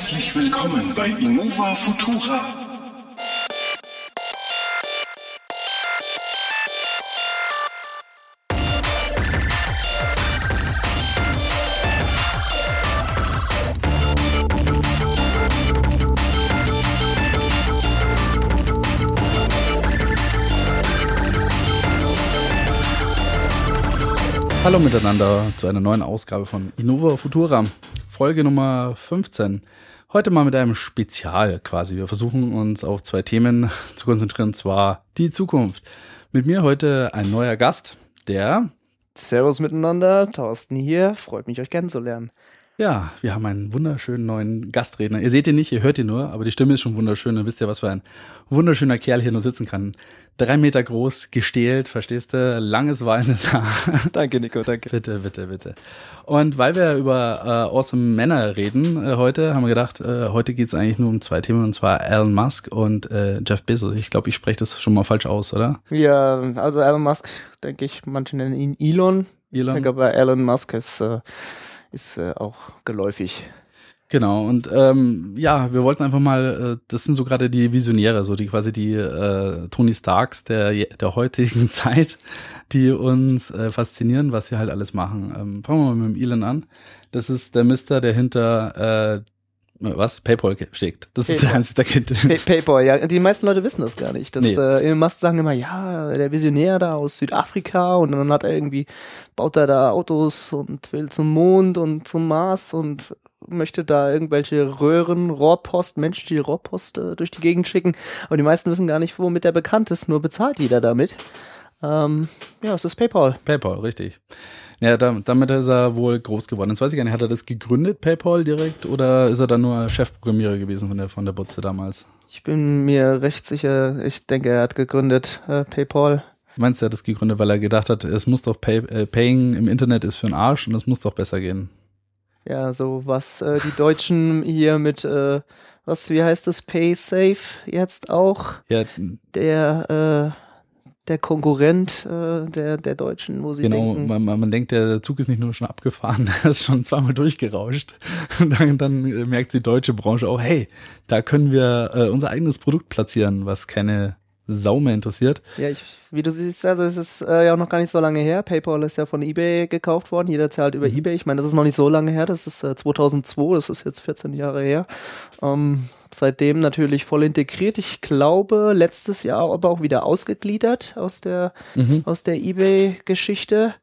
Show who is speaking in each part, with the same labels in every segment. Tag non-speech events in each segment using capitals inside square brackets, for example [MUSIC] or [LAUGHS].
Speaker 1: Herzlich willkommen bei Innova Futura.
Speaker 2: Hallo miteinander zu einer neuen Ausgabe von Innova Futura, Folge Nummer 15. Heute mal mit einem Spezial quasi. Wir versuchen uns auf zwei Themen [LAUGHS] zu konzentrieren, und zwar die Zukunft. Mit mir heute ein neuer Gast, der
Speaker 3: Servus miteinander, Thorsten hier, freut mich euch kennenzulernen.
Speaker 2: Ja, wir haben einen wunderschönen neuen Gastredner. Ihr seht ihn nicht, ihr hört ihn nur, aber die Stimme ist schon wunderschön. Und wisst ihr, was für ein wunderschöner Kerl hier nur sitzen kann. Drei Meter groß, gestählt, verstehst du? Langes, wallendes Haar. [LAUGHS]
Speaker 3: Danke, Nico, danke.
Speaker 2: Bitte, bitte, bitte. Und weil wir über äh, awesome Männer reden äh, heute, haben wir gedacht, äh, heute geht's eigentlich nur um zwei Themen, und zwar Elon Musk und äh, Jeff Bezos. Ich glaube, ich spreche das schon mal falsch aus, oder?
Speaker 3: Ja, also Elon Musk, denke ich, manche nennen ihn Elon.
Speaker 2: Elon.
Speaker 3: Ich denke aber Elon Musk ist, äh, ist äh, auch geläufig.
Speaker 2: Genau, und ähm, ja, wir wollten einfach mal, äh, das sind so gerade die Visionäre, so die quasi die äh, Tony Starks der, der heutigen [LAUGHS] Zeit, die uns äh, faszinieren, was sie halt alles machen. Ähm, fangen wir mal mit dem Elon an. Das ist der Mister, der hinter äh, was? PayPal steckt. Das ist der
Speaker 3: PayPal.
Speaker 2: einzige Kind.
Speaker 3: Pay Paypal, ja, die meisten Leute wissen das gar nicht. Das,
Speaker 2: Nee.
Speaker 3: äh, Elon Musk sagen immer, ja, der Visionär da aus Südafrika und dann hat er irgendwie, baut er da Autos und will zum Mond und zum Mars und möchte da irgendwelche Röhren, Rohrpost, menschliche Rohrpost äh, durch die Gegend schicken. Aber die meisten wissen gar nicht, womit er bekannt ist, nur bezahlt jeder damit. Ähm, ja, es ist PayPal.
Speaker 2: PayPal, richtig. Ja, da, damit ist er wohl groß geworden. Jetzt weiß ich gar nicht, hat er das gegründet, PayPal direkt, oder ist er dann nur Chefprogrammierer gewesen von der, von der Butze damals?
Speaker 3: Ich bin mir recht sicher, ich denke, er hat gegründet äh, PayPal.
Speaker 2: Meinst du, er hat das gegründet, weil er gedacht hat, es muss doch Pay, äh, Paying im Internet ist für den Arsch und es muss doch besser gehen.
Speaker 3: Ja, so was äh, die Deutschen hier mit, äh, was, wie heißt das, PaySafe jetzt auch,
Speaker 2: Ja,
Speaker 3: der, äh, der Konkurrent äh, der, der Deutschen, wo sie
Speaker 2: genau.
Speaker 3: denken,
Speaker 2: Man, man, man denkt, der Zug ist nicht nur schon abgefahren, [LAUGHS] der ist schon zweimal durchgerauscht. [LAUGHS] Und dann, dann merkt die deutsche Branche auch, hey, da können wir äh, unser eigenes Produkt platzieren, was keine Sau mehr interessiert.
Speaker 3: ja, ich, wie du siehst, also es ist äh, ja auch noch gar nicht so lange her. PayPal ist ja von eBay gekauft worden. Jeder zahlt über eBay. Ich meine, das ist noch nicht so lange her. Das ist äh, 2002. Das ist jetzt 14 Jahre her. Ähm, seitdem natürlich voll integriert. Ich glaube, letztes Jahr aber auch wieder ausgegliedert aus der,
Speaker 2: Mhm.
Speaker 3: aus der eBay-Geschichte.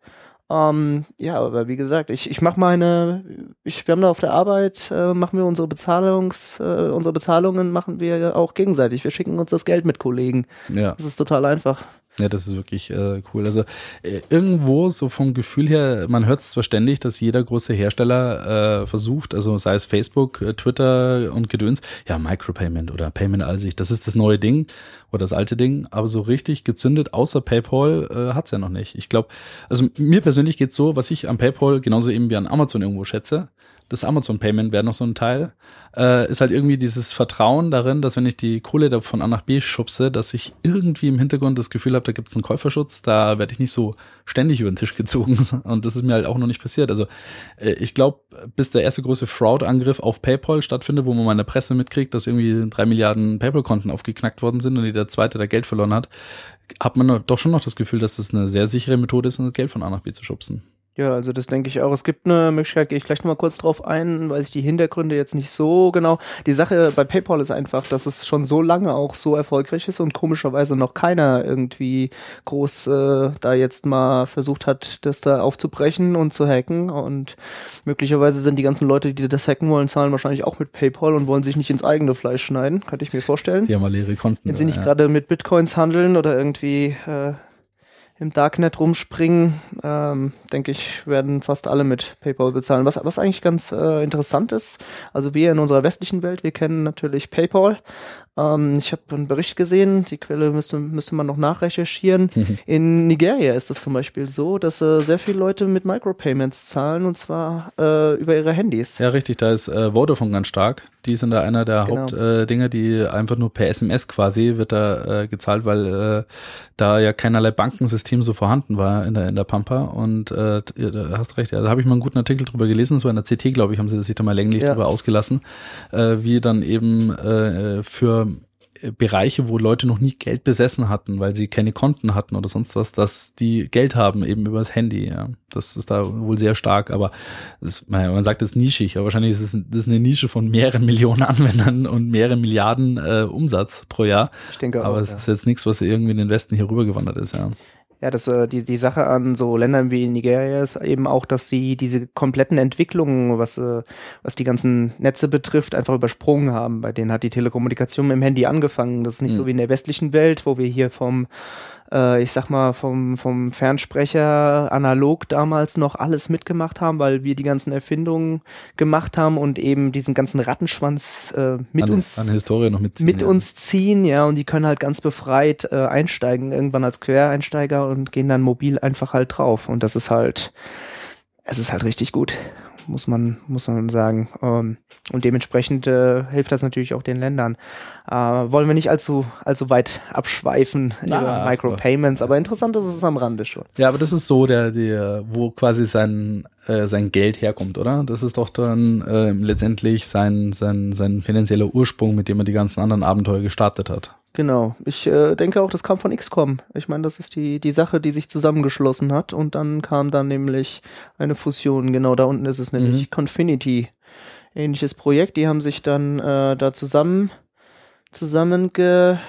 Speaker 3: Ähm, ja, aber wie gesagt, ich, ich mache meine, ich, wir haben da auf der Arbeit, äh, machen wir unsere Bezahlungs, äh, unsere Bezahlungen machen wir auch gegenseitig. Wir schicken uns das Geld mit Kollegen.
Speaker 2: Ja.
Speaker 3: Das ist total einfach.
Speaker 2: Ja, das ist wirklich äh, cool. Also äh, irgendwo so vom Gefühl her, man hört es zwar ständig, dass jeder große Hersteller äh, versucht, also sei es Facebook, äh, Twitter und Gedöns, ja, Micropayment oder Payment als ich, das ist das neue Ding oder das alte Ding, aber so richtig gezündet, außer PayPal, äh, hat's ja noch nicht. Ich glaube, also mir persönlich geht's so, was ich am PayPal genauso eben wie an Amazon irgendwo schätze, das Amazon Payment wäre noch so ein Teil, äh, ist halt irgendwie dieses Vertrauen darin, dass wenn ich die Kohle da von A nach B schubse, dass ich irgendwie im Hintergrund das Gefühl habe, da gibt es einen Käuferschutz, da werde ich nicht so ständig über den Tisch gezogen. [LAUGHS] Und das ist mir halt auch noch nicht passiert. Also äh, ich glaube, bis der erste große Fraud-Angriff auf PayPal stattfindet, wo man mal in der Presse mitkriegt, dass irgendwie drei Milliarden PayPal-Konten aufgeknackt worden sind und jeder zweite da Geld verloren hat, hat man doch schon noch das Gefühl, dass das eine sehr sichere Methode ist, um das Geld von A nach B zu schubsen.
Speaker 3: Ja, also das denke ich auch. Es gibt eine Möglichkeit, gehe ich gleich nochmal kurz drauf ein, weiß ich die Hintergründe jetzt nicht so genau. Die Sache bei PayPal ist einfach, dass es schon so lange auch so erfolgreich ist und komischerweise noch keiner irgendwie groß äh, da jetzt mal versucht hat, das da aufzubrechen und zu hacken. Und möglicherweise sind die ganzen Leute, die das hacken wollen, zahlen wahrscheinlich auch mit PayPal und wollen sich nicht ins eigene Fleisch schneiden. Könnte ich mir vorstellen.
Speaker 2: Die haben mal leere Konten.
Speaker 3: Wenn sie nicht
Speaker 2: ja.
Speaker 3: gerade mit Bitcoins handeln oder irgendwie äh, im Darknet rumspringen, ähm, denke ich, werden fast alle mit PayPal bezahlen. Was, was eigentlich ganz äh, interessant ist, also wir in unserer westlichen Welt, wir kennen natürlich PayPal. Ähm, ich habe einen Bericht gesehen, die Quelle müsste, müsste man noch nachrecherchieren. In Nigeria ist es zum Beispiel so, dass äh, sehr viele Leute mit Micropayments zahlen und zwar äh, über ihre Handys.
Speaker 2: Ja, richtig, da ist äh, Vodafone ganz stark. Die sind da einer der
Speaker 3: Genau.
Speaker 2: Hauptdinger, Dinger, die einfach nur per SMS quasi wird da äh, gezahlt, weil äh, da ja keinerlei Bankensystem so vorhanden war in der, in der Pampa. Und äh, hast recht, ja, da habe ich mal einen guten Artikel drüber gelesen, das war in der CT, glaube ich, haben sie sich da mal länglich
Speaker 3: Ja.
Speaker 2: drüber ausgelassen, äh, wie dann eben äh, für Bereiche, wo Leute noch nie Geld besessen hatten, weil sie keine Konten hatten oder sonst was, dass die Geld haben, eben über das Handy. Ja. Das ist da wohl sehr stark, aber man man sagt es nischig, aber wahrscheinlich ist es das ist eine Nische von mehreren Millionen [LAUGHS] Anwendern und mehreren Milliarden äh, Umsatz pro Jahr.
Speaker 3: Ich denke
Speaker 2: aber
Speaker 3: auch.
Speaker 2: es
Speaker 3: ja.
Speaker 2: ist jetzt nichts, was irgendwie in den Westen hier rübergewandert ist, ja.
Speaker 3: Ja, das, äh, die, die Sache an so Ländern wie Nigeria ist eben auch, dass sie diese kompletten Entwicklungen, was, äh, was die ganzen Netze betrifft, einfach übersprungen haben. Bei denen hat die Telekommunikation mit dem Handy angefangen. Das ist nicht
Speaker 2: Hm.
Speaker 3: so wie in der westlichen Welt, wo wir hier vom, äh, ich sag mal, vom, vom Fernsprecher analog damals noch alles mitgemacht haben, weil wir die ganzen Erfindungen gemacht haben und eben diesen ganzen Rattenschwanz äh, mit
Speaker 2: an,
Speaker 3: uns
Speaker 2: an Historie noch mitziehen.
Speaker 3: mit
Speaker 2: ja.
Speaker 3: uns ziehen, ja, und die können halt ganz befreit äh, einsteigen, irgendwann als Quereinsteiger und gehen dann mobil einfach halt drauf. Und das ist halt, es ist halt richtig gut, muss man, muss man sagen. Ähm, und dementsprechend äh, hilft das natürlich auch den Ländern. Äh, wollen wir nicht allzu, allzu weit abschweifen
Speaker 2: Na,
Speaker 3: über Micropayments, aber interessant ist es am Rande schon.
Speaker 2: Ja, aber das ist so der, der, wo quasi sein, äh, sein Geld herkommt, oder? Das ist doch dann äh, letztendlich sein, sein, sein finanzieller Ursprung, mit dem er die ganzen anderen Abenteuer gestartet hat.
Speaker 3: Genau. Ich äh, denke auch, das kam von XCOM. Ich meine, das ist die, die Sache, die sich zusammengeschlossen hat. Und dann kam dann nämlich eine Fusion. Genau, da unten ist es nämlich
Speaker 2: Mhm.
Speaker 3: Confinity. Ähnliches Projekt. Die haben sich dann äh, da zusammen zusammengerottet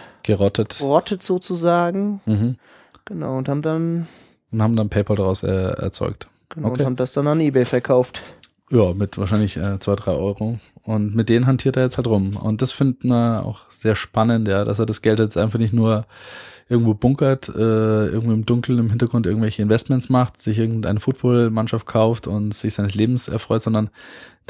Speaker 2: Gerottet.
Speaker 3: sozusagen.
Speaker 2: Mhm.
Speaker 3: Genau, und haben dann
Speaker 2: Und haben dann PayPal daraus äh, erzeugt.
Speaker 3: Genau,
Speaker 2: Okay.
Speaker 3: und haben das dann an Ebay verkauft.
Speaker 2: Ja, mit wahrscheinlich äh, zwei, drei Euro. Und mit denen hantiert er jetzt halt rum. Und das finden wir auch sehr spannend, ja, dass er das Geld jetzt einfach nicht nur irgendwo bunkert, äh, irgendwo im Dunkeln im Hintergrund irgendwelche Investments macht, sich irgendeine Footballmannschaft kauft und sich seines Lebens erfreut, sondern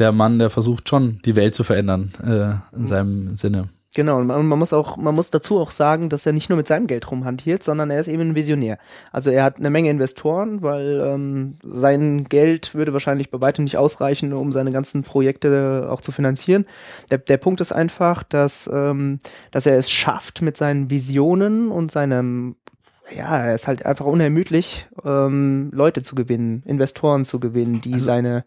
Speaker 2: der Mann, der versucht schon, die Welt zu verändern, äh, in seinem Sinne.
Speaker 3: Genau, und man, muss auch, man muss dazu auch sagen, dass er nicht nur mit seinem Geld rumhantiert, sondern er ist eben ein Visionär. Also er hat eine Menge Investoren, weil ähm, sein Geld würde wahrscheinlich bei weitem nicht ausreichen, um seine ganzen Projekte auch zu finanzieren. Der, der Punkt ist einfach, dass, ähm, dass er es schafft, mit seinen Visionen und seinem ja, er ist halt einfach unermüdlich, ähm, Leute zu gewinnen, Investoren zu gewinnen, die
Speaker 2: Also-
Speaker 3: seine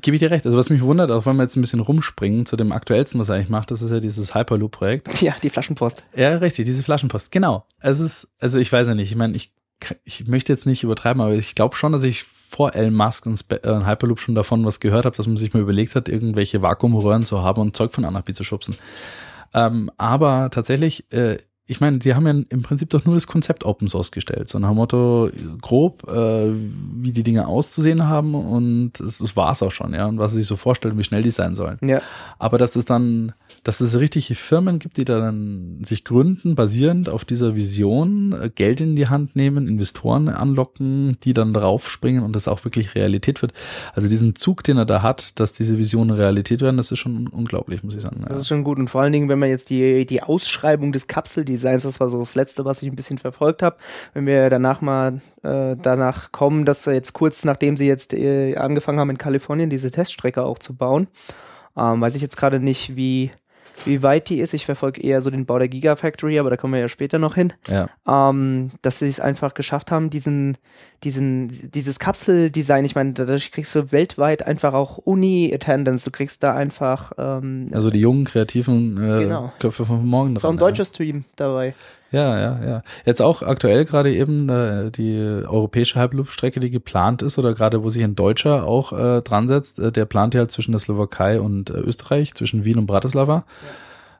Speaker 2: Gebe ich dir recht. Also was mich wundert, auch wenn wir jetzt ein bisschen rumspringen zu dem aktuellsten, was er eigentlich macht, das ist ja dieses Hyperloop-Projekt. [LAUGHS]
Speaker 3: ja, die Flaschenpost.
Speaker 2: Ja, richtig, diese Flaschenpost. Genau. Es ist, also ich weiß ja nicht, ich meine, ich, ich möchte jetzt nicht übertreiben, aber ich glaube schon, dass ich vor Elon Musk und Spe äh, Hyperloop schon davon was gehört habe, dass man sich mal überlegt hat, irgendwelche Vakuumröhren zu haben und Zeug von A nach B zu schubsen. Ähm, aber tatsächlich, äh, ich meine, sie haben ja im Prinzip doch nur das Konzept Open Source gestellt. So nach dem Motto, grob, äh, wie die Dinge auszusehen haben und das, das war's auch schon, ja. Und was sie sich so vorstellen, wie schnell die sein sollen.
Speaker 3: Ja,
Speaker 2: Aber dass es dann, dass es richtige Firmen gibt, die dann sich gründen, basierend auf dieser Vision, äh, Geld in die Hand nehmen, Investoren anlocken, die dann draufspringen und das auch wirklich Realität wird. Also diesen Zug, den er da hat, dass diese Visionen Realität werden, das ist schon unglaublich, muss ich sagen.
Speaker 3: Das ist schon gut. Und vor allen Dingen, wenn man jetzt die, die Ausschreibung des Kapseldesigns, das war so das Letzte, was ich ein bisschen verfolgt habe, wenn wir danach mal äh, danach kommen, dass wir jetzt kurz nachdem sie jetzt äh, angefangen haben in Kalifornien diese Teststrecke auch zu bauen, ähm, weiß ich jetzt gerade nicht, wie, wie weit die ist. Ich verfolge eher so den Bau der Gigafactory, aber da kommen wir ja später noch hin
Speaker 2: Ja.
Speaker 3: ähm, dass sie es einfach geschafft haben, diesen, diesen, dieses Kapseldesign, ich meine, dadurch kriegst du weltweit einfach auch Uni-Attendance, du kriegst da einfach ähm,
Speaker 2: Also die jungen, kreativen äh,
Speaker 3: Genau.
Speaker 2: Köpfe von morgen.
Speaker 3: ist auch ein
Speaker 2: dran, ja.
Speaker 3: deutsches Team dabei.
Speaker 2: Ja, ja, ja. Jetzt auch aktuell gerade eben äh, die europäische Hyperloop-Strecke, die geplant ist oder gerade wo sich ein Deutscher auch äh, dran setzt, äh, der plant ja halt zwischen der Slowakei und äh, Österreich, zwischen Wien und Bratislava.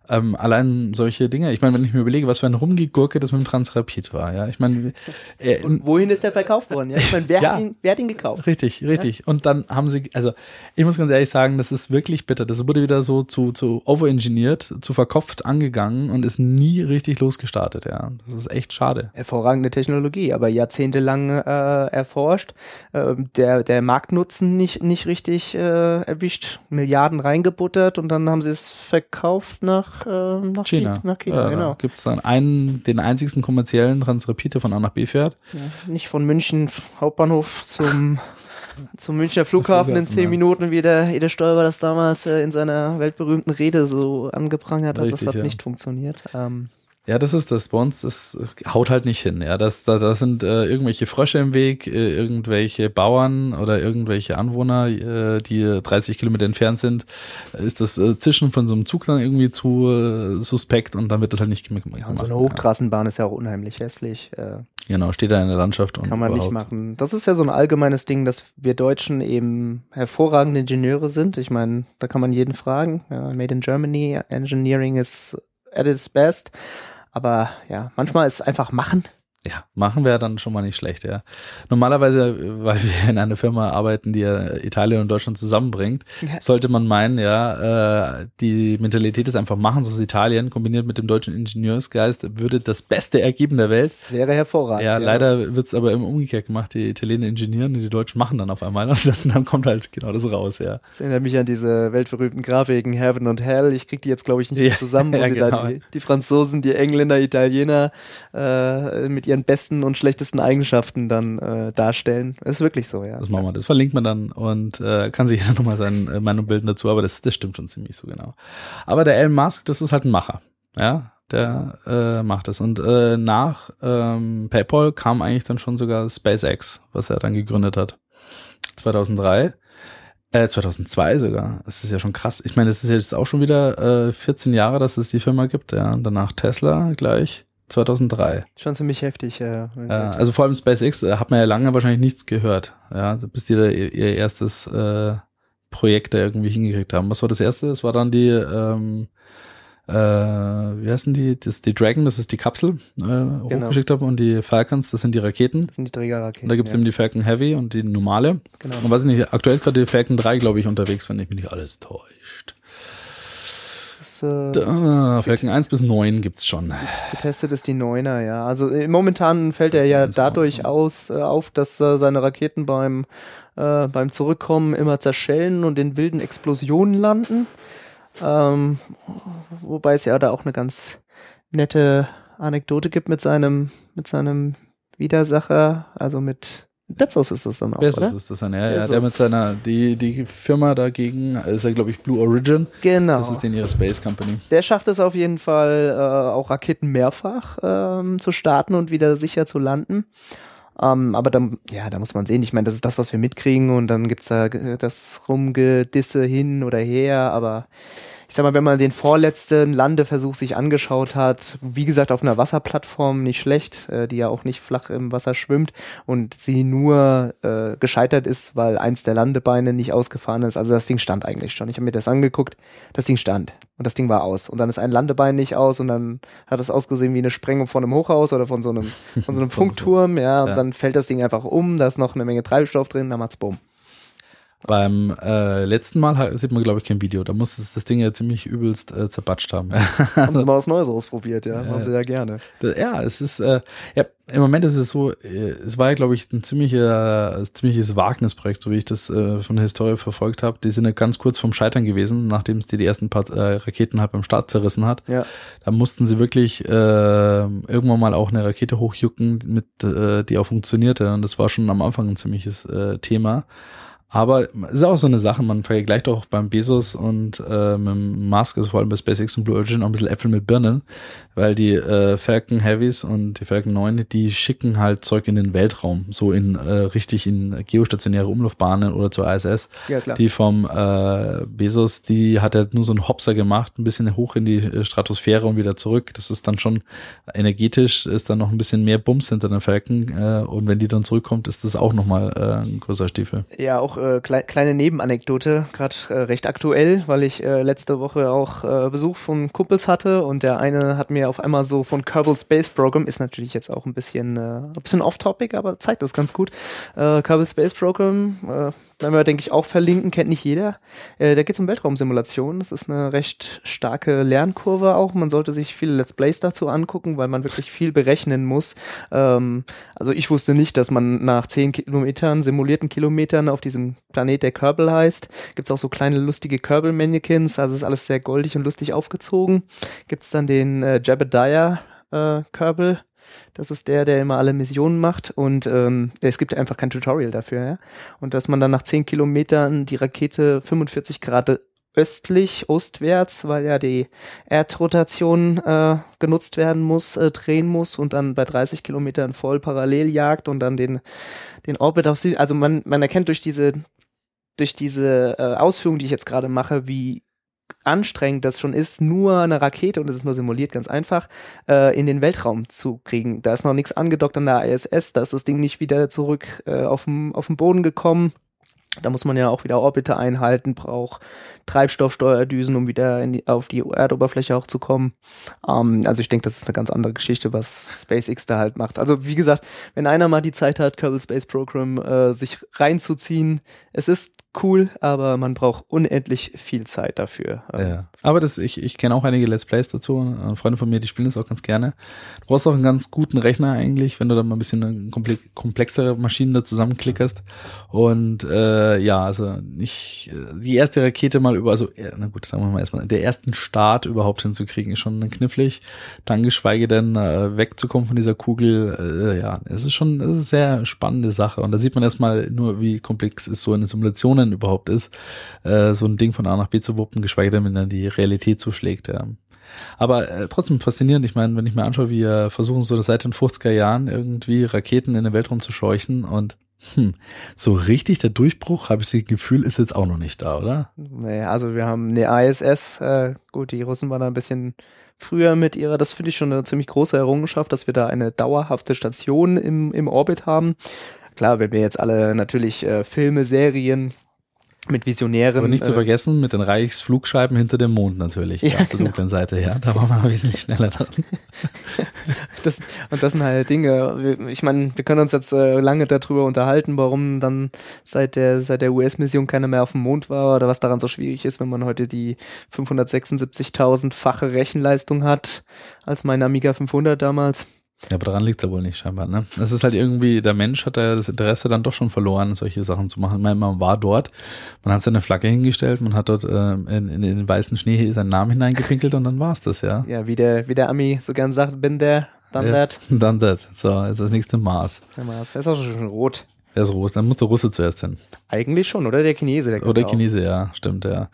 Speaker 2: Ähm, allein solche Dinge, ich meine, wenn ich mir überlege, was für ein Rumgegurke das mit dem Transrapid war, ja, ich meine, äh,
Speaker 3: Und wohin ist der verkauft worden? Ja? Ich meine, wer, [LAUGHS]
Speaker 2: Ja.
Speaker 3: hat ihn, wer hat ihn gekauft?
Speaker 2: Richtig, richtig. Und dann haben sie, also ich muss ganz ehrlich sagen, das ist wirklich bitter. Das wurde wieder so zu, zu overengineert, zu verkopft angegangen und ist nie richtig losgestartet, ja. Das ist echt schade.
Speaker 3: Hervorragende Technologie, aber jahrzehntelang äh, erforscht, ähm, der, der Marktnutzen nicht, nicht richtig äh, erwischt, Milliarden reingebuttert und dann haben sie es verkauft nach, äh, nach
Speaker 2: China.
Speaker 3: Nach China
Speaker 2: Ja,
Speaker 3: genau.
Speaker 2: Gibt es dann einen, den einzigsten kommerziellen Transrapid, der von A nach B fährt?
Speaker 3: Ja, nicht von München Hauptbahnhof zum [LAUGHS] zum Münchner Flughafen in
Speaker 2: Flughafen,
Speaker 3: zehn
Speaker 2: ja.
Speaker 3: Minuten, wie der Ede Stoiber das damals äh, in seiner weltberühmten Rede so angeprangert hat.
Speaker 2: Richtig,
Speaker 3: das hat
Speaker 2: ja.
Speaker 3: nicht funktioniert. Ähm,
Speaker 2: Ja, das ist das. Bei uns, das haut halt nicht hin. Ja, das, da, da sind äh, irgendwelche Frösche im Weg, äh, irgendwelche Bauern oder irgendwelche Anwohner, äh, die 30 Kilometer entfernt sind. Ist das äh, Zischen von so einem Zug dann irgendwie zu äh, suspekt und dann wird das halt nicht gemacht.
Speaker 3: ja, und so eine Hochtrassenbahn ist ja auch unheimlich hässlich. Äh,
Speaker 2: Genau, steht da in der Landschaft und
Speaker 3: kann man nicht
Speaker 2: überhaupt.
Speaker 3: machen. Das ist ja so ein allgemeines Ding, dass wir Deutschen eben hervorragende Ingenieure sind. Ich meine, da kann man jeden fragen. Ja, Made in Germany, Engineering is at its best. Aber ja, manchmal ist einfach machen.
Speaker 2: Ja, machen wäre dann schon mal nicht schlecht, ja. Normalerweise, äh, weil wir in einer Firma arbeiten, die ja Italien und Deutschland zusammenbringt,
Speaker 3: Ja.
Speaker 2: sollte man meinen, ja, äh, die Mentalität des einfach Machens aus Italien kombiniert mit dem deutschen Ingenieursgeist würde das Beste ergeben der Welt.
Speaker 3: Das wäre hervorragend.
Speaker 2: Ja, leider wird's aber immer umgekehrt gemacht. Die Italiener ingenieren und die Deutschen machen dann auf einmal [LAUGHS] und dann, dann kommt halt genau das raus, ja.
Speaker 3: Das erinnert mich an diese weltberühmten Grafiken Heaven und Hell. Ich krieg die jetzt, glaube ich, nicht mehr
Speaker 2: Ja,
Speaker 3: zusammen, wo [LAUGHS]
Speaker 2: ja,
Speaker 3: sie
Speaker 2: genau.
Speaker 3: da die, die Franzosen, die Engländer, Italiener äh, mit ihren besten und schlechtesten Eigenschaften dann äh, darstellen. Ist wirklich so, ja.
Speaker 2: Das machen wir. Das verlinkt man dann und äh, kann sich [LAUGHS] jeder nochmal seine äh, Meinung bilden dazu, aber das, das stimmt schon ziemlich so genau. Aber der Elon Musk, das ist halt ein Macher. Ja, der äh, macht das. Und äh, nach ähm, PayPal kam eigentlich dann schon sogar SpaceX, was er dann gegründet hat. 2003. Äh, 2002 sogar. Das ist ja schon krass. Ich meine, das ist jetzt auch schon wieder äh, 14 Jahre, dass es die Firma gibt. Ja, danach Tesla gleich 2003.
Speaker 3: Schon ziemlich heftig. Äh,
Speaker 2: Äh, also vor allem SpaceX äh, hat man ja lange wahrscheinlich nichts gehört, ja, bis die da ihr, ihr erstes äh, Projekt da irgendwie hingekriegt haben. Was war das erste? Das war dann die, ähm, äh, wie heißen die? Das, die Dragon, das ist die Kapsel, äh, hochgeschickt haben und die Falcons, das sind die Raketen.
Speaker 3: das sind die Trägerraketen.
Speaker 2: Und da gibt's
Speaker 3: ja.
Speaker 2: eben die Falcon Heavy und die normale.
Speaker 3: genau.
Speaker 2: Und weiß ich nicht, aktuell ist gerade die Falcon 3, glaube ich, unterwegs, wenn ich mich nicht alles täuscht.
Speaker 3: Das, äh,
Speaker 2: Da, Falcon 1 bis 9 gibt's schon.
Speaker 3: getestet ist die Neuner, ja. Also äh, momentan fällt er ja dadurch aus, äh, auf, dass äh, seine Raketen beim, äh, beim Zurückkommen immer zerschellen und in wilden Explosionen landen. Ähm, wobei es ja da auch eine ganz nette Anekdote gibt mit seinem, mit seinem Widersacher, also mit Bezos ist es dann auch,
Speaker 2: Bezos
Speaker 3: oder?
Speaker 2: ist das dann, ja, ja. Der mit seiner, die, die Firma dagegen ist ja, glaube ich, Blue Origin.
Speaker 3: Genau.
Speaker 2: Das ist den ihre Space Company.
Speaker 3: Der schafft es auf jeden Fall, äh, auch Raketen mehrfach ähm, zu starten und wieder sicher zu landen. Ähm, aber dann, ja, da muss man sehen. Ich meine, das ist das, was wir mitkriegen und dann gibt's da äh, das Rumgedisse hin oder her, aber ich sag mal, wenn man den vorletzten Landeversuch sich angeschaut hat, wie gesagt, auf einer Wasserplattform nicht schlecht, äh, die ja auch nicht flach im Wasser schwimmt und sie nur äh, gescheitert ist, weil eins der Landebeine nicht ausgefahren ist. Also das Ding stand eigentlich schon. Ich habe mir das angeguckt, das Ding stand und das Ding war aus. Und dann ist ein Landebein nicht aus und dann hat es ausgesehen wie eine Sprengung von einem Hochhaus oder von so einem, von so einem [LAUGHS] Funkturm, ja, und
Speaker 2: Ja.
Speaker 3: dann fällt das Ding einfach um, da ist noch eine Menge Treibstoff drin, dann macht's bumm.
Speaker 2: Beim äh, letzten Mal sieht man, glaube ich, kein Video. Da muss es das Ding ja ziemlich übelst äh, zerbatscht haben.
Speaker 3: Haben sie [LAUGHS] mal was Neues ausprobiert, ja, machen sie ja gerne.
Speaker 2: Das- ja, es ist, äh, ja, im Moment ist es so, äh, es war ja, glaube ich, ein ziemlicher, ein ziemliches Wagnisprojekt, so wie ich das äh, von der Historie verfolgt habe. Die sind ja ganz kurz vorm Scheitern gewesen, nachdem es die, die ersten paar äh, Raketen halt beim Start zerrissen hat.
Speaker 3: Ja.
Speaker 2: Da mussten sie wirklich äh, irgendwann mal auch eine Rakete hochjucken, mit, äh, die auch funktionierte. Und das war schon am Anfang ein ziemliches äh, Thema. Aber es ist auch so eine Sache, man vergleicht auch beim Bezos und äh, mit dem Musk, also vor allem bei SpaceX und Blue Origin, auch ein bisschen Äpfel mit Birnen, weil die äh, Falcon Heavies und die Falcon 9, die schicken halt Zeug in den Weltraum, so in äh, richtig in geostationäre Umlaufbahnen oder zur ISS.
Speaker 3: Ja, klar.
Speaker 2: Die vom äh, Bezos, die hat er nur so einen Hopser gemacht, ein bisschen hoch in die äh, Stratosphäre und wieder zurück. Das ist dann schon energetisch, ist dann noch ein bisschen mehr Bums hinter den Falcon. Äh, und wenn die dann zurückkommt, ist das auch nochmal äh, ein größer Stiefel.
Speaker 3: Ja, auch äh, klei kleine Nebenanekdote, gerade äh, recht aktuell, weil ich äh, letzte Woche auch äh, Besuch von Kumpels hatte und der eine hat mir auf einmal so von Kerbal Space Program, ist natürlich jetzt auch ein bisschen, äh, bisschen off-topic, aber zeigt das ganz gut. Äh, Kerbal Space Program, äh, werden wir, denke ich, auch verlinken, kennt nicht jeder. Äh, da geht es um Weltraumsimulation. Das ist eine recht starke Lernkurve auch. Man sollte sich viele Let's Plays dazu angucken, weil man wirklich viel berechnen muss. Ähm, also ich wusste nicht, dass man nach 10 Kilometern, simulierten Kilometern auf diesem Planet, der Kerbal heißt, gibt's auch so kleine lustige Kerbal-Mannequins, also ist alles sehr goldig und lustig aufgezogen. Gibt's dann den äh, Jebediah äh, Das ist der, der immer alle Missionen macht und ähm, es gibt einfach kein Tutorial dafür. Ja? Und dass man dann nach 10 Kilometern die Rakete 45 Grad östlich, ostwärts, weil ja die Erdrotation äh, genutzt werden muss, äh, drehen muss und dann bei 30 Kilometern voll parallel jagt und dann den, den Orbit auf sie. Also man, man erkennt durch diese, durch diese äh, Ausführung, die ich jetzt gerade mache, wie anstrengend das schon ist, nur eine Rakete, und das ist nur simuliert, ganz einfach, äh, in den Weltraum zu kriegen. Da ist noch nichts angedockt an der ISS, da ist das Ding nicht wieder zurück äh, auf den Boden gekommen. Da muss man ja auch wieder Orbite einhalten, braucht Treibstoffsteuerdüsen, um wieder die, auf die Erdoberfläche auch zu kommen. Ähm, also ich denke, das ist eine ganz andere Geschichte, was SpaceX da halt macht. Also wie gesagt, wenn einer mal die Zeit hat, Kerbal Space Program äh, sich reinzuziehen, es ist cool, aber man braucht unendlich viel Zeit dafür.
Speaker 2: Ja. Aber das, ich, ich kenne auch einige Let's Plays dazu. Freunde von mir, die spielen das auch ganz gerne. Du brauchst auch einen ganz guten Rechner eigentlich, wenn du dann mal ein bisschen komplexere Maschinen da zusammenklickerst. Und äh, ja, also nicht die erste Rakete mal über, also na gut, sagen wir mal erstmal, der ersten Start überhaupt hinzukriegen, ist schon knifflig. Dann geschweige denn äh, wegzukommen von dieser Kugel. Äh, ja, es ist schon eine sehr spannende Sache. Und da sieht man erstmal nur, wie komplex es so eine Simulation Situationen überhaupt ist, äh, so ein Ding von A nach B zu wuppen, geschweige denn, wenn dann die Realität zuschlägt. Ja. Aber äh, trotzdem faszinierend. Ich meine, wenn ich mir anschaue, wie wir versuchen, so seit den 50er Jahren irgendwie Raketen in den Weltraum zu scheuchen und hm, so richtig der Durchbruch, habe ich das Gefühl, ist jetzt auch noch nicht da, oder?
Speaker 3: Nee, also wir haben eine ISS, äh, gut, die Russen waren da ein bisschen früher mit ihrer, das finde ich schon eine ziemlich große Errungenschaft, dass wir da eine dauerhafte Station im, im Orbit haben. Klar, wenn wir jetzt alle natürlich äh, Filme, Serien, mit Visionären.
Speaker 2: Aber nicht zu äh, vergessen, mit den Reichsflugscheiben hinter dem Mond natürlich, ja, auf der genau. dunklen Seite, ja. Da waren wir [LAUGHS] wesentlich schneller dran. [LAUGHS]
Speaker 3: das, und das sind halt Dinge, ich meine, wir können uns jetzt äh, lange darüber unterhalten, warum dann seit der, seit der US-Mission keiner mehr auf dem Mond war oder was daran so schwierig ist, wenn man heute die 576.000-fache Rechenleistung hat als mein Amiga 500 damals.
Speaker 2: Ja, aber daran liegt es ja wohl nicht scheinbar. Ne? Es ist halt irgendwie, der Mensch hat ja das Interesse dann doch schon verloren, solche Sachen zu machen. Man, man war dort, man hat seine Flagge hingestellt, man hat dort äh, in, in, den weißen Schnee seinen Namen hineingepinkelt und dann war es das, ja.
Speaker 3: Ja, wie der, wie der Ami so gern sagt, bin der, dann ja, that.
Speaker 2: Done that. So, jetzt das nächste Mars.
Speaker 3: Der Mars, der ist auch schon rot.
Speaker 2: Er ist Russe, dann muss der Russe zuerst hin.
Speaker 3: Eigentlich schon, oder der Chinese.
Speaker 2: Der oder der Chinese, ja, stimmt, ja.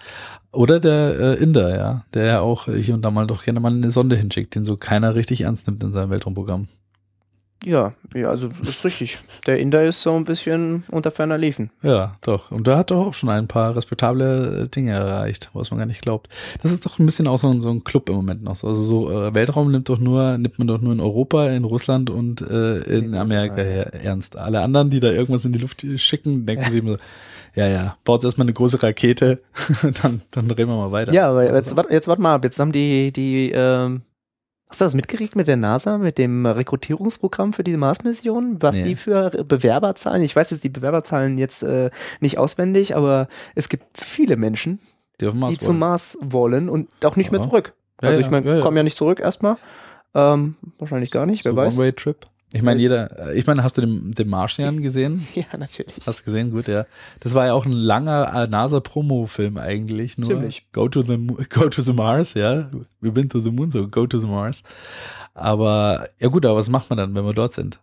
Speaker 2: Oder der äh, Inder, ja, der ja auch hier und da mal doch gerne mal eine Sonde hinschickt, den so keiner richtig ernst nimmt in seinem Weltraumprogramm.
Speaker 3: Ja, ja, also ist richtig. Der Inder ist so ein bisschen unter ferner Liefen.
Speaker 2: Ja, doch. Und da hat doch auch schon ein paar respektable äh, Dinge erreicht, was man gar nicht glaubt. Das ist doch ein bisschen auch so ein, so ein Club im Moment noch. Also so äh, Weltraum nimmt doch nur, nimmt man doch nur in Europa, in Russland und äh, in Amerika her, ernst. Alle anderen, die da irgendwas in die Luft schicken, denken ja. sich immer so, [LAUGHS] ja, ja, baut erstmal eine große Rakete, [LAUGHS] dann, dann drehen wir mal weiter.
Speaker 3: Ja, aber jetzt, jetzt warte mal ab, jetzt haben die, die, ähm, Hast du das mitgekriegt mit der NASA, mit dem Rekrutierungsprogramm für die Mars-Mission? Was nee. die für Bewerberzahlen? Ich weiß jetzt die Bewerberzahlen jetzt äh, nicht auswendig, aber es gibt viele Menschen, die, die zum Mars wollen und auch nicht ja. mehr zurück. Also ja, ich meine, ja, kommen ja nicht zurück erstmal. Ähm, wahrscheinlich gar nicht, so wer weiß.
Speaker 2: One-Way-Trip. Ich meine, jeder, ich meine, hast du den, den Martian [LAUGHS] gesehen?
Speaker 3: ja, natürlich.
Speaker 2: Hast du gesehen? Gut, ja. Das war ja auch ein langer äh, NASA-Promo-Film eigentlich. Nur Ziemlich. Go to the, go to the Mars, ja. We've been to the Moon, so go to the Mars. Aber, ja gut, aber was macht man dann, wenn wir dort sind?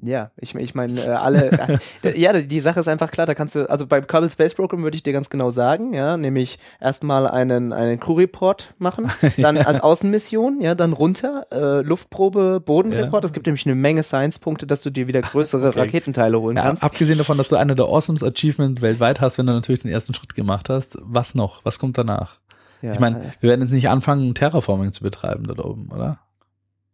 Speaker 3: Ja, ich, ich meine, äh, alle, [LAUGHS] äh, ja, die Sache ist einfach klar, da kannst du, also beim Kerbal Space Program würde ich dir ganz genau sagen, ja, nämlich erstmal einen, einen Crew-Report machen, [LAUGHS] dann ja. als Außenmission, ja, dann runter, äh, Luftprobe, Bodenreport, es ja. gibt nämlich eine Menge Science-Punkte, dass du dir wieder größere okay. Raketenteile holen ja, kannst.
Speaker 2: Abgesehen davon, dass du einer der Awesomes Achievement weltweit hast, wenn du natürlich den ersten Schritt gemacht hast, was noch? Was kommt danach? ich meine, wir werden jetzt nicht anfangen, Terraforming zu betreiben da oben, oder?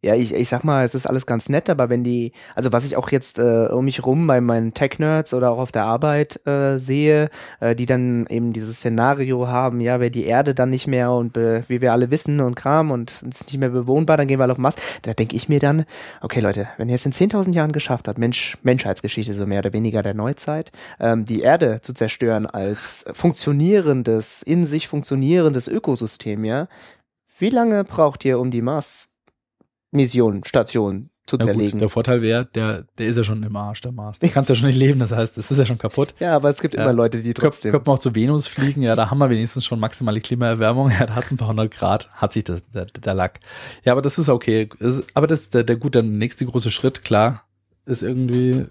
Speaker 3: Ja, ich, ich sag mal, es ist alles ganz nett, aber wenn die, also was ich auch jetzt äh, um mich rum bei meinen Tech-Nerds oder auch auf der Arbeit äh, sehe, äh, die dann eben dieses Szenario haben, ja, wäre die Erde dann nicht mehr und wie wir alle wissen und Kram und es ist nicht mehr bewohnbar, dann gehen wir alle auf Mars. Da denke ich mir dann, okay Leute, wenn ihr es in 10.000 Jahren geschafft habt, Mensch, Menschheitsgeschichte so mehr oder weniger der Neuzeit, ähm, die Erde zu zerstören als funktionierendes, in sich funktionierendes Ökosystem, ja, wie lange braucht ihr, um die Mars Mission, Station zu
Speaker 2: Na gut,
Speaker 3: zerlegen.
Speaker 2: der Vorteil wäre, der, der ist ja schon im Arsch, der Mars. Der kannst ja schon nicht leben, das heißt, es ist ja schon kaputt.
Speaker 3: ja, aber es gibt
Speaker 2: Ja.
Speaker 3: immer Leute, die trotzdem.
Speaker 2: könnte man auch zu Venus fliegen, ja, da haben wir wenigstens schon maximale Klimaerwärmung, [LAUGHS] ja, da hat es ein paar hundert Grad, hat sich das, der, der Lack. Ja, aber das ist okay. Ist, aber das ist der, der gut, der nächste große Schritt, klar, ist irgendwie,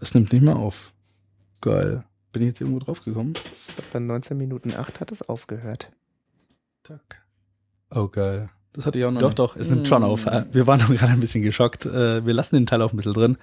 Speaker 2: es nimmt nicht mehr auf. Geil. Bin ich jetzt irgendwo drauf gekommen?
Speaker 3: Dann 19 Minuten 8 hat es aufgehört.
Speaker 2: Tack. Oh, geil. Das hatte ich auch noch. Doch,
Speaker 3: nicht.
Speaker 2: doch, es nimmt schon auf. Wir waren [LAUGHS] gerade ein bisschen geschockt. Äh, Wir lassen den Teil auch ein bisschen drin.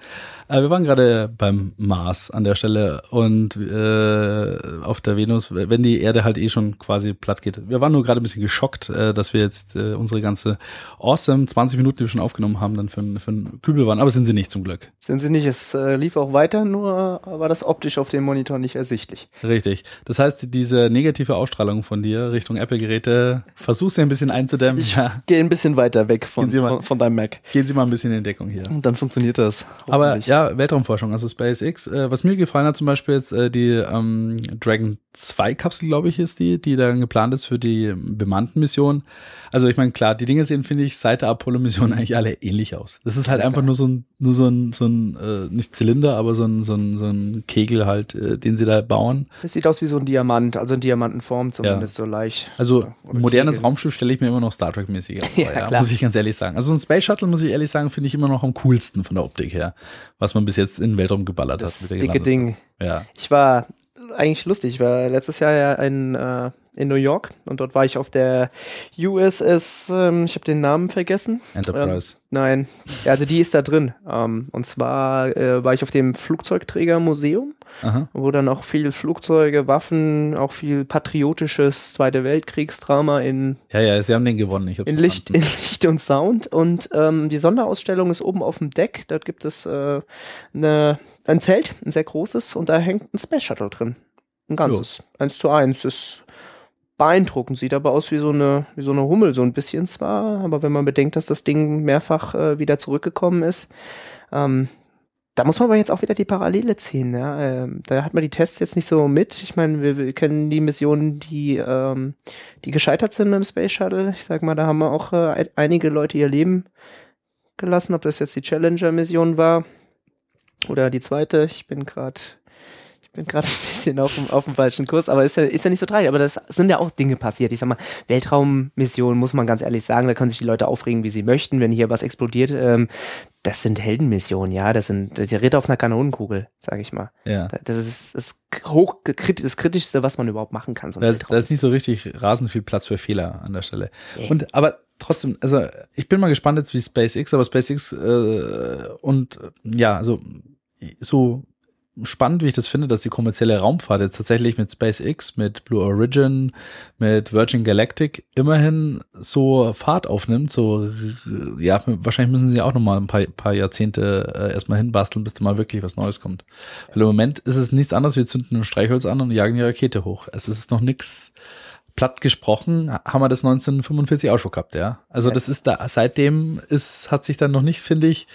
Speaker 2: Äh, Wir waren gerade beim Mars an der Stelle und äh, auf der Venus, wenn die Erde halt eh schon quasi platt geht. Wir waren nur gerade ein bisschen geschockt, dass wir jetzt unsere ganze awesome 20 Minuten, die wir schon aufgenommen haben, dann für, einen- für einen Kübel waren. Aber sind sie nicht zum Glück.
Speaker 3: Sind sie nicht, es lief auch weiter, nur war das optisch auf dem Monitor nicht ersichtlich.
Speaker 2: Richtig. Das heißt, diese negative Ausstrahlung von dir Richtung Apple-Geräte, versuch sie ein bisschen einzudämmen.
Speaker 3: Ich
Speaker 2: Ja.
Speaker 3: Geh ein bisschen weiter weg von,
Speaker 2: mal-
Speaker 3: von, von deinem Mac.
Speaker 2: Gehen Sie mal ein bisschen in Deckung hier.
Speaker 3: Und dann funktioniert das.
Speaker 2: Aber ja, Weltraumforschung, also SpaceX. Äh, was mir gefallen hat, zum Beispiel jetzt äh, die ähm, Dragon 2 Kapsel, glaube ich, ist die, die dann geplant ist für die bemannten Missionen. Also ich meine, klar, die Dinge sehen, finde ich, seit der Apollo-Mission [LAUGHS] eigentlich alle ähnlich aus. Das ist halt
Speaker 3: Ja,
Speaker 2: einfach
Speaker 3: klar.
Speaker 2: nur so ein, nur so ein, so ein äh, nicht Zylinder, aber so ein, so ein, so ein Kegel halt, äh, den sie da bauen.
Speaker 3: Es sieht aus wie so ein Diamant, also in Diamantenform zumindest so leicht.
Speaker 2: Also
Speaker 3: Ja, oder
Speaker 2: modernes
Speaker 3: Kegel.
Speaker 2: Raumschiff stelle ich mir immer noch Star Trek-mäßiger vor, [LAUGHS]
Speaker 3: Ja,
Speaker 2: ja,
Speaker 3: klar.
Speaker 2: muss ich ganz ehrlich sagen. Also so ein Space Shuttle, muss ich ehrlich sagen, finde ich immer noch am coolsten von der Optik her, was man bis jetzt in den Weltraum geballert
Speaker 3: Das
Speaker 2: hat. der
Speaker 3: dicke Ding.
Speaker 2: Ja.
Speaker 3: Ich war eigentlich lustig. Ich war letztes Jahr ja in, äh, in New York und dort war ich auf der USS, ähm, ich habe den Namen vergessen.
Speaker 2: Enterprise.
Speaker 3: Nein, ja, also die ist da drin. Ähm, und zwar äh, war ich auf dem Flugzeugträgermuseum,
Speaker 2: Aha.
Speaker 3: wo dann auch viel Flugzeuge, Waffen, auch viel patriotisches Zweite Weltkriegsdrama in
Speaker 2: Ja, ja, sie haben den gewonnen. Ich
Speaker 3: in Licht, in. Licht und Sound. Und ähm, die Sonderausstellung ist oben auf dem Deck. Dort gibt es äh, eine, ein Zelt, ein sehr großes, und da hängt ein Space Shuttle drin. Ein ganzes. Eins zu eins. Ist beeindruckend. Sieht aber aus wie so eine, wie so eine Hummel, so ein bisschen zwar. Aber wenn man bedenkt, dass das Ding mehrfach äh, wieder zurückgekommen ist, ähm, da muss man aber jetzt auch wieder die Parallele ziehen. Ja? Ähm, da hat man die Tests jetzt nicht so mit. Ich meine, wir, wir kennen die Missionen, die, ähm, die gescheitert sind mit dem Space Shuttle. Ich sag mal, da haben wir auch äh, ein- einige Leute ihr Leben gelassen, ob das jetzt die Challenger-Mission war oder die zweite. Ich bin gerade bin gerade ein bisschen auf dem, auf dem falschen Kurs, aber ist ja, ist ja nicht so tragisch. Aber das sind ja auch Dinge passiert. Ich sag mal, Weltraummissionen, muss man ganz ehrlich sagen, da können sich die Leute aufregen, wie sie möchten, wenn hier was explodiert. Ähm, das sind Heldenmissionen, ja. Das sind der Ritter auf einer Kanonenkugel, sage ich mal.
Speaker 2: Ja.
Speaker 3: Das ist das, hoch, das Kritischste, was man überhaupt machen kann. So
Speaker 2: Da ist, da ist nicht so richtig rasend viel Platz für Fehler an der Stelle.
Speaker 3: Nee.
Speaker 2: Und aber trotzdem, also ich bin mal gespannt jetzt wie SpaceX, aber SpaceX äh, und ja, also so spannend, wie ich das finde, dass die kommerzielle Raumfahrt jetzt tatsächlich mit SpaceX, mit Blue Origin, mit Virgin Galactic immerhin so Fahrt aufnimmt. So, ja, wahrscheinlich müssen sie auch noch mal ein paar, paar Jahrzehnte äh, erstmal hinbasteln, bis da mal wirklich was Neues kommt. Weil im Moment ist es nichts anderes, wir zünden ein Streichholz an und jagen die Rakete hoch. Es ist noch nichts platt gesprochen, haben wir das 1945 auch schon gehabt, ja. Also das ist da, seitdem ist, hat sich dann noch nicht, finde ich,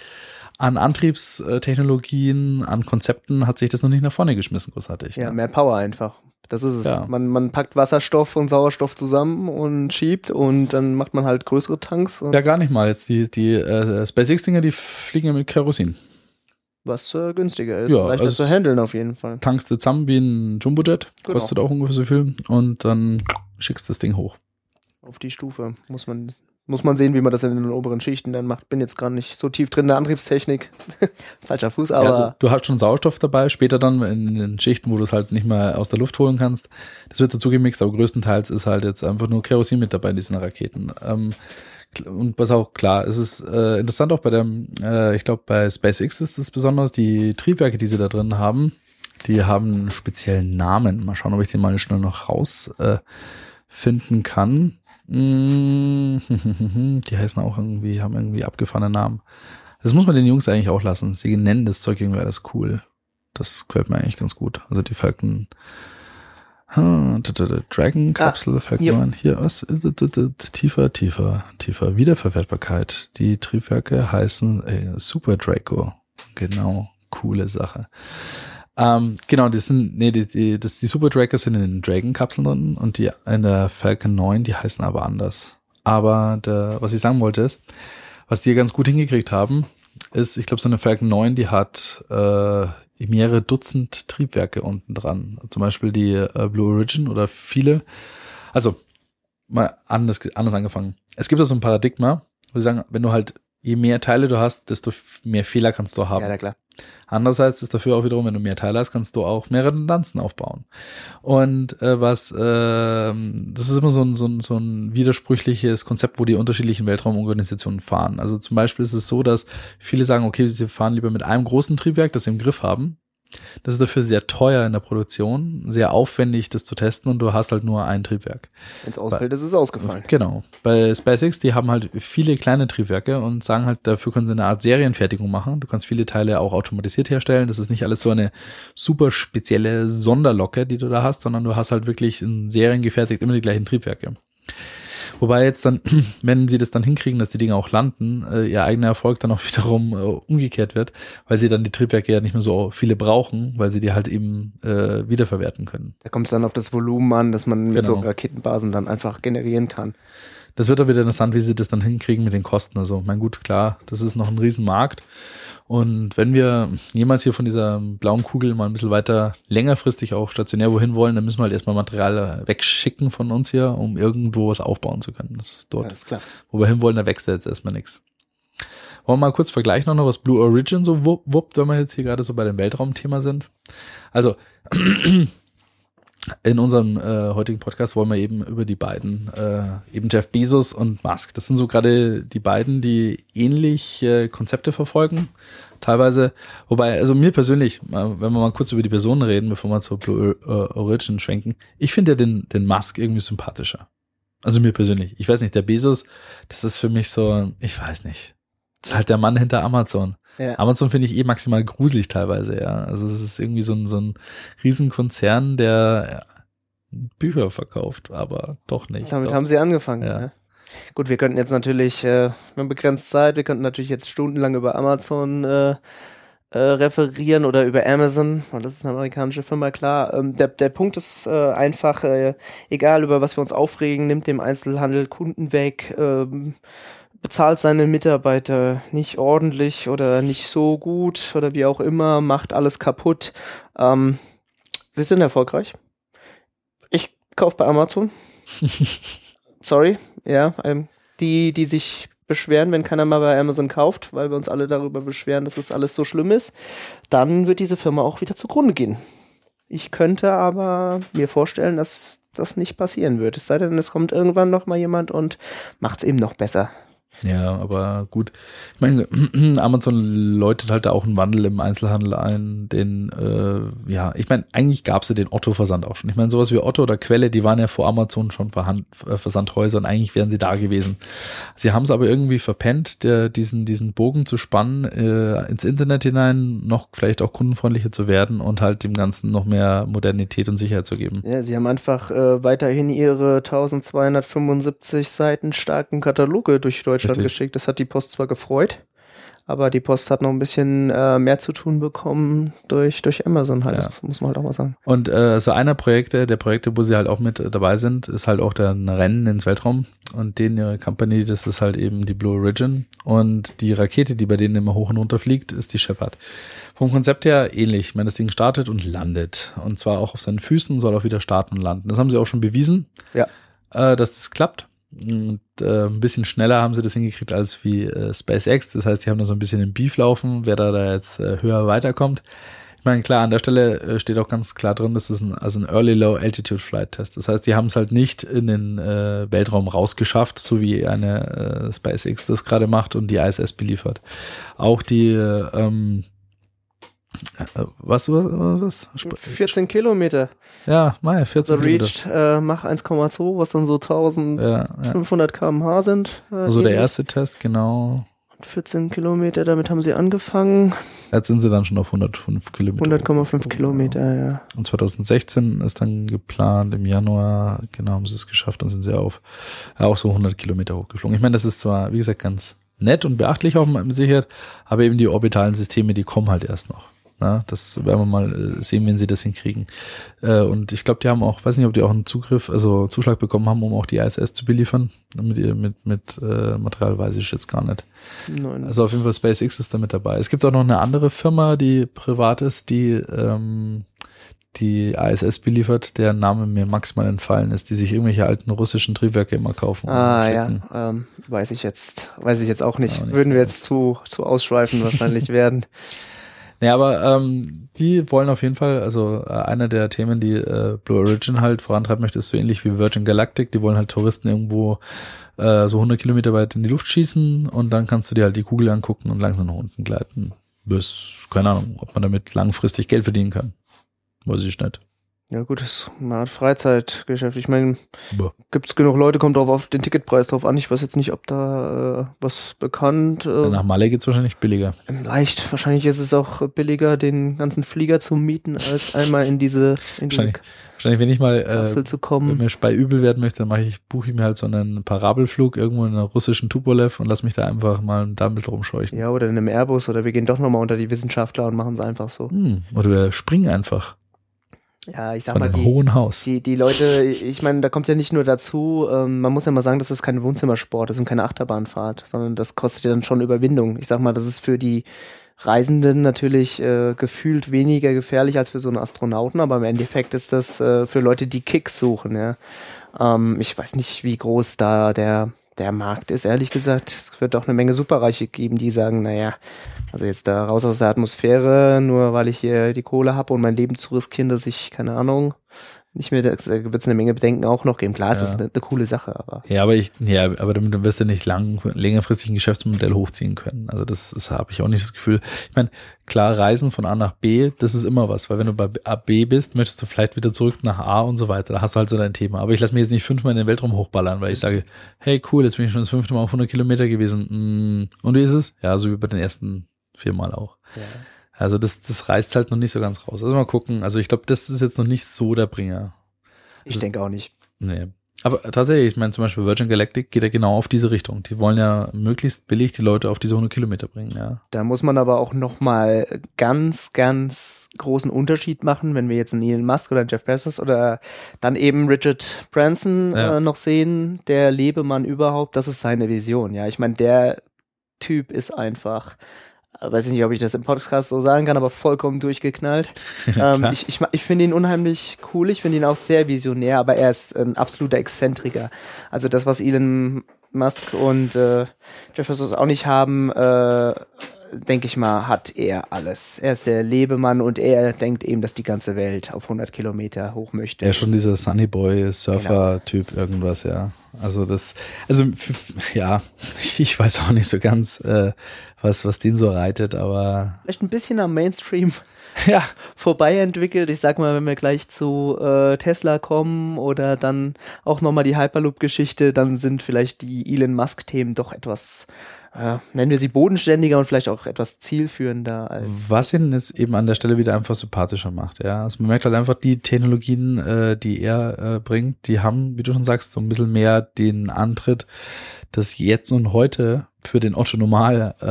Speaker 2: an Antriebstechnologien, an Konzepten hat sich das noch nicht nach vorne geschmissen, großartig.
Speaker 3: Ja,
Speaker 2: ne?
Speaker 3: mehr Power einfach. Das ist es.
Speaker 2: Ja.
Speaker 3: Man, man packt Wasserstoff und Sauerstoff zusammen und schiebt und dann macht man halt größere Tanks.
Speaker 2: Ja, gar nicht mal. Jetzt die, die äh, SpaceX-Dinger, die fliegen ja mit Kerosin.
Speaker 3: was äh, günstiger ist.
Speaker 2: Ja,
Speaker 3: Leichter
Speaker 2: also
Speaker 3: zu handeln auf jeden Fall.
Speaker 2: Tankst du zusammen wie ein Jumbojet,
Speaker 3: Genau.
Speaker 2: kostet auch ungefähr so viel und dann schickst du das Ding hoch.
Speaker 3: Auf die Stufe muss man, muss man sehen, wie man das in den oberen Schichten dann macht. Bin jetzt gerade nicht so tief drin in der Antriebstechnik. [LAUGHS] Falscher Fuß, aber
Speaker 2: Ja, also, du hast schon Sauerstoff dabei, später dann in den Schichten, wo du es halt nicht mehr aus der Luft holen kannst. Das wird dazu gemixt, aber größtenteils ist halt jetzt einfach nur Kerosin mit dabei in diesen Raketen. Ähm, und was auch klar, es ist äh, interessant auch bei dem, äh, ich glaube bei SpaceX ist es besonders, die Triebwerke, die sie da drin haben, die haben einen speziellen Namen. Mal schauen, ob ich den mal schnell noch raus äh, kann. Mm, [LAUGHS] Die heißen auch irgendwie, haben irgendwie abgefahrene Namen. Das muss man den Jungs eigentlich auch lassen. Sie nennen das Zeug irgendwie alles cool. Das gehört mir eigentlich ganz gut. Also die Falcon ah, Dragon Kapsel,
Speaker 3: hier.
Speaker 2: 9, hier, was? Tiefer, tiefer, tiefer. Wiederverwertbarkeit. Die Triebwerke heißen äh, Super Draco. Genau, coole Sache. Ähm, genau, die sind, nee, die, die, das, die Super Dracos sind in den Dragon-Kapseln drin und die in der Falcon 9, die heißen aber anders. Aber der, was ich sagen wollte ist, Was die ganz gut hingekriegt haben, ist, ich glaube, so eine Falcon 9, die hat äh, mehrere Dutzend Triebwerke unten dran. Zum Beispiel die äh, Blue Origin oder viele. Also, mal anders, anders angefangen. Es gibt da so ein Paradigma, wo sie sagen, wenn du halt je mehr Teile du hast, desto mehr Fehler kannst du haben.
Speaker 3: Ja, klar.
Speaker 2: Andererseits ist dafür auch wiederum, wenn du mehr Teile hast, kannst du auch mehr Redundanzen aufbauen. Und äh, was, äh, das ist immer so ein, so, ein, so ein widersprüchliches Konzept, wo die unterschiedlichen Weltraumorganisationen fahren. Also zum Beispiel ist es so, dass viele sagen, okay, sie fahren lieber mit einem großen Triebwerk, das sie im Griff haben, das ist dafür sehr teuer in der Produktion, sehr aufwendig, das zu testen und du hast halt nur ein Triebwerk.
Speaker 3: Wenn es ausfällt, ist es ausgefallen.
Speaker 2: Genau. Bei SpaceX, die haben halt viele kleine Triebwerke und sagen halt, dafür können sie eine Art Serienfertigung machen. Du kannst viele Teile auch automatisiert herstellen. Das ist nicht alles so eine super spezielle Sonderlocke, die du da hast, sondern du hast halt wirklich in Serien gefertigt immer die gleichen Triebwerke. Wobei jetzt dann, [CLEARS THROAT] wenn sie das dann hinkriegen, dass die Dinge auch landen, äh, ihr eigener Erfolg dann auch [LAUGHS] wiederum äh, umgekehrt wird, weil sie dann die Triebwerke ja nicht mehr so viele brauchen, weil sie die halt eben äh, wiederverwerten können.
Speaker 3: Da kommt es dann auf das Volumen an, dass man mit
Speaker 2: Genau.
Speaker 3: so Raketenbasen dann einfach generieren kann.
Speaker 2: Das wird auch wieder interessant, wie sie das dann hinkriegen mit den Kosten. Also, mein gut, klar, das ist noch ein Riesenmarkt. Und wenn wir jemals hier von dieser blauen Kugel mal ein bisschen weiter längerfristig auch stationär wohin wollen, dann müssen wir halt erstmal Material wegschicken von uns hier, um irgendwo was aufbauen zu können. Das ist dort,
Speaker 3: Alles klar.
Speaker 2: wo wir hinwollen, da wächst jetzt erstmal nichts. Wollen wir mal kurz vergleichen noch, was Blue Origin so wupp, wuppt, wenn wir jetzt hier gerade so bei dem Weltraumthema sind. Also, [CLEARS THROAT] in unserem äh, heutigen Podcast wollen wir eben über die beiden, äh, eben Jeff Bezos und Musk. Das sind so gerade die beiden, die ähnlich äh, Konzepte verfolgen. Teilweise, wobei, also mir persönlich, wenn wir mal kurz über die Personen reden, bevor wir zur Blue äh, Origin schwenken, ich finde ja den, den Musk irgendwie sympathischer. Also mir persönlich. Ich weiß nicht, der Bezos, das ist für mich so, ich weiß nicht. Das ist halt der Mann hinter Amazon.
Speaker 3: Ja.
Speaker 2: Amazon finde ich eh maximal gruselig teilweise, ja. Also es ist irgendwie so ein, so ein Riesenkonzern, der Bücher verkauft, aber doch nicht.
Speaker 3: Damit
Speaker 2: doch.
Speaker 3: haben sie angefangen.
Speaker 2: Ja.
Speaker 3: Ja. Gut, wir könnten jetzt natürlich, äh, wir haben begrenzt Zeit, wir könnten natürlich jetzt stundenlang über Amazon äh, äh, referieren oder über Amazon, und das ist eine amerikanische Firma, klar. Ähm, der, der Punkt ist äh, einfach, äh, egal über was wir uns aufregen, nimmt dem Einzelhandel Kunden weg, ähm, bezahlt seine Mitarbeiter nicht ordentlich oder nicht so gut oder wie auch immer, macht alles kaputt. Ähm, sie sind erfolgreich. Ich kaufe bei Amazon. [LAUGHS] Sorry, ja. Ähm, die, die sich beschweren, wenn keiner mal bei Amazon kauft, weil wir uns alle darüber beschweren, dass das alles so schlimm ist, dann wird diese Firma auch wieder zugrunde gehen. Ich könnte aber mir vorstellen, dass das nicht passieren wird. Es sei denn, es kommt irgendwann noch mal jemand und macht es eben noch besser.
Speaker 2: Ja, aber gut. Ich meine, [CLEARS THROAT] Amazon läutet halt da auch einen Wandel im Einzelhandel ein, den, äh, ja, ich meine, eigentlich gab es ja den Otto-Versand auch schon. Ich meine, sowas wie Otto oder Quelle, die waren ja vor Amazon schon Verhand, äh, Versandhäuser und eigentlich wären sie da gewesen. Sie haben es aber irgendwie verpennt, der, diesen, diesen Bogen zu spannen, äh, ins Internet hinein, noch vielleicht auch kundenfreundlicher zu werden und halt dem Ganzen noch mehr Modernität und Sicherheit zu geben.
Speaker 3: Ja, sie haben einfach äh, weiterhin ihre 1275 Seiten starken Kataloge durch
Speaker 2: Richtig.
Speaker 3: geschickt. Das hat die Post zwar gefreut, aber die Post hat noch ein bisschen äh, mehr zu tun bekommen durch, durch Amazon halt.
Speaker 2: Ja.
Speaker 3: Das muss man halt auch mal sagen.
Speaker 2: Und äh, so einer Projekte, der Projekte, wo sie halt auch mit äh, dabei sind, ist halt auch der Rennen ins Weltraum. Und denen ihre Company, das ist halt eben die Blue Origin. Und die Rakete, die bei denen immer hoch und runter fliegt, ist die Shepard. Vom Konzept her ähnlich. Ich meine, das Ding startet und landet. Und zwar auch auf seinen Füßen, soll auch wieder starten und landen. Das haben sie auch schon bewiesen,
Speaker 3: Ja.
Speaker 2: äh, dass das klappt. Und äh, ein bisschen schneller haben sie das hingekriegt als wie äh, SpaceX. Das heißt, die haben da so ein bisschen im Beef laufen, wer da, da jetzt äh, höher weiterkommt. Ich meine, klar, an der Stelle äh, steht auch ganz klar drin, das ist ein, also ein Early Low Altitude Flight Test. Das heißt, die haben es halt nicht in den äh, Weltraum rausgeschafft, so wie eine äh, SpaceX das gerade macht und die ISS beliefert. Auch die äh, ähm, äh, was, was, was? Sp
Speaker 3: 14 Kilometer.
Speaker 2: Ja, mal 14
Speaker 3: The
Speaker 2: Kilometer.
Speaker 3: Reached äh, Mach 1,2, was dann so 1500
Speaker 2: Ja, ja.
Speaker 3: kmh sind. Äh,
Speaker 2: Also der erste Test, genau.
Speaker 3: 14 Kilometer, damit haben sie angefangen.
Speaker 2: Jetzt sind sie dann schon auf 105 Kilometer.
Speaker 3: 100,5 Kilometer, ja.
Speaker 2: Und 2016 ist dann geplant, im Januar, genau, haben sie es geschafft, dann sind sie auf, ja, auch so 100 Kilometer hochgeflogen. Ich meine, das ist zwar, wie gesagt, ganz nett und beachtlich auch mit Sicherheit, aber eben die orbitalen Systeme, die kommen halt erst noch. Na, das werden wir mal äh, sehen, wenn sie das hinkriegen. Äh, und ich glaube, die haben auch, weiß nicht, ob die auch einen Zugriff, also Zuschlag bekommen haben, um auch die ISS zu beliefern. Mit, ihr- mit, mit äh, Material weiß ich jetzt gar nicht.
Speaker 3: Nein.
Speaker 2: Also auf jeden Fall SpaceX ist da mit dabei. Es gibt auch noch eine andere Firma, die privat ist, die ähm, die ISS beliefert, deren Name mir maximal entfallen ist, die sich irgendwelche alten russischen Triebwerke immer kaufen.
Speaker 3: Ah ja, ähm, weiß ich jetzt, weiß ich jetzt auch nicht.
Speaker 2: Auch nicht.
Speaker 3: Würden wir jetzt zu zu ausschweifen wahrscheinlich werden. [LAUGHS]
Speaker 2: Nee, aber ähm, die wollen auf jeden Fall, also äh, einer der Themen, die äh, Blue Origin halt vorantreiben möchte, ist so ähnlich wie Virgin Galactic. Die wollen halt Touristen irgendwo äh, so 100 Kilometer weit in die Luft schießen und dann kannst du dir halt die Kugel angucken und langsam nach unten gleiten. Bis, keine Ahnung, ob man damit langfristig Geld verdienen kann. Weiß ich nicht.
Speaker 3: Ja gut, das ist eine Art Freizeitgeschäft. Ich meine,
Speaker 2: Boah.
Speaker 3: gibt's genug Leute, kommt drauf auf den Ticketpreis drauf an. Ich weiß jetzt nicht, ob da äh, was bekannt. Äh,
Speaker 2: Nach Malle geht's wahrscheinlich billiger.
Speaker 3: leicht. Wahrscheinlich ist es auch billiger, den ganzen Flieger zu mieten, als einmal in diese in diese
Speaker 2: Wahrscheinlich, wahrscheinlich wenn ich mal äh,
Speaker 3: zu
Speaker 2: wenn
Speaker 3: kommen.
Speaker 2: mir bei übel werden möchte, dann mache ich, buche ich mir halt so einen Parabelflug irgendwo in einer russischen Tupolev und lass mich da einfach mal da ein bisschen rumscheuchen.
Speaker 3: Ja, oder in einem Airbus oder wir gehen doch nochmal unter die Wissenschaftler und machen es einfach so.
Speaker 2: Hm, oder wir springen einfach
Speaker 3: Ja, ich sag
Speaker 2: von
Speaker 3: mal, die,
Speaker 2: hohen Haus.
Speaker 3: die, die Leute, ich meine, da kommt ja nicht nur dazu, ähm, man muss ja mal sagen, das ist kein Wohnzimmersport, das ist keine Achterbahnfahrt, sondern das kostet ja dann schon Überwindung. Ich sag mal, das ist für die Reisenden natürlich äh, gefühlt weniger gefährlich als für so einen Astronauten, aber im Endeffekt ist das äh, für Leute, die Kicks suchen, ja. Ähm, ich weiß nicht, wie groß da der, der Markt ist, ehrlich gesagt. Es wird auch eine Menge Superreiche geben, die sagen, naja, also jetzt da raus aus der Atmosphäre, nur weil ich hier die Kohle habe und mein Leben zu riskieren, dass ich, keine Ahnung, nicht mehr, da wird es eine Menge Bedenken auch noch geben. Klar, es
Speaker 2: Ja.
Speaker 3: ist eine, eine coole Sache, aber
Speaker 2: Ja, aber ich, ja, aber damit wirst du nicht lang, längerfristig ein Geschäftsmodell hochziehen können. Also das, das habe ich auch nicht das Gefühl. Ich meine, klar, Reisen von A nach B, das ist immer was, weil wenn du bei A, B bist, möchtest du vielleicht wieder zurück nach A und so weiter. Da hast du halt so dein Thema. Aber ich lasse mir jetzt nicht fünfmal in den Weltraum hochballern, weil ich sage, hey cool, jetzt bin ich schon das fünfte Mal auf 100 Kilometer gewesen. Mm, Und wie ist es? Ja, so wie bei den ersten vier Mal auch. Also das, das reißt halt noch nicht so ganz raus. Also mal gucken. Also ich glaube, das ist jetzt noch nicht so der Bringer.
Speaker 3: ich denke auch nicht.
Speaker 2: Nee. Aber tatsächlich, ich meine zum Beispiel Virgin Galactic geht ja genau auf diese Richtung. Die wollen ja möglichst billig die Leute auf diese 100 Kilometer bringen, ja.
Speaker 3: Da muss man aber auch noch mal ganz, ganz großen Unterschied machen, wenn wir jetzt einen Elon Musk oder einen Jeff Bezos oder dann eben Richard Branson
Speaker 2: Ja.
Speaker 3: äh, noch sehen, der Lebemann überhaupt, das ist seine Vision. Ja, ich meine, der Typ ist einfach, weiß ich nicht, ob ich das im Podcast so sagen kann, aber vollkommen durchgeknallt. [LAUGHS] ähm, ich ich, ich finde ihn unheimlich cool, ich finde ihn auch sehr visionär, aber er ist ein absoluter Exzentriker. Also das, was Elon Musk und äh, Jeff Bezos auch nicht haben, äh, denke ich mal, hat er alles. Er ist der Lebemann und er denkt eben, dass die ganze Welt auf 100 Kilometer hoch möchte.
Speaker 2: Ja, schon dieser Sunny Boy Surfer Typ irgendwas, ja. Also das, also ja, [LAUGHS] ich weiß auch nicht so ganz, äh, was was den so reitet, aber
Speaker 3: Vielleicht ein bisschen am Mainstream [LAUGHS]
Speaker 2: ja,
Speaker 3: vorbei entwickelt. Ich sag mal, wenn wir gleich zu äh, Tesla kommen oder dann auch nochmal die Hyperloop-Geschichte, dann sind vielleicht die Elon Musk-Themen doch etwas, äh, nennen wir sie bodenständiger und vielleicht auch etwas zielführender als.
Speaker 2: was ihn jetzt eben an der Stelle wieder einfach sympathischer macht, ja. Also man merkt halt einfach, die Technologien, äh, die er äh, bringt, die haben, wie du schon sagst, so ein bisschen mehr den Antritt, das jetzt und heute für den Otto Normal äh,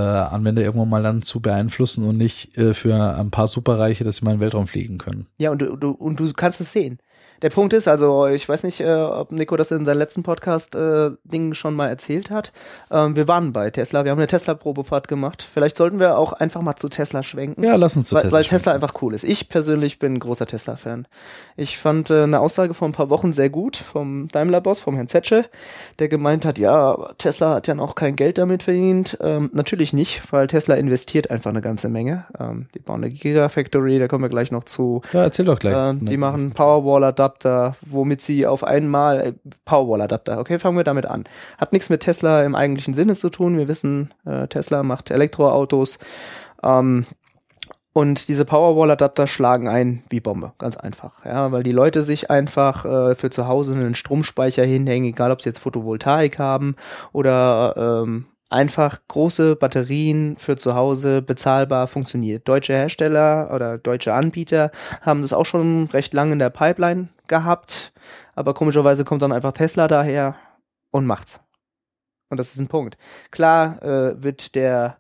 Speaker 2: irgendwann mal dann zu beeinflussen und nicht äh, für ein paar Superreiche, dass sie mal in den Weltraum fliegen können.
Speaker 3: Ja, und du, du, und du kannst es sehen. Der Punkt ist, also ich weiß nicht, äh, ob Nico das in seinem letzten Podcast-Ding schon mal erzählt hat. Ähm, wir waren bei Tesla, wir haben eine Tesla-Probefahrt gemacht. Vielleicht sollten wir auch einfach mal zu Tesla schwenken.
Speaker 2: Ja, lass uns zu
Speaker 3: weil,
Speaker 2: Tesla
Speaker 3: weil Tesla
Speaker 2: schwenken.
Speaker 3: einfach cool ist. Ich persönlich bin ein großer Tesla-Fan. Ich fand äh, eine Aussage vor ein paar Wochen sehr gut vom Daimler-Boss, vom Herrn Zetsche, der gemeint hat, ja, Tesla hat ja noch kein Geld damit verdient. Ähm, natürlich nicht, weil Tesla investiert einfach eine ganze Menge. Ähm, die bauen eine Gigafactory, da kommen wir gleich noch zu.
Speaker 2: Ja, erzähl doch gleich.
Speaker 3: Ähm, die machen Powerwall-Adapter, womit sie auf einmal äh, Powerwall-Adapter. Okay, fangen wir damit an. Hat nichts mit Tesla im eigentlichen Sinne zu tun. Wir wissen, äh, Tesla macht Elektroautos. Ähm, und diese Powerwall-Adapter schlagen ein wie Bombe, ganz einfach. Ja, weil die Leute sich einfach äh, für zu Hause einen Stromspeicher hinhängen, egal ob sie jetzt Photovoltaik haben oder ähm, einfach große Batterien für zu Hause bezahlbar funktioniert. Deutsche Hersteller oder deutsche Anbieter haben das auch schon recht lange in der Pipeline gehabt, aber komischerweise kommt dann einfach Tesla daher und macht's. Und das ist ein Punkt. Klar äh, wird der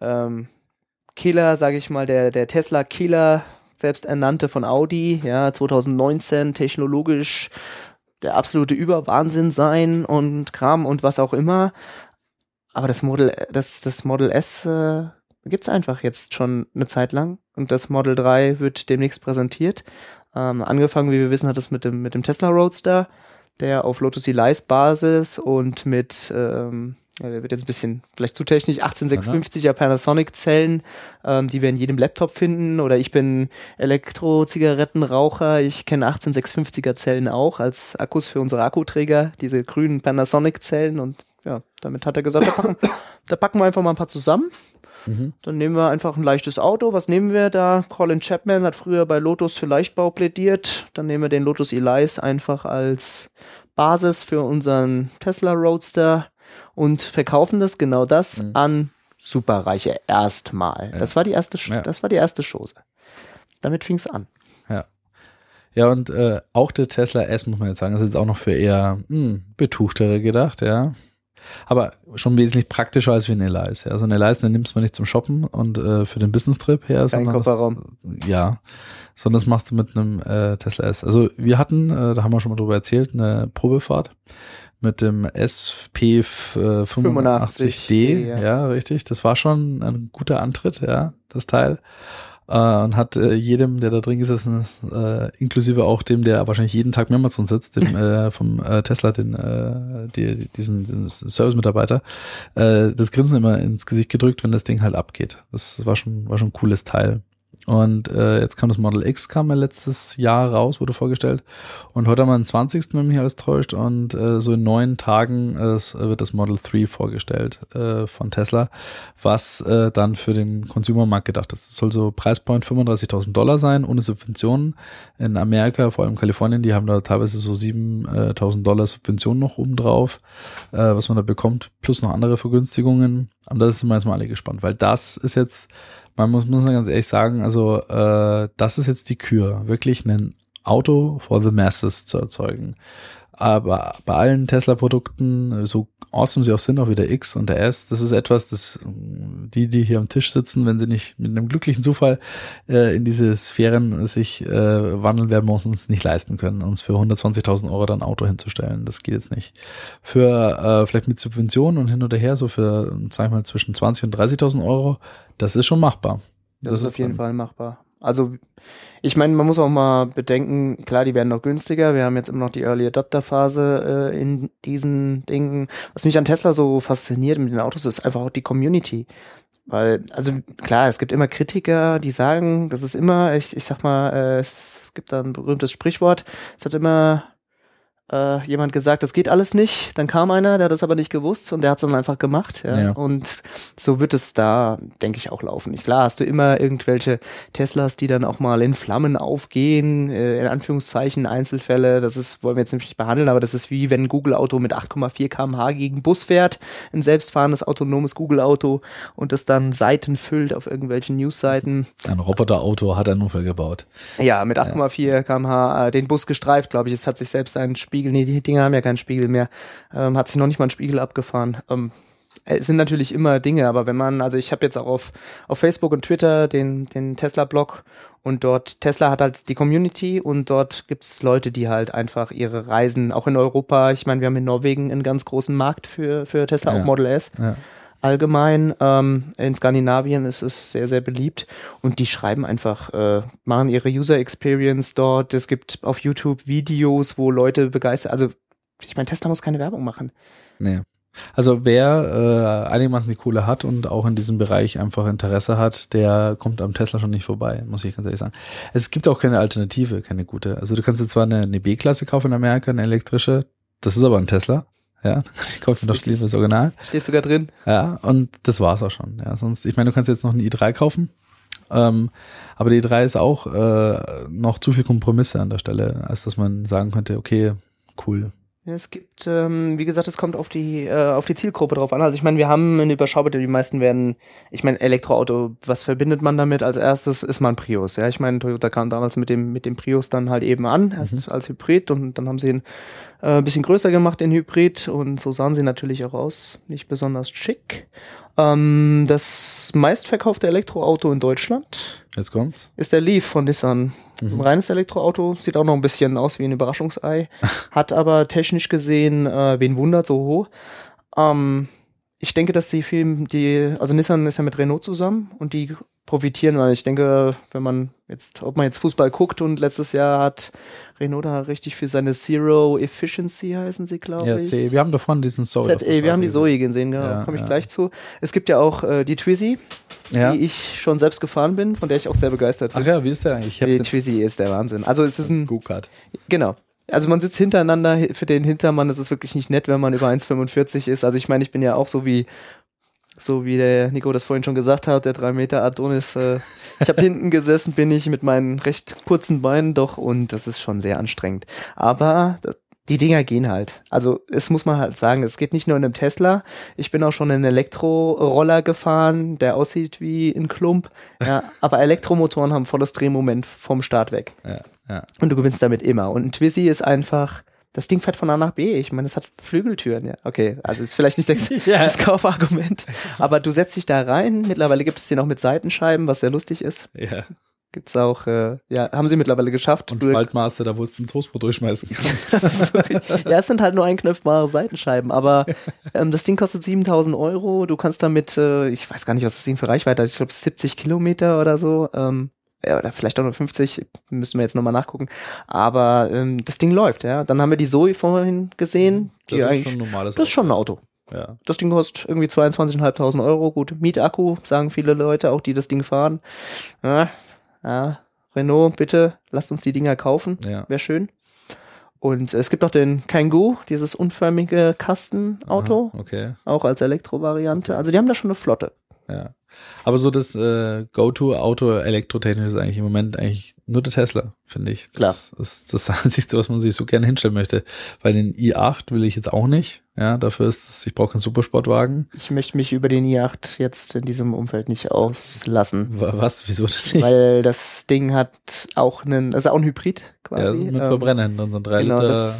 Speaker 3: ähm, Killer, sage ich mal, der, der Tesla-Killer, selbst ernannte von Audi, ja, 2019 technologisch der absolute Überwahnsinn sein und Kram und was auch immer. Aber das Model, das, das Model S äh, gibt's einfach jetzt schon eine Zeit lang und das Model 3 wird demnächst präsentiert. Ähm, angefangen, wie wir wissen, hat es mit dem, mit dem Tesla Roadster, der auf Lotus Elias Basis und mit ähm, ja, wird jetzt ein bisschen vielleicht zu technisch, 18650er Panasonic-Zellen, ähm, die wir in jedem Laptop finden. Oder ich bin Elektro-Zigarettenraucher, ich kenne 18650er Zellen auch als Akkus für unsere Akkuträger, diese grünen Panasonic-Zellen. Und ja, damit hat er gesagt, da packen, [COUGHS] da packen wir einfach mal ein paar zusammen. Mhm. Dann nehmen wir einfach ein leichtes Auto. Was nehmen wir da? Colin Chapman hat früher bei Lotus für Leichtbau plädiert. Dann nehmen wir den Lotus Elise einfach als Basis für unseren Tesla Roadster und verkaufen das genau das mhm. an Superreiche erstmal. Ja. Das war die erste, ja. das war die erste Chose. Damit fing es an.
Speaker 2: Ja. Ja, und äh, auch der Tesla S, muss man jetzt sagen, ist jetzt auch noch für eher mh, hm, Betuchtere gedacht, ja. Aber schon wesentlich praktischer als wie ein Elias. Ja. Also ein Elias, den nimmst du nicht zum Shoppen und äh, für den Business-Trip her.
Speaker 3: Kein Kofferraum.
Speaker 2: Das, ja, sondern das machst du mit einem äh, Tesla S. Also wir hatten, äh, da haben wir schon mal drüber erzählt, eine Probefahrt mit dem SP85D, äh, ja. ja. richtig. Das war schon ein guter Antritt, ja, das Teil. Äh, und hat äh, jedem, der da drin gesessen ist, äh, inklusive auch dem, der wahrscheinlich jeden Tag mehrmals drin sitzt, dem [LAUGHS] äh, vom äh, Tesla, den, äh, die, diesen Service-Mitarbeiter, äh, das Grinsen immer ins Gesicht gedrückt, wenn das Ding halt abgeht. Das war schon, war schon ein cooles Teil. Und äh, jetzt kam das Model X, kam ja letztes Jahr raus, wurde vorgestellt. Und heute haben wir den 20., wenn mich alles täuscht. Und äh, so in neun Tagen äh, wird das Model 3 vorgestellt äh, von Tesla, was äh, dann für den Consumermarkt gedacht ist. Das soll so Preispoint 35.000 Dollar sein, ohne Subventionen. In Amerika, vor allem Kalifornien, die haben da teilweise so 7.000 Dollar Subventionen noch obendrauf, äh, was man da bekommt, plus noch andere Vergünstigungen. Und das sind wir jetzt mal alle gespannt, weil das ist jetzt man muss, muss ganz ehrlich sagen, also äh, das ist jetzt die Kür, wirklich ein Auto for the masses zu erzeugen. Aber bei allen Tesla-Produkten, so awesome sie auch sind, auch wie der X und der S, das ist etwas, das die, die hier am Tisch sitzen, wenn sie nicht mit einem glücklichen Zufall äh, in diese Sphären sich äh, wandeln, werden wir uns nicht leisten können, uns für 120.000 Euro dann ein Auto hinzustellen. Das geht jetzt nicht. Für äh, vielleicht mit Subventionen und hin oder her, so für, sag ich mal, zwischen 20.000 und 30.000 Euro, das ist schon machbar.
Speaker 3: Das, das ist auf jeden Fall machbar. Also ich meine, man muss auch mal bedenken, klar, die werden noch günstiger. Wir haben jetzt immer noch die Early Adopter Phase äh, in diesen Dingen. Was mich an Tesla so fasziniert mit den Autos, ist einfach auch die Community. Weil, also klar, es gibt immer Kritiker, die sagen, das ist immer, ich, ich sag mal, äh, es gibt da ein berühmtes Sprichwort, es hat immer äh, jemand gesagt, das geht alles nicht. Dann kam einer, der hat das aber nicht gewusst und der hat es dann einfach gemacht. Ja? ja. Und so wird es da, denke ich, auch laufen. Nicht klar, hast du immer irgendwelche Teslas, die dann auch mal in Flammen aufgehen, äh, in Anführungszeichen Einzelfälle. Das ist, wollen wir jetzt nicht behandeln, aber das ist wie wenn ein Google-Auto mit 8,4 kmh gegen Bus fährt, ein selbstfahrendes autonomes Google-Auto und das dann Seiten füllt auf irgendwelchen News-Seiten.
Speaker 2: Ein Roboter-Auto hat einen Unfall gebaut.
Speaker 3: Ja, mit 8,4 ja. kmh äh, den Bus gestreift, glaube ich. Es hat sich selbst einen Spiegel nee, die Dinger haben ja keinen Spiegel mehr, ähm, hat sich noch nicht mal ein Spiegel abgefahren. Ähm, es sind natürlich immer Dinge, aber wenn man, also ich habe jetzt auch auf, auf Facebook und Twitter den, den Tesla-Blog und dort, Tesla hat halt die Community und dort gibt's Leute, die halt einfach ihre Reisen, auch in Europa, ich meine, wir haben in Norwegen einen ganz großen Markt für, für Tesla, ja. auch Model S. Ja allgemein. Ähm, in Skandinavien ist es sehr, sehr beliebt und die schreiben einfach, äh, machen ihre User Experience dort. Es gibt auf YouTube Videos, wo Leute begeistert, also ich meine, Tesla muss keine Werbung machen.
Speaker 2: Nee. Also wer äh, einigermaßen die Kohle hat und auch in diesem Bereich einfach Interesse hat, der kommt am Tesla schon nicht vorbei, muss ich ganz ehrlich sagen. Es gibt auch keine Alternative, keine gute. Also du kannst jetzt zwar eine, eine B-Klasse kaufen in Amerika, eine elektrische, das ist aber ein Tesla. Ja, ich kaufe noch lieber das Original.
Speaker 3: Steht sogar drin.
Speaker 2: Ja, und das war's auch schon. Ja, sonst, ich meine, du kannst jetzt noch einen i3 kaufen. Ähm, aber die i3 ist auch äh, noch zu viel Kompromisse an der Stelle, als dass man sagen könnte, okay, cool.
Speaker 3: Es gibt, ähm, wie gesagt, es kommt auf die äh, auf die Zielgruppe drauf an. Also ich meine, wir haben eine Überschaubar, die meisten werden, ich meine, Elektroauto, was verbindet man damit als erstes? Ist man Prius. Ja, ich meine, Toyota kam damals mit dem mit dem Prius dann halt eben an, erst als Hybrid und dann haben sie ihn äh, ein bisschen größer gemacht, den Hybrid und so sahen sie natürlich auch aus, nicht besonders schick. Ähm, das meistverkaufte Elektroauto in Deutschland
Speaker 2: Jetzt kommt's.
Speaker 3: ist der Leaf von Nissan. Das ist ein reines Elektroauto, sieht auch noch ein bisschen aus wie ein Überraschungsei, [LAUGHS] hat aber technisch gesehen, äh, wen wundert, so hoch. Ähm, ich denke, dass die viel, die, also Nissan ist ja mit Renault zusammen und die profitieren, weil ich denke, wenn man jetzt, ob man jetzt Fußball guckt und letztes Jahr hat Renault da richtig für seine Zero Efficiency heißen sie, glaube
Speaker 2: Ja,
Speaker 3: ich.
Speaker 2: C. Wir haben davon diesen der
Speaker 3: ZE, wir haben die Zoe gesehen, genau,
Speaker 2: Ja,
Speaker 3: komme ich
Speaker 2: ja.
Speaker 3: gleich zu. Es gibt ja auch äh, die Twizy,
Speaker 2: Ja.
Speaker 3: die ich schon selbst gefahren bin, von der ich auch sehr begeistert
Speaker 2: Ach
Speaker 3: bin.
Speaker 2: ja, wie ist der eigentlich? Ich
Speaker 3: die Twizy ist der Wahnsinn. Also es ist ein,
Speaker 2: Go-Kart.
Speaker 3: genau. Also man sitzt hintereinander, für den Hintermann ist es wirklich nicht nett, wenn man über 1,45 ist. Also ich meine, ich bin ja auch so wie so wie der Nico das vorhin schon gesagt hat, der 3 Meter Adonis. Äh, ich habe [LAUGHS] hinten gesessen, bin ich mit meinen recht kurzen Beinen doch und das ist schon sehr anstrengend. Aber die Dinger gehen halt. Also es muss man halt sagen, es geht nicht nur in einem Tesla. Ich bin auch schon in einen Elektroroller gefahren, der aussieht wie ein Klump. [LAUGHS] Ja, aber Elektromotoren haben volles Drehmoment vom Start weg.
Speaker 2: Ja, ja.
Speaker 3: Und du gewinnst damit immer. Und ein Twizy ist einfach, das Ding fährt von A nach B. Ich meine, es hat Flügeltüren, ja. Okay, also ist vielleicht nicht [LAUGHS] das,
Speaker 2: Ja.
Speaker 3: das Kaufargument. Aber du setzt dich da rein. Mittlerweile gibt es die noch mit Seitenscheiben, was sehr lustig ist.
Speaker 2: ja.
Speaker 3: Gibt's auch, äh, ja, haben sie mittlerweile geschafft.
Speaker 2: Und Spaltmaße, da wo du ein Toastbrot durchschmeißen kannst. [LAUGHS]
Speaker 3: richtig. ja, es sind halt nur einknöpfbare Seitenscheiben, aber [LAUGHS] ähm, das Ding kostet 7000 Euro. Du kannst damit, äh, ich weiß gar nicht, was das Ding für Reichweite hat. Ich glaube 70 Kilometer oder so. Ähm, ja, oder vielleicht auch nur 50, müssen wir jetzt nochmal nachgucken. Aber ähm, das Ding läuft, ja. Dann haben wir die Zoe vorhin gesehen. Die
Speaker 2: Das ist
Speaker 3: eigentlich,
Speaker 2: schon ein normales
Speaker 3: das ist schon ein Auto.
Speaker 2: Ja.
Speaker 3: Das Ding kostet irgendwie 22.500 Euro. Gut, Mietakku, sagen viele Leute, auch die das Ding fahren. Ja, ja. Renault, bitte, lasst uns die Dinger kaufen.
Speaker 2: Ja.
Speaker 3: Wäre schön. Und es gibt auch den Kangoo, dieses unförmige Kastenauto,
Speaker 2: Aha, Okay,
Speaker 3: auch als Elektrovariante. Also die haben da schon eine Flotte.
Speaker 2: ja. Aber so das äh, Go-To-Auto elektrotechnisch ist eigentlich im Moment eigentlich nur der Tesla, finde ich. Das ist das [LAUGHS] Einzige, was man sich so gerne hinstellen möchte. Weil den i8 will ich jetzt auch nicht. Ja, dafür ist es, ich brauche keinen Supersportwagen.
Speaker 3: Ich möchte mich über den i8 jetzt in diesem Umfeld nicht auslassen.
Speaker 2: Wa- Was? Wieso das nicht?
Speaker 3: Weil das Ding hat auch einen, also auch ein Hybrid quasi.
Speaker 2: ja, so mit
Speaker 3: ähm,
Speaker 2: Verbrenner hinten, so ein 3
Speaker 3: Genau,
Speaker 2: Liter,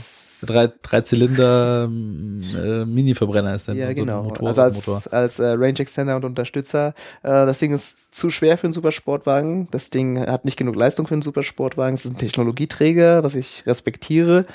Speaker 2: drei, drei Zylinder äh, Mini-Verbrenner ist dann
Speaker 3: ja,
Speaker 2: so
Speaker 3: genau.
Speaker 2: Motor,
Speaker 3: also
Speaker 2: Motor.
Speaker 3: als, als äh, Range Extender und Unterstützer. Äh, das Ding ist zu schwer für einen Supersportwagen. Das Ding hat nicht genug Leistung für einen Supersportwagen. Es ist ein Technologieträger, was ich respektiere.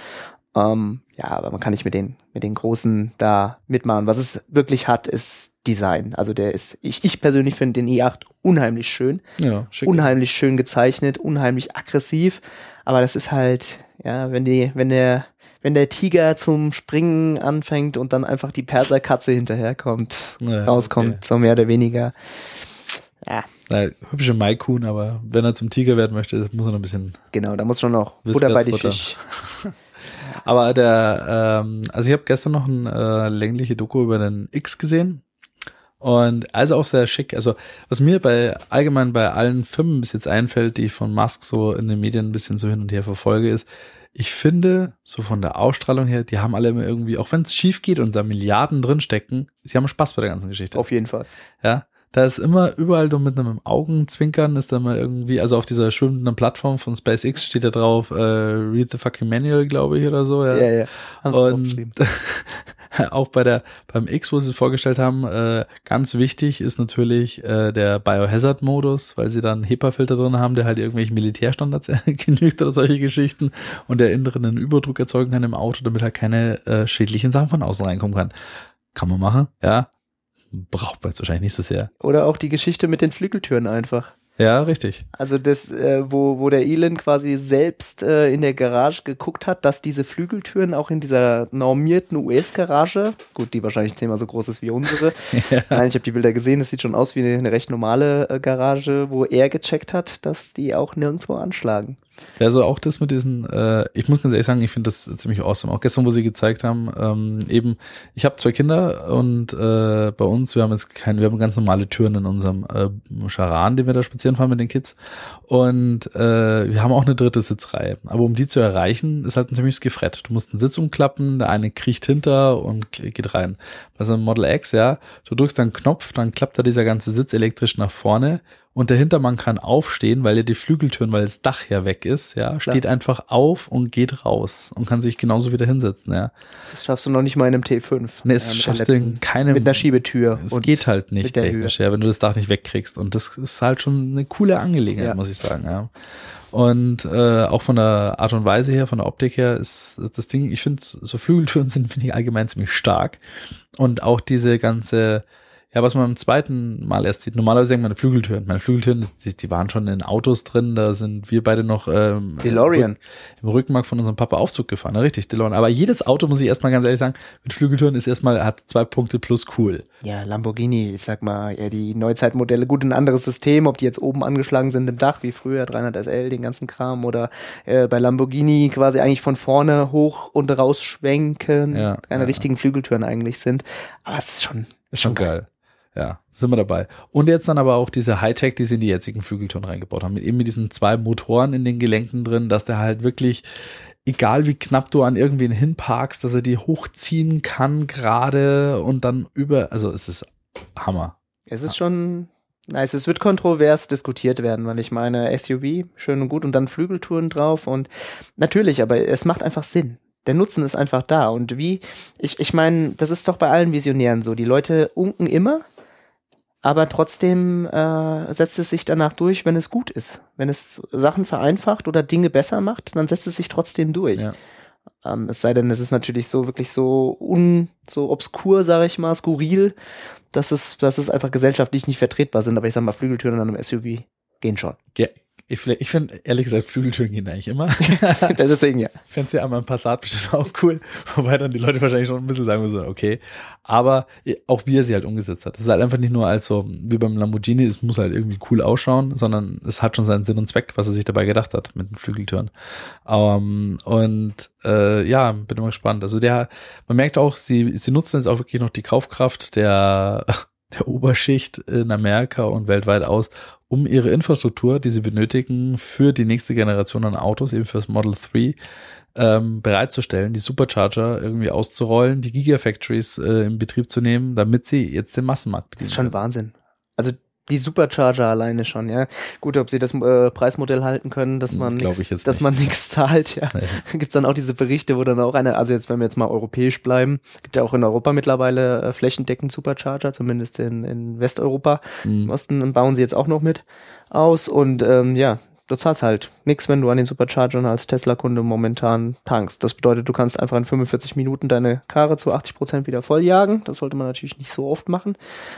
Speaker 3: Ähm, ja, aber man kann nicht mit den, mit den Großen da mitmachen. Was es wirklich hat, ist Design. Also der ist, ich, ich persönlich finde den i8 unheimlich schön.
Speaker 2: Ja, schick.
Speaker 3: unheimlich schön gezeichnet, unheimlich aggressiv. Aber das ist halt, ja, wenn die, wenn der, wenn der Tiger zum Springen anfängt und dann einfach die Perserkatze hinterherkommt,
Speaker 2: Ja,
Speaker 3: rauskommt,
Speaker 2: okay.
Speaker 3: so mehr oder weniger. Ja,
Speaker 2: Na, hübsche Maikun, aber wenn er zum Tiger werden möchte, muss er noch ein bisschen.
Speaker 3: genau, da muss schon noch Butter bei die? Fisch. [LAUGHS]
Speaker 2: Aber der, ähm, also ich habe gestern noch eine äh, längliche Doku über den X gesehen. Und also auch sehr schick. Also, was mir bei allgemein bei allen Firmen bis jetzt einfällt, die ich von Musk so in den Medien ein bisschen so hin und her verfolge, ist, ich finde, so von der Ausstrahlung her, die haben alle immer irgendwie, auch wenn es schief geht und da Milliarden drinstecken, sie haben Spaß bei der ganzen Geschichte.
Speaker 3: Auf jeden Fall.
Speaker 2: Ja, da ist immer überall so mit einem Augenzwinkern ist da mal irgendwie, also auf dieser schwimmenden Plattform von SpaceX steht da drauf, äh, read the fucking manual, glaube ich, oder so. Ja.
Speaker 3: Ja, ja.
Speaker 2: Und [LAUGHS] auch bei der beim X, wo sie es vorgestellt haben, äh, ganz wichtig ist natürlich äh, der Biohazard-Modus, weil sie dann einen HEPA-Filter drin haben, der halt irgendwelchen Militärstandards [LAUGHS] genügt oder solche Geschichten und der innen drin einen Überdruck erzeugen kann im Auto, damit halt keine äh, schädlichen Sachen von außen reinkommen kann. Kann man machen, ja. Braucht man jetzt wahrscheinlich nicht so sehr.
Speaker 3: Oder auch die Geschichte mit den Flügeltüren einfach.
Speaker 2: Ja, richtig.
Speaker 3: Also das, äh, wo, wo der Elon quasi selbst äh, in der Garage geguckt hat, dass diese Flügeltüren auch in dieser normierten US-Garage, gut, die wahrscheinlich zehnmal so groß ist wie unsere. [LAUGHS] Nein, ich habe die Bilder gesehen, das sieht schon aus wie eine, eine recht normale äh, Garage, wo er gecheckt hat, dass die auch nirgendwo anschlagen.
Speaker 2: Also auch das mit diesen, äh, ich muss ganz ehrlich sagen, ich finde das ziemlich awesome. Auch gestern, wo sie gezeigt haben, ähm, eben, ich habe zwei Kinder und äh, bei uns, wir haben jetzt keine, wir haben ganz normale Türen in unserem äh, Charan, den wir da spazieren fahren mit den Kids. Und äh, wir haben auch eine dritte Sitzreihe. Aber um die zu erreichen, ist halt ein ziemliches Gefrett. Du musst einen Sitz umklappen, der eine kriecht hinter und geht rein. Bei so einem Model X, ja, du drückst einen Knopf, dann klappt da dieser ganze Sitz elektrisch nach vorne und der Hintermann kann aufstehen, weil er die Flügeltüren, weil das Dach ja weg ist, ja, steht einfach auf und geht raus und kann sich genauso wieder hinsetzen, ja.
Speaker 3: Das schaffst du noch nicht mal in einem T5.
Speaker 2: Nee, es
Speaker 3: Ja,
Speaker 2: schaffst
Speaker 3: mit
Speaker 2: du
Speaker 3: der
Speaker 2: in keinem.
Speaker 3: Mit einer Schiebetür.
Speaker 2: Es
Speaker 3: und
Speaker 2: geht halt nicht technisch, ja, wenn du das Dach nicht wegkriegst. Und das ist halt schon eine coole Angelegenheit,
Speaker 3: Ja.
Speaker 2: muss ich sagen, ja. Und äh, auch von der Art und Weise her, von der Optik her, ist das Ding, ich finde, so Flügeltüren sind, finde ich allgemein ziemlich stark. Und auch diese ganze, ja, was man beim zweiten Mal erst sieht, normalerweise denkt man Flügeltüren. Meine Flügeltüren, die, die waren schon in Autos drin, da sind wir beide noch ähm,
Speaker 3: DeLorean.
Speaker 2: im Rückenmark von unserem Papa Aufzug gefahren, ja, richtig, DeLorean. Aber jedes Auto, muss ich erstmal ganz ehrlich sagen, mit Flügeltüren ist erstmal, hat zwei Punkte plus cool.
Speaker 3: Ja, Lamborghini, ich sag mal, ja, die Neuzeitmodelle, gut, ein anderes System, ob die jetzt oben angeschlagen sind im Dach, wie früher, 300 SL, den ganzen Kram, oder äh, bei Lamborghini quasi eigentlich von vorne hoch und rausschwenken,
Speaker 2: Ja,
Speaker 3: keine
Speaker 2: ja.
Speaker 3: richtigen Flügeltüren eigentlich sind. Aber es ist schon,
Speaker 2: Ist schon geil. Ja, sind wir dabei. Und jetzt dann aber auch diese Hightech, die sie in die jetzigen Flügeltüren reingebaut haben, mit eben mit diesen zwei Motoren in den Gelenken drin, dass der halt wirklich, egal wie knapp du an irgendwen hinparkst, dass er die hochziehen kann gerade und dann über, also es ist Hammer.
Speaker 3: Es ist schon nice. Es wird kontrovers diskutiert werden, weil ich meine, SUV, schön und gut, und dann Flügeltouren drauf und natürlich, aber es macht einfach Sinn. Der Nutzen ist einfach da. Und wie, ich, ich meine, das ist doch bei allen Visionären so. Die Leute unken immer, aber trotzdem äh, setzt es sich danach durch, wenn es gut ist. Wenn es Sachen vereinfacht oder Dinge besser macht, dann setzt es sich trotzdem durch.
Speaker 2: Ja.
Speaker 3: Ähm, es sei denn, es ist natürlich so wirklich so un, so obskur, sage ich mal, skurril, dass es, dass es einfach gesellschaftlich nicht vertretbar sind. Aber ich sag mal, Flügeltüren an einem SUV gehen schon.
Speaker 2: Ja, ich, ich finde, ehrlich gesagt, Flügeltüren gehen eigentlich immer. [LAUGHS]
Speaker 3: Deswegen ja.
Speaker 2: Fände ja einmal ein Passat bestimmt auch cool, [LAUGHS] wobei dann die Leute wahrscheinlich schon ein bisschen sagen müssen, okay. Aber auch wie er sie halt umgesetzt hat. Das ist halt einfach nicht nur als so, wie beim Lamborghini, es muss halt irgendwie cool ausschauen, sondern es hat schon seinen Sinn und Zweck, was er sich dabei gedacht hat mit den Flügeltüren. Ähm, und äh, ja, bin mal gespannt. Also der, man merkt auch, sie, sie nutzen jetzt auch wirklich noch die Kaufkraft der, der Oberschicht in Amerika und weltweit aus, um ihre Infrastruktur, die sie benötigen, für die nächste Generation an Autos, eben fürs Model 3, ähm, bereitzustellen, die Supercharger irgendwie auszurollen, die Gigafactories äh, in Betrieb zu nehmen, damit sie jetzt den Massenmarkt
Speaker 3: Das ist schon Wahnsinn. Also die Supercharger alleine schon, ja. Gut, ob sie das äh, Preismodell halten können, dass man nix,
Speaker 2: ich jetzt
Speaker 3: dass man nichts zahlt, ja. [LAUGHS]
Speaker 2: Nee.
Speaker 3: Gibt's dann auch diese Berichte, wo dann auch eine, also jetzt, wenn wir jetzt mal europäisch bleiben, gibt ja auch in Europa mittlerweile äh, flächendeckend Supercharger, zumindest in, in Westeuropa. Im
Speaker 2: Mhm.
Speaker 3: Osten bauen sie jetzt auch noch mit aus und ähm, ja, du zahlst halt nix, wenn du an den Superchargern als Tesla-Kunde momentan tankst. Das bedeutet, du kannst einfach in 45 Minuten deine Karre zu 80 Prozent wieder volljagen. Das sollte man natürlich nicht so oft machen.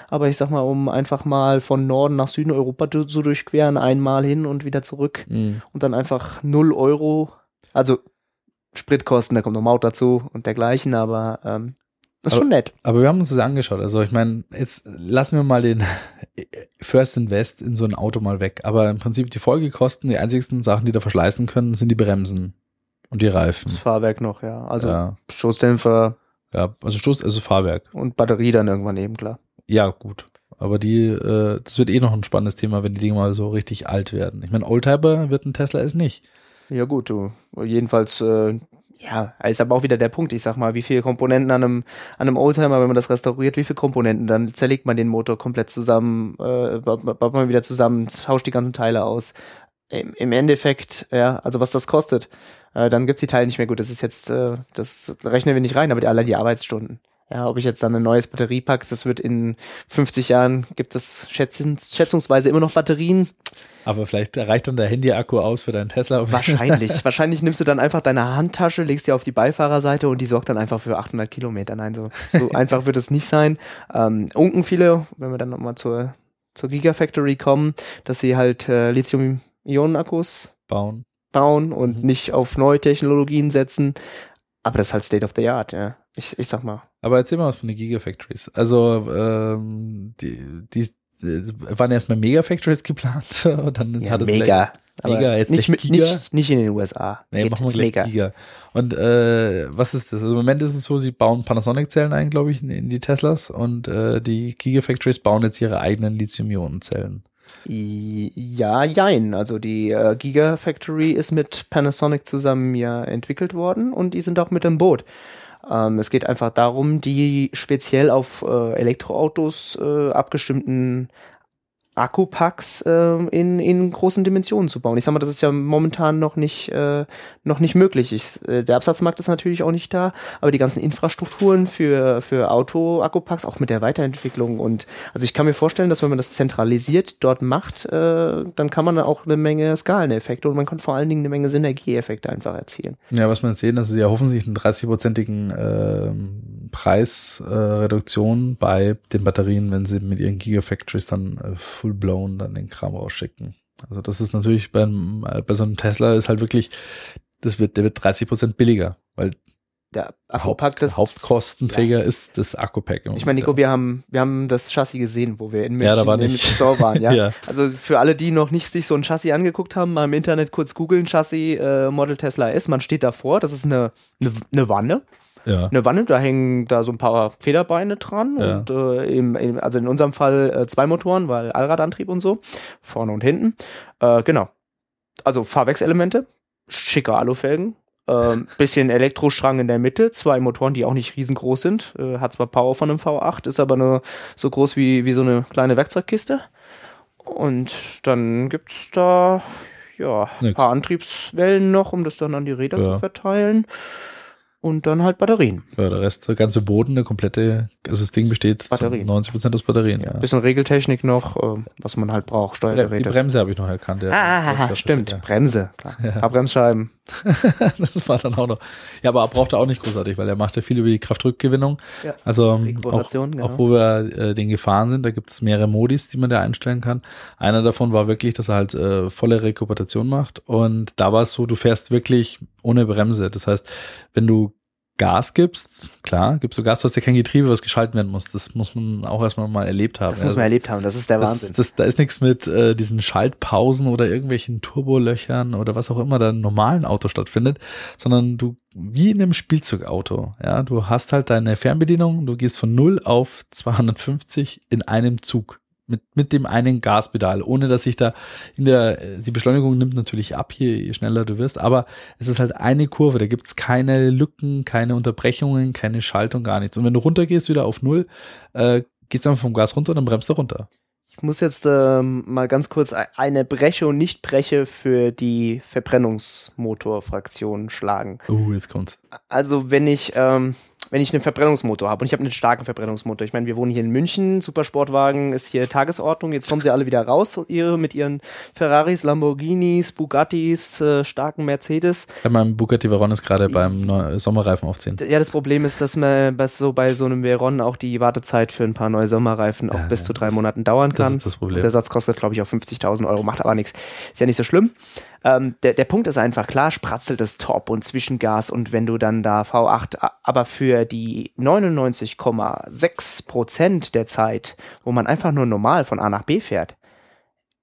Speaker 3: Aber ich sag mal, um einfach mal von Norden nach Süden Europa zu zu durchqueren, einmal hin und wieder zurück
Speaker 2: Mhm.
Speaker 3: und dann einfach 0 Euro, also Spritkosten, da kommt noch Maut dazu und dergleichen, aber ähm, das ist
Speaker 2: Aber-
Speaker 3: schon nett.
Speaker 2: Aber wir haben uns das angeschaut. Also ich meine, jetzt lassen wir mal den [LAUGHS] First Invest in so ein Auto mal weg. Aber im Prinzip die Folgekosten, die einzigsten Sachen, die da verschleißen können, sind die Bremsen und die Reifen.
Speaker 3: Das Fahrwerk noch, ja. Also
Speaker 2: ja,
Speaker 3: Stoßdämpfer
Speaker 2: ja, also Stoß, also Fahrwerk.
Speaker 3: und Batterie dann irgendwann eben, klar.
Speaker 2: Ja, gut. Aber die, äh, das wird eh noch ein spannendes Thema, wenn die Dinge mal so richtig alt werden. Ich meine, Oldtimer wird ein Tesla es nicht.
Speaker 3: Ja gut, du. Jedenfalls, äh, ja, ist aber auch wieder der Punkt. Ich sag mal, wie viele Komponenten an einem, an einem Oldtimer, wenn man das restauriert, wie viele Komponenten? Dann zerlegt man den Motor komplett zusammen, äh, baut, man wieder zusammen, tauscht die ganzen Teile aus. Im, im Endeffekt, ja, also was das kostet, äh, dann gibt's die Teile nicht mehr gut. Das ist jetzt, äh, das rechnen wir nicht rein, aber die, allein die Arbeitsstunden. Ja, ob ich jetzt dann ein neues Batterie packe, das wird in 50 Jahren, gibt es schätzungs schätzungsweise immer noch Batterien.
Speaker 2: Aber vielleicht reicht dann der Handy-Akku aus für deinen Tesla. [LAUGHS]
Speaker 3: Wahrscheinlich. Wahrscheinlich nimmst du dann einfach deine Handtasche, legst sie auf die Beifahrerseite und die sorgt dann einfach für 800 Kilometer. Nein, so, so [LAUGHS] einfach wird es nicht sein. Ähm, unken viele, wenn wir dann nochmal zur, zur Gigafactory kommen, dass sie halt äh, Lithium-Ionen-Akkus
Speaker 2: bauen.
Speaker 3: bauen und
Speaker 2: Mhm.
Speaker 3: nicht auf neue Technologien setzen. Aber das ist halt State of the Art, ja. Ich, ich sag mal.
Speaker 2: Aber erzähl mal was von den Gigafactories. Also, ähm, die, die, die waren erstmal Megafactories geplant [LAUGHS] und dann ist,
Speaker 3: Ja,
Speaker 2: hat es
Speaker 3: mega. Aber
Speaker 2: Giga, jetzt
Speaker 3: nicht, mit, nicht, nicht in den USA.
Speaker 2: Nee,
Speaker 3: Geht
Speaker 2: machen wir
Speaker 3: Mega.
Speaker 2: Giga. Und äh, was ist das? Also im Moment ist es so, sie bauen Panasonic-Zellen ein, glaube ich, in, in die Teslas und äh, die Gigafactories bauen jetzt ihre eigenen Lithium-Ionen-Zellen.
Speaker 3: Ja, jein. Also die äh, Gigafactory ist mit Panasonic zusammen ja entwickelt worden und die sind auch mit im Boot. Ähm, es geht einfach darum, die speziell auf äh, Elektroautos äh, abgestimmten Akkupacks äh, in, in großen Dimensionen zu bauen. Ich sag mal, das ist ja momentan noch nicht, äh, noch nicht möglich. Ich, äh, der Absatzmarkt ist natürlich auch nicht da, aber die ganzen Infrastrukturen für, für Auto-Akkupacks, auch mit der Weiterentwicklung und also ich kann mir vorstellen, dass wenn man das zentralisiert dort macht, äh, dann kann man auch eine Menge Skaleneffekte und man kann vor allen Dingen eine Menge Synergieeffekte einfach erzielen.
Speaker 2: Ja, was man sehen, also sie erhoffen sich eine 30-prozentigen ähm, Preisreduktion bei den Batterien, wenn sie mit ihren Gigafactories dann äh, full-blown dann den Kram rausschicken. Also das ist natürlich beim, äh, bei so einem Tesla ist halt wirklich, das wird, der wird 30 Prozent billiger, weil
Speaker 3: Der
Speaker 2: Haupt,
Speaker 3: Akkupack, das
Speaker 2: Hauptkostenfähiger ist das Akkupack.
Speaker 3: Ich meine, Nico, wir haben, wir haben das Chassis gesehen, wo wir in München
Speaker 2: Ja, da
Speaker 3: im Store waren, ja? [LAUGHS]
Speaker 2: Ja.
Speaker 3: Also für alle, die noch nicht sich so ein Chassis angeguckt haben, mal im Internet kurz googeln, Chassis äh, Model Tesla S, man steht davor, das ist eine, eine, eine Wanne,
Speaker 2: ja.
Speaker 3: eine Wanne, da hängen da so ein paar Federbeine dran
Speaker 2: Ja.
Speaker 3: und äh, im, im, also in unserem Fall äh, zwei Motoren, weil Allradantrieb und so, vorne und hinten. Äh, genau. Also Fahrwerkselemente, schicke Alufelgen, ähm, [LAUGHS] bisschen Elektroschrang in der Mitte, zwei Motoren, die auch nicht riesengroß sind, äh, hat zwar Power von einem V8, ist aber nur so groß wie, wie so eine kleine Werkzeugkiste. Und dann gibt's da ja ein paar Antriebswellen noch, um das dann an die Räder
Speaker 2: Ja.
Speaker 3: zu verteilen. Und dann halt Batterien.
Speaker 2: ja, der Rest, der ganze Boden, der komplette, also das Ding besteht zu
Speaker 3: Batterien.
Speaker 2: 90 Prozent aus Batterien, ja.
Speaker 3: Bisschen Regeltechnik noch, äh, was man halt braucht,
Speaker 2: Die
Speaker 3: Steuergeräte.
Speaker 2: Bremse habe ich noch erkannt. Ja.
Speaker 3: Ah,
Speaker 2: Ja,
Speaker 3: stimmt.
Speaker 2: Ja.
Speaker 3: Bremse, klar. Ein paar Bremsscheiben. [LAUGHS]
Speaker 2: das war dann auch noch. Ja, aber er braucht er auch nicht großartig, weil er macht ja viel über die Kraftrückgewinnung.
Speaker 3: Ja.
Speaker 2: Also auch,
Speaker 3: genau.
Speaker 2: auch wo wir äh, den gefahren sind, da gibt es mehrere Modis, die man da einstellen kann. Einer davon war wirklich, dass er halt äh, volle Rekuperation macht. Und da war es so, du fährst wirklich ohne Bremse. Das heißt, wenn du Gas gibst, klar, gibst du Gas, du hast ja kein Getriebe, was geschalten werden muss. Das muss man auch erstmal mal erlebt haben.
Speaker 3: Das muss man
Speaker 2: Also-
Speaker 3: erlebt haben, das ist der
Speaker 2: das,
Speaker 3: Wahnsinn.
Speaker 2: das, da ist nichts mit äh, diesen Schaltpausen oder irgendwelchen Turbolöchern oder was auch immer da im normalen Auto stattfindet, sondern du, wie in einem Spielzeugauto, ja, du hast halt deine Fernbedienung, du gehst von 0 auf 250 in einem Zug. Mit, mit dem einen Gaspedal, ohne dass sich da in der, die Beschleunigung nimmt natürlich ab, hier, je schneller du wirst, aber es ist halt eine Kurve, da gibt's keine Lücken, keine Unterbrechungen, keine Schaltung, gar nichts. Und wenn du runtergehst wieder auf Null, äh, geht's einfach vom Gas runter und dann bremst du runter.
Speaker 3: Ich muss jetzt ähm, mal ganz kurz e- eine Breche und Nicht-Breche für die Verbrennungsmotorfraktion schlagen.
Speaker 2: Uh, jetzt kommt's.
Speaker 3: Also wenn ich, ähm, wenn ich einen Verbrennungsmotor habe und ich habe einen starken Verbrennungsmotor, ich meine, wir wohnen hier in München, Supersportwagen ist hier Tagesordnung, jetzt kommen sie alle wieder raus ihre, mit ihren Ferraris, Lamborghinis, Bugattis, äh, starken Mercedes.
Speaker 2: Ja, mein Bugatti Veyron ist gerade beim Neu Sommerreifen aufziehen.
Speaker 3: Ja, das Problem ist, dass man bei so, bei so einem Veyron auch die Wartezeit für ein paar neue Sommerreifen auch
Speaker 2: Ja,
Speaker 3: bis zu drei
Speaker 2: das-
Speaker 3: Monaten dauern
Speaker 2: Das
Speaker 3: kann.
Speaker 2: ist das
Speaker 3: Und
Speaker 2: Problem.
Speaker 3: der Satz kostet, glaube ich, auch 50.000 Euro, macht aber nichts. Ist ja nicht so schlimm. Ähm, der, der Punkt ist einfach, klar spratzelt es top und Zwischengas und wenn du dann da V8, a- aber für die 99,6 Prozent der Zeit, wo man einfach nur normal von A nach B fährt,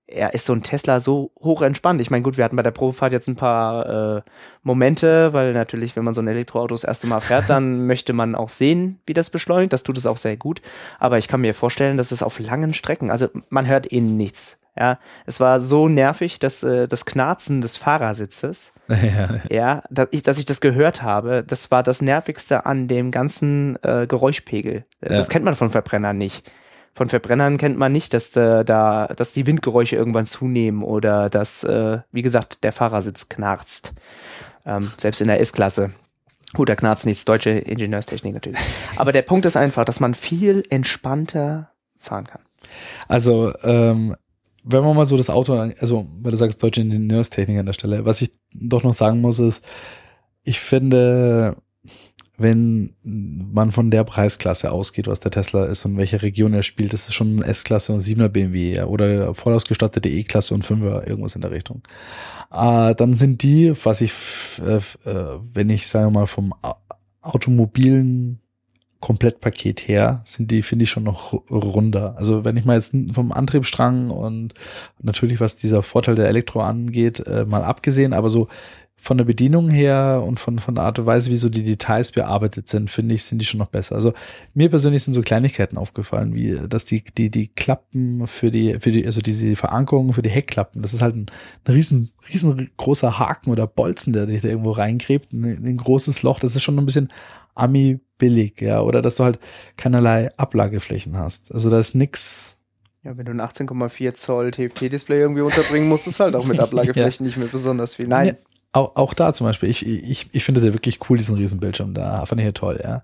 Speaker 3: ja, ist so ein Tesla so hoch entspannt. Ich meine, gut, wir hatten bei der Probefahrt jetzt ein paar äh, Momente, weil natürlich, wenn man so ein Elektroauto das erste Mal fährt, dann [LAUGHS] möchte man auch sehen, wie das beschleunigt. Das tut es auch sehr gut. Aber ich kann mir vorstellen, dass es auf langen Strecken, also man hört innen nichts. Ja, es war so nervig, dass äh, das Knarzen des Fahrersitzes, [LAUGHS]
Speaker 2: ja,
Speaker 3: ja, dass ich, dass ich das gehört habe, das war das nervigste an dem ganzen äh, Geräuschpegel. Äh, Das
Speaker 2: Ja.
Speaker 3: kennt man von Verbrennern nicht. Von Verbrennern kennt man nicht, dass äh, da, dass die Windgeräusche irgendwann zunehmen oder dass, äh, wie gesagt, der Fahrersitz knarzt. Ähm, selbst in der S-Klasse. Gut, da knarzt nichts, deutsche Ingenieurstechnik natürlich. Aber der Punkt ist einfach, dass man viel entspannter fahren kann.
Speaker 2: Also, ähm, wenn man mal so das Auto, also, weil du sagst deutsche Ingenieurstechnik an der Stelle, was ich doch noch sagen muss, ist, ich finde, wenn man von der Preisklasse ausgeht, was der Tesla ist und welche Region er spielt, das ist schon S-Klasse und 7er BMW oder voll ausgestattete E-Klasse und 5er, irgendwas in der Richtung. Äh, dann sind die, was ich, äh, äh, wenn ich, sage mal, vom Au- automobilen Komplettpaket her sind die, finde ich, schon noch runder. Also wenn ich mal jetzt vom Antriebsstrang und natürlich was dieser Vorteil der Elektro angeht, äh, mal abgesehen, aber so von der Bedienung her und von, von der Art und Weise, wie so die Details bearbeitet sind, finde ich, sind die schon noch besser. Also mir persönlich sind so Kleinigkeiten aufgefallen, wie dass die, die, die Klappen für die, für die, also diese Verankerungen für die Heckklappen, das ist halt ein, ein riesen, riesengroßer Haken oder Bolzen, der dich da irgendwo reingräbt, ein, ein großes Loch, das ist schon ein bisschen Ami billig, ja, oder dass du halt keinerlei Ablageflächen hast. Also da ist nix.
Speaker 3: Ja, wenn du ein 18,4 Zoll TFT-Display irgendwie unterbringen musst, ist halt auch mit [LAUGHS] Ablageflächen ja. nicht mehr besonders viel. Nein. Ja,
Speaker 2: auch, auch da zum Beispiel, ich, ich, ich finde es ja wirklich cool, diesen Riesenbildschirm da, fand ich ja toll, ja.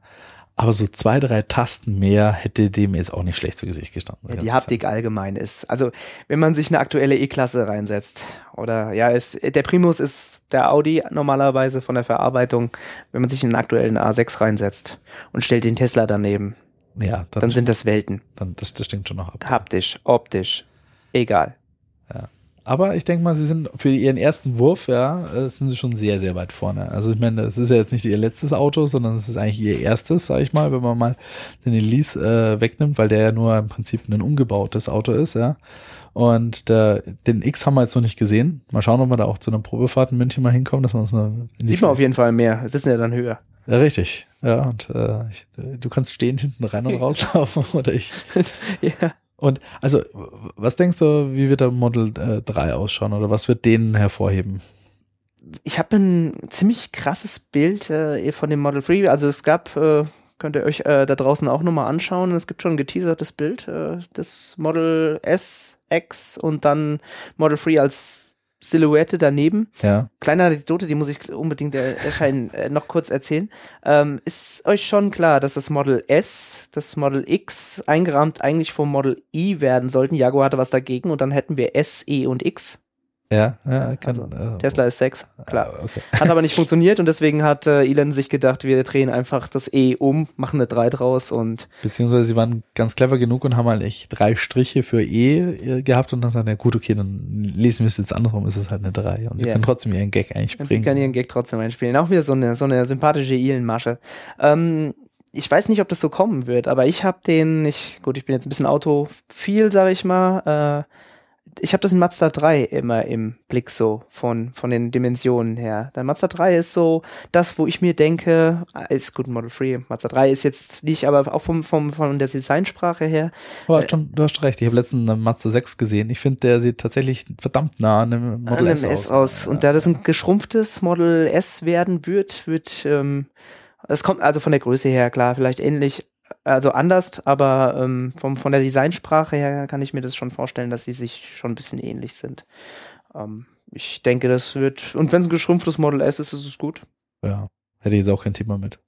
Speaker 2: Aber so zwei, drei Tasten mehr hätte dem jetzt auch nicht schlecht zu Gesicht gestanden.
Speaker 3: Ja, die Haptik sein. allgemein ist. Also, wenn man sich eine aktuelle E-Klasse reinsetzt, oder ja, ist, der Primus ist der Audi normalerweise von der Verarbeitung, wenn man sich einen aktuellen A6 reinsetzt und stellt den Tesla daneben, ja, dann, dann sind das Welten.
Speaker 2: Dann, das, das stimmt schon noch ab.
Speaker 3: Haptisch, optisch, egal.
Speaker 2: Aber ich denke mal, sie sind für ihren ersten Wurf, ja, äh, sind sie schon sehr, sehr weit vorne. Also ich meine, es ist ja jetzt nicht ihr letztes Auto, sondern es ist eigentlich ihr erstes, sage ich mal, wenn man mal den Elise äh, wegnimmt, weil der ja nur im Prinzip ein umgebautes Auto ist, ja. Und der, den X haben wir jetzt noch nicht gesehen. Mal schauen, ob wir da auch zu einer Probefahrt in München mal hinkommen, dass wir uns mal.
Speaker 3: Sieht man auf jeden Fall mehr. Sitzen ja dann höher.
Speaker 2: Ja, richtig. Ja, und äh, ich, du kannst stehend hinten rein und [LAUGHS] rauslaufen oder ich. [LAUGHS] ja. Und also, was denkst du, wie wird der Model äh, 3 ausschauen oder was wird den hervorheben?
Speaker 3: Ich habe ein ziemlich krasses Bild äh, von dem Model 3. Also es gab, äh, könnt ihr euch äh, da draußen auch nochmal anschauen. Es gibt schon ein geteasertes Bild äh, des Model S, X und dann Model 3 als Silhouette daneben.
Speaker 2: Ja.
Speaker 3: Kleine Anekdote, die muss ich unbedingt erscheinen, äh, noch kurz erzählen. Ähm, ist euch schon klar, dass das Model S, das Model X eingerahmt eigentlich vom Model I werden sollten? Jaguar hatte was dagegen und dann hätten wir S, E und X.
Speaker 2: Ja, ja kann,
Speaker 3: also, äh, Tesla ist Sex, klar. Ah, okay. Hat aber nicht [LAUGHS] funktioniert und deswegen hat äh, Elon sich gedacht, wir drehen einfach das E um, machen eine 3 draus und.
Speaker 2: Beziehungsweise sie waren ganz clever genug und haben halt echt drei Striche für E äh, gehabt und dann sagen, ja gut, okay, dann lesen wir es jetzt andersrum, ist es halt eine 3. Und sie yeah. können trotzdem ihren Gag bringen. Sie
Speaker 3: können ihren Gag trotzdem einspielen. Auch wieder so eine, so eine sympathische Elon-Masche. Ähm, ich weiß nicht, ob das so kommen wird, aber ich habe den, ich, gut, ich bin jetzt ein bisschen autophil, sag ich mal, äh, ich habe das in Mazda 3 immer im Blick so von, von den Dimensionen her. Der Mazda 3 ist so das, wo ich mir denke, ah, ist gut, Model 3, Mazda 3 ist jetzt nicht, aber auch vom, vom, von der Designsprache her.
Speaker 2: Aber äh, schon, du hast recht, ich habe letztens einen Mazda 6 gesehen. Ich finde, der sieht tatsächlich verdammt nah an einem Model an S, S aus.
Speaker 3: aus. Und da das ein geschrumpftes Model S werden wird, wird ähm, es kommt also von der Größe her klar, vielleicht ähnlich also anders, aber ähm, vom, von der Designsprache her kann ich mir das schon vorstellen, dass sie sich schon ein bisschen ähnlich sind. Ähm, ich denke, das wird, und wenn es ein geschrumpftes Model S ist, ist es gut.
Speaker 2: Ja, hätte ich jetzt auch kein Thema mit.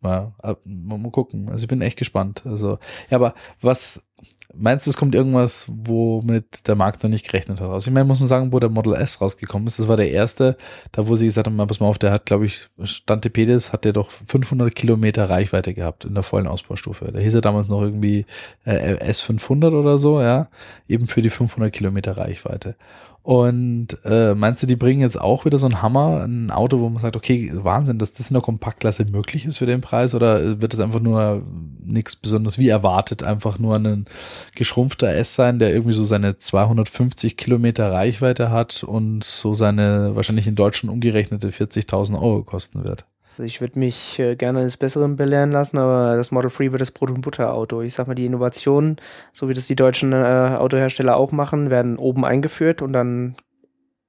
Speaker 2: Mal, mal gucken. Also ich bin echt gespannt. Also, ja, aber was, Meinst du, es kommt irgendwas, womit der Markt noch nicht gerechnet hat? Also ich meine, muss man sagen, wo der Model S rausgekommen ist, das war der erste, da wo sie gesagt haben, pass mal auf, der hat, glaube ich, Stand Pedis hat der doch 500 Kilometer Reichweite gehabt in der vollen Ausbaustufe. Da hieß er damals noch irgendwie äh, S500 oder so, ja, eben für die 500 Kilometer Reichweite. Und äh, meinst du, die bringen jetzt auch wieder so einen Hammer, ein Auto, wo man sagt, okay, Wahnsinn, dass das in der Kompaktklasse möglich ist für den Preis oder wird das einfach nur nichts besonders wie erwartet, einfach nur ein geschrumpfter S sein, der irgendwie so seine 250 Kilometer Reichweite hat und so seine wahrscheinlich in Deutschland umgerechnete 40.000 Euro kosten wird?
Speaker 3: Ich würde mich äh, gerne ins Besseren belehren lassen, aber das Model 3 wird das Brot- und Butter-Auto. Ich sag mal, die Innovationen, so wie das die deutschen äh, Autohersteller auch machen, werden oben eingeführt und dann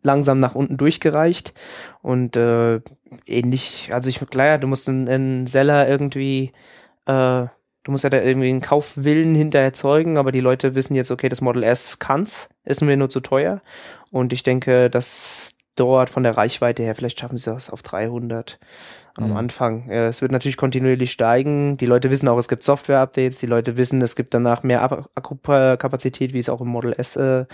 Speaker 3: langsam nach unten durchgereicht. Und äh, ähnlich, also ich klar, du musst einen, Seller irgendwie, äh, du musst ja da irgendwie einen Kaufwillen hinter erzeugen, aber die Leute wissen jetzt, okay, das Model S kann's, ist mir nur zu teuer. Und ich denke, dass dort von der Reichweite her, vielleicht schaffen sie das auf 300 am mhm. Anfang. Es wird natürlich kontinuierlich steigen. Die Leute wissen auch, es gibt Software-Updates. Die Leute wissen, es gibt danach mehr Akkukapazität, wie es auch im Model S äh,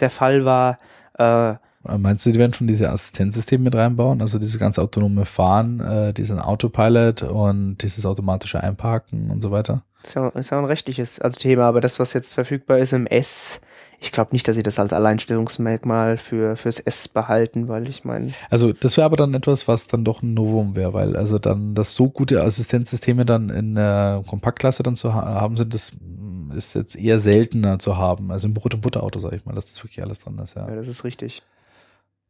Speaker 3: der Fall war. Äh,
Speaker 2: Meinst du, die werden schon diese Assistenzsysteme mit reinbauen? Also dieses ganze autonome Fahren, äh, diesen Autopilot und dieses automatische Einparken und so weiter?
Speaker 3: Ist ja, ist ja ein rechtliches also Thema, aber das, was jetzt verfügbar ist im S, ich glaube nicht, dass sie das als Alleinstellungsmerkmal für fürs S behalten, weil ich meine.
Speaker 2: Also das wäre aber dann etwas, was dann doch ein Novum wäre, weil also dann das so gute Assistenzsysteme dann in der Kompaktklasse dann zu ha haben sind, das ist jetzt eher seltener zu haben. Also im Brot- und Butterauto, sage ich mal, dass das wirklich alles dran ist, ja.
Speaker 3: Ja, das ist richtig.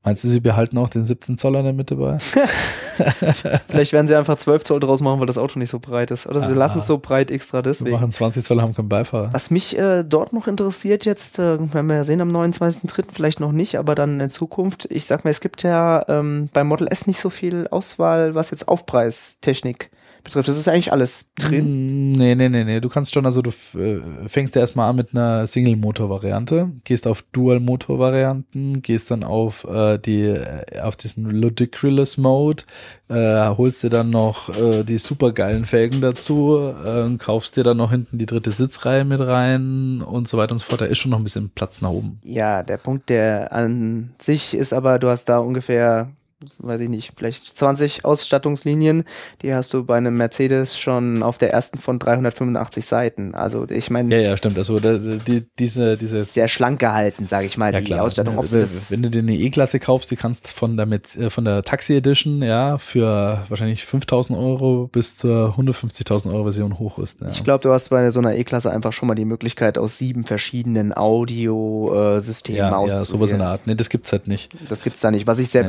Speaker 2: Meinst du, sie behalten auch den 17 Zoller in der Mitte bei? [LAUGHS]
Speaker 3: Vielleicht werden sie einfach 12 Zoll draus machen, weil das Auto nicht so breit ist. Oder sie
Speaker 2: Ah.
Speaker 3: lassen es so breit extra
Speaker 2: Wir
Speaker 3: deswegen.
Speaker 2: machen 20 Zoll, haben keinen Beifahrer.
Speaker 3: Was mich äh, dort noch interessiert jetzt, äh, werden wir ja sehen am 29.03. vielleicht noch nicht, aber dann in Zukunft, ich sag mal, es gibt ja ähm, beim Model S nicht so viel Auswahl, was jetzt Aufpreistechnik betrifft. Das ist eigentlich alles drin.
Speaker 2: Mm, Nee, nee, nee, nee. Du kannst schon, also du äh, fängst ja erstmal an mit einer Single-Motor-Variante, gehst auf Dual-Motor-Varianten, gehst dann auf äh, die, äh, auf diesen Ludicrous Mode, äh, holst dir dann noch äh, die supergeilen Felgen dazu, äh, kaufst dir dann noch hinten die dritte Sitzreihe mit rein und so weiter und so fort. Da ist schon noch ein bisschen Platz nach oben.
Speaker 3: Ja, der Punkt, der an sich ist aber, du hast da ungefähr, weiß ich nicht, vielleicht 20 Ausstattungslinien, die hast du bei einem Mercedes schon auf der ersten von 385 Seiten. Also ich meine,
Speaker 2: Ja, ja, stimmt. Also da, die, diese, diese
Speaker 3: sehr schlank gehalten, sage ich mal,
Speaker 2: Ja
Speaker 3: die
Speaker 2: klar.
Speaker 3: Ausstattung. Ob sie
Speaker 2: wenn,
Speaker 3: das,
Speaker 2: wenn du dir eine E-Klasse kaufst, die kannst von der mit, äh, von der Taxi Edition ja für wahrscheinlich 5000 Euro bis zur 150.000 Euro Version hochrüsten. Ja.
Speaker 3: Ich glaube, du hast bei so einer E-Klasse einfach schon mal die Möglichkeit, aus sieben verschiedenen Audio-Systemen
Speaker 2: ja, ja,
Speaker 3: auszuwählen.
Speaker 2: sowas in der Art. Nee, das gibt's halt nicht.
Speaker 3: Das gibt's da nicht, was ich sehr
Speaker 2: Ja.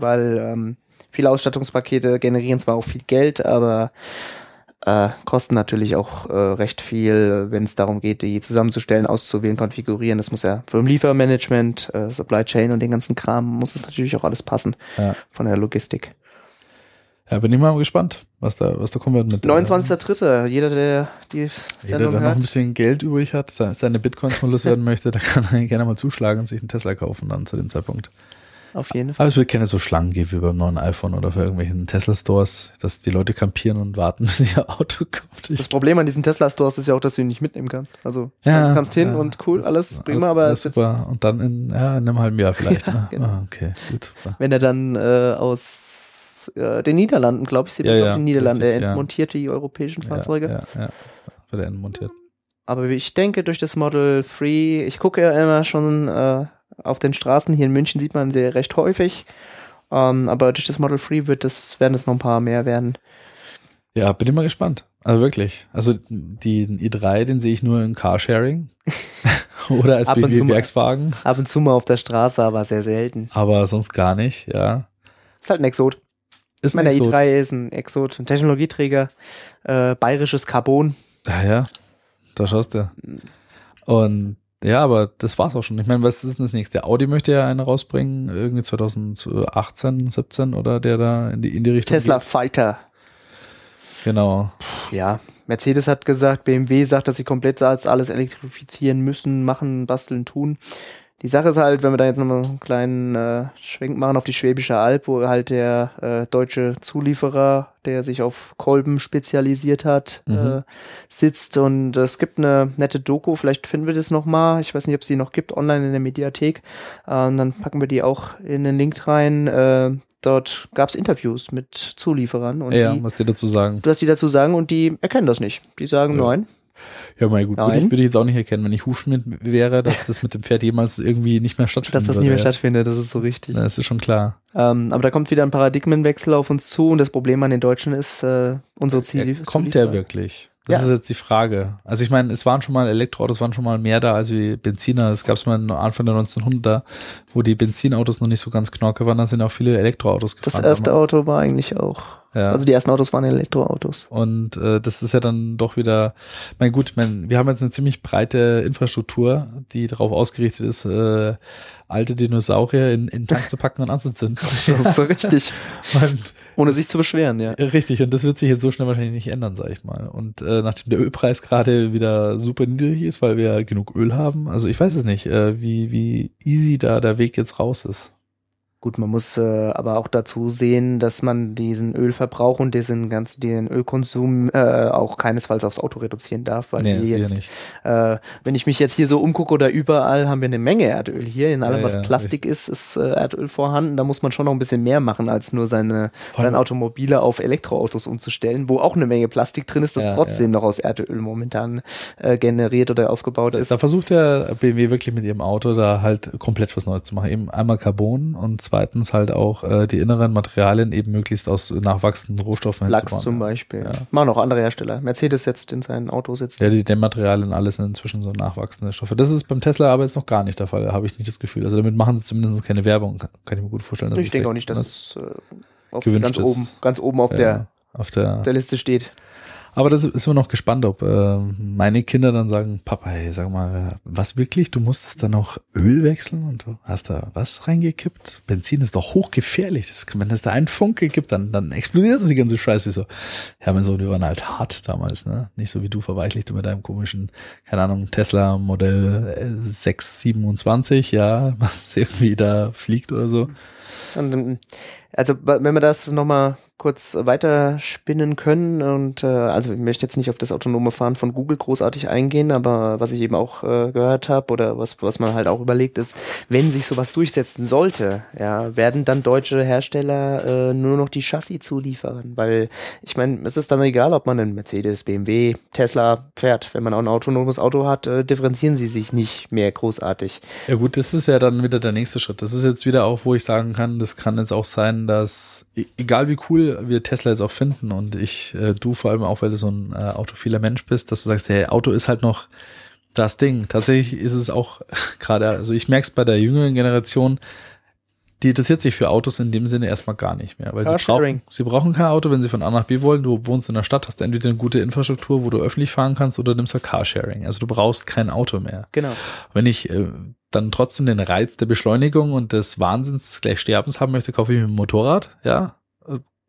Speaker 3: Begrüße, weil ähm, viele Ausstattungspakete generieren zwar auch viel Geld, aber äh, kosten natürlich auch äh, recht viel, wenn es darum geht, die zusammenzustellen, auszuwählen, konfigurieren. Das muss ja für im Liefermanagement, äh, Supply Chain und den ganzen Kram muss das natürlich auch alles passen
Speaker 2: Ja.
Speaker 3: von der Logistik.
Speaker 2: Ja, bin ich mal gespannt, was da, was da kommen wird mit.
Speaker 3: 29.3. Jeder, der die
Speaker 2: Jeder,
Speaker 3: Sendung
Speaker 2: der noch ein
Speaker 3: hört.
Speaker 2: bisschen Geld übrig hat, se- seine Bitcoins mal loswerden [LAUGHS] möchte, der kann gerne mal zuschlagen und sich einen Tesla kaufen dann zu dem Zeitpunkt.
Speaker 3: Auf jeden Fall.
Speaker 2: Aber es wird keine so Schlangen geben wie beim neuen iPhone oder für irgendwelchen Tesla-Stores, dass die Leute kampieren und warten, [LAUGHS] bis ihr Auto kommt.
Speaker 3: Das Problem an diesen Tesla-Stores ist ja auch, dass du ihn nicht mitnehmen kannst. Also du kannst hin
Speaker 2: ja.
Speaker 3: und cool, alles prima, aber
Speaker 2: alles
Speaker 3: es ist
Speaker 2: super. Und dann in, ja, in einem halben Jahr vielleicht. [LAUGHS]
Speaker 3: Ja,
Speaker 2: ne?
Speaker 3: genau.
Speaker 2: ah, okay, gut.
Speaker 3: wenn er dann äh, aus äh, den Niederlanden, glaube ich, sie
Speaker 2: Ja,
Speaker 3: ja,
Speaker 2: ja,
Speaker 3: den Niederlanden,
Speaker 2: richtig,
Speaker 3: er
Speaker 2: ja.
Speaker 3: entmontiert die europäischen Fahrzeuge.
Speaker 2: Ja, ja, ja. Wird er entmontiert.
Speaker 3: Aber ich denke, durch das Model 3, ich gucke ja immer schon äh, auf den Straßen, hier in München sieht man sie recht häufig. Ähm, aber durch das Model 3 wird das, werden es noch ein paar mehr werden.
Speaker 2: Ja, bin mal gespannt. Also wirklich. Also den i3, den sehe ich nur in Carsharing [LAUGHS] [LAUGHS] oder als. BMW-Werkswagen,
Speaker 3: Ab und zu mal auf der Straße, aber sehr selten.
Speaker 2: aber sonst gar nicht, ja.
Speaker 3: Ist halt ein Exot.
Speaker 2: Ist
Speaker 3: Ich meine, der
Speaker 2: nicht so.
Speaker 3: i3 ist ein Exot, ein Technologieträger, äh, bayerisches Carbon.
Speaker 2: Ja, ja, da schaust du. Und ja, aber das war's auch schon. Ich meine, was ist denn das nächste? Audi möchte ja einen rausbringen, irgendwie 2018, 17 oder der da in die, in die Richtung
Speaker 3: Tesla
Speaker 2: geht.
Speaker 3: Fighter.
Speaker 2: Genau.
Speaker 3: Ja, Mercedes hat gesagt, BMW sagt, dass sie komplett alles elektrifizieren müssen, machen, basteln, tun. Die Sache ist halt, wenn wir da jetzt nochmal einen kleinen äh, Schwenk machen auf die Schwäbische Alb, wo halt der äh, deutsche Zulieferer, der sich auf Kolben spezialisiert hat,
Speaker 2: Mhm.
Speaker 3: äh, sitzt und es gibt eine nette Doku, vielleicht finden wir das nochmal, ich weiß nicht, ob es die noch gibt, online in der Mediathek, äh, dann packen wir die auch in den Link rein. Äh, dort gab es Interviews mit Zulieferern und
Speaker 2: Ja,
Speaker 3: die,
Speaker 2: was dir dazu sagen?
Speaker 3: was die dazu sagen und die erkennen das nicht. Die sagen,
Speaker 2: Ja.
Speaker 3: nein,
Speaker 2: Ja, mal gut. Würde ich, würde ich jetzt auch nicht erkennen, wenn ich Hufschmied wäre, dass das mit dem Pferd jemals irgendwie nicht mehr stattfindet.
Speaker 3: dass das nie mehr stattfindet, das ist so richtig.
Speaker 2: Das ist schon klar.
Speaker 3: Ähm, aber da kommt wieder ein Paradigmenwechsel auf uns zu und das Problem an den Deutschen ist, äh, unsere Ziele.
Speaker 2: Ja, kommt der wirklich? Das
Speaker 3: Ja.
Speaker 2: ist jetzt die Frage. Also ich meine, es waren schon mal Elektroautos, waren schon mal mehr da als wie Benziner. Es gab es mal Anfang der 1900er, wo die Benzinautos noch nicht so ganz knorke waren. Da sind auch viele Elektroautos
Speaker 3: Das
Speaker 2: gefahren.
Speaker 3: erste
Speaker 2: damals.
Speaker 3: Auto war eigentlich auch.
Speaker 2: Ja.
Speaker 3: Also die ersten Autos waren Elektroautos.
Speaker 2: Und äh, das ist ja dann doch wieder, mein gut, mein, wir haben jetzt eine ziemlich breite Infrastruktur, die darauf ausgerichtet ist, äh, alte Dinosaurier in, in Tank zu packen und anzuzünden. [LAUGHS]
Speaker 3: Das ist so richtig. [LAUGHS]
Speaker 2: Und
Speaker 3: Ohne sich zu beschweren, ja.
Speaker 2: Richtig, und das wird sich jetzt so schnell wahrscheinlich nicht ändern, sag ich mal. Und äh, nachdem der Ölpreis gerade wieder super niedrig ist, weil wir genug Öl haben, also ich weiß es nicht, äh, wie, wie easy da der Weg jetzt raus ist.
Speaker 3: Gut, man muss äh, aber auch dazu sehen, dass man diesen Ölverbrauch und diesen ganzen den Ölkonsum äh, auch keinesfalls aufs Auto reduzieren darf, weil
Speaker 2: Nee,
Speaker 3: wir jetzt, äh, wenn ich mich jetzt hier so umgucke oder überall haben wir eine Menge Erdöl hier. In allem,
Speaker 2: Ja,
Speaker 3: was
Speaker 2: ja,
Speaker 3: Plastik ist, ist äh, Erdöl vorhanden. Da muss man schon noch ein bisschen mehr machen, als nur seine sein Automobile auf Elektroautos umzustellen, wo auch eine Menge Plastik drin ist, das
Speaker 2: Ja,
Speaker 3: trotzdem noch aus Erdöl momentan äh, generiert oder aufgebaut ist.
Speaker 2: Da versucht der BMW wirklich mit ihrem Auto da halt komplett was Neues zu machen. Eben einmal Carbon und zweitens halt auch äh, die inneren Materialien eben möglichst aus nachwachsenden Rohstoffen
Speaker 3: Lachs zum Beispiel.
Speaker 2: Ja.
Speaker 3: Machen auch andere Hersteller. Mercedes setzt in seinen Autos jetzt
Speaker 2: Ja, die Dämmmaterialien, alles sind inzwischen so nachwachsende Stoffe. Das ist beim Tesla aber jetzt noch gar nicht der Fall, habe ich nicht das Gefühl. Also damit machen sie zumindest keine Werbung. Kann, kann ich mir gut vorstellen.
Speaker 3: ich denke auch nicht, dass es äh, ganz
Speaker 2: ist.
Speaker 3: oben, ganz oben auf
Speaker 2: ja,
Speaker 3: der,
Speaker 2: auf der,
Speaker 3: der Liste steht.
Speaker 2: Aber das ist immer noch gespannt, ob äh, meine Kinder dann sagen, Papa, hey, sag mal, was wirklich? Du musstest da noch Öl wechseln und du hast da was reingekippt? Benzin ist doch hochgefährlich. Das, wenn es da einen Funke gibt, dann, dann explodiert die ganze Scheiße so. Ja, mein Sohn, wir waren halt hart damals, ne? Nicht so wie du verweichlicht mit deinem komischen, keine Ahnung, Tesla Modell äh, 627, ja, was irgendwie da fliegt oder so.
Speaker 3: Und, ähm, also wenn wir das nochmal kurz weiterspinnen können und äh, also ich möchte jetzt nicht auf das autonome Fahren von Google großartig eingehen, aber was ich eben auch äh, gehört habe oder was, was man halt auch überlegt ist, wenn sich sowas durchsetzen sollte, ja, werden dann deutsche Hersteller äh, nur noch die Chassis zuliefern, weil ich meine, es ist dann egal, ob man einen Mercedes, BMW, Tesla fährt, wenn man auch ein autonomes Auto hat, äh, differenzieren sie sich nicht mehr großartig.
Speaker 2: Ja gut, das ist ja dann wieder der nächste Schritt. Das ist jetzt wieder auch, wo ich sagen kann, das kann jetzt auch sein, dass e- egal wie cool wir Tesla jetzt auch finden und ich, äh, du vor allem auch, weil du so ein äh, autophiler Mensch bist, dass du sagst, hey, Auto ist halt noch das Ding. Tatsächlich ist es auch [LAUGHS] gerade, also ich merke es bei der jüngeren Generation, die interessiert sich für Autos in dem Sinne erstmal gar nicht mehr, weil sie brauchen, sie brauchen kein Auto, wenn sie von A nach B wollen. Du wohnst in der Stadt, hast entweder eine gute Infrastruktur, wo du öffentlich fahren kannst, oder nimmst halt Carsharing. Also du brauchst kein Auto mehr.
Speaker 3: Genau.
Speaker 2: Wenn ich äh, dann trotzdem den Reiz der Beschleunigung und des Wahnsinns des Gleichsterbens haben möchte, kaufe ich mir ein Motorrad. Ja,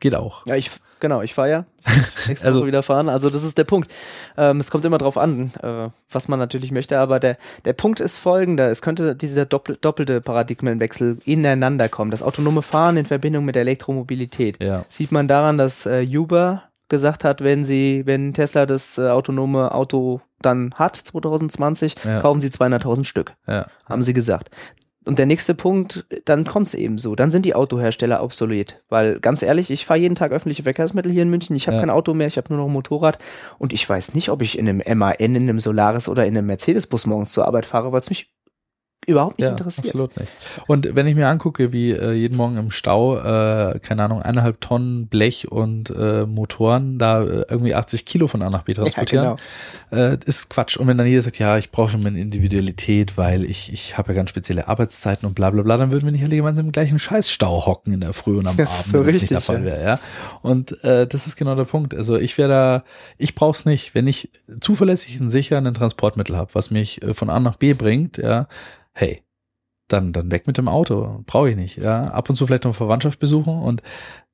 Speaker 2: geht auch.
Speaker 3: Ja, ich, genau, ich fahre ja. [LAUGHS] Nächste
Speaker 2: Also-
Speaker 3: Woche wieder fahren. Also das ist der Punkt. Ähm, es kommt immer drauf an, äh, was man natürlich möchte, aber der, der Punkt ist folgender. Es könnte dieser doppel, doppelte Paradigmenwechsel ineinander kommen. Das autonome Fahren in Verbindung mit der Elektromobilität.
Speaker 2: Ja.
Speaker 3: Sieht man daran, dass äh, Uber gesagt hat, wenn sie, wenn Tesla das äh, autonome Auto dann hat, 2020,
Speaker 2: Ja.
Speaker 3: kaufen sie 200.000 Stück
Speaker 2: Ja.
Speaker 3: haben sie gesagt. Und der nächste Punkt, dann kommt es eben so. Dann sind die Autohersteller obsolet. Weil ganz ehrlich, ich fahre jeden Tag öffentliche Verkehrsmittel hier in München. Ich habe
Speaker 2: Ja.
Speaker 3: kein Auto mehr, ich habe nur noch ein Motorrad. Und ich weiß nicht, ob ich in einem MAN, in einem Solaris oder in einem Mercedes-Bus morgens zur Arbeit fahre, weil es mich überhaupt nicht
Speaker 2: Ja,
Speaker 3: interessiert.
Speaker 2: absolut nicht. Und wenn ich mir angucke, wie äh, jeden Morgen im Stau, äh, keine Ahnung, eineinhalb Tonnen Blech und äh, Motoren da äh, irgendwie 80 Kilo von A nach B transportieren, äh, ist Quatsch. Und wenn dann jeder sagt, ja, ich brauche meine Individualität, weil ich, ich habe ja ganz spezielle Arbeitszeiten und bla bla bla, dann würden wir nicht alle gemeinsam im gleichen Scheißstau hocken in der Früh und am [LAUGHS]
Speaker 3: Das
Speaker 2: Abend,
Speaker 3: ist so
Speaker 2: wenn
Speaker 3: richtig,
Speaker 2: nicht der Fall
Speaker 3: ja.
Speaker 2: wäre, ja. Und äh, das ist genau der Punkt. Also ich wäre da, ich brauche es nicht. Wenn ich zuverlässig und sicher ein Transportmittel habe, was mich äh, von A nach B bringt, ja, hey, dann, dann weg mit dem Auto. Brauche ich nicht. Ja, ab und zu vielleicht noch Verwandtschaft besuchen und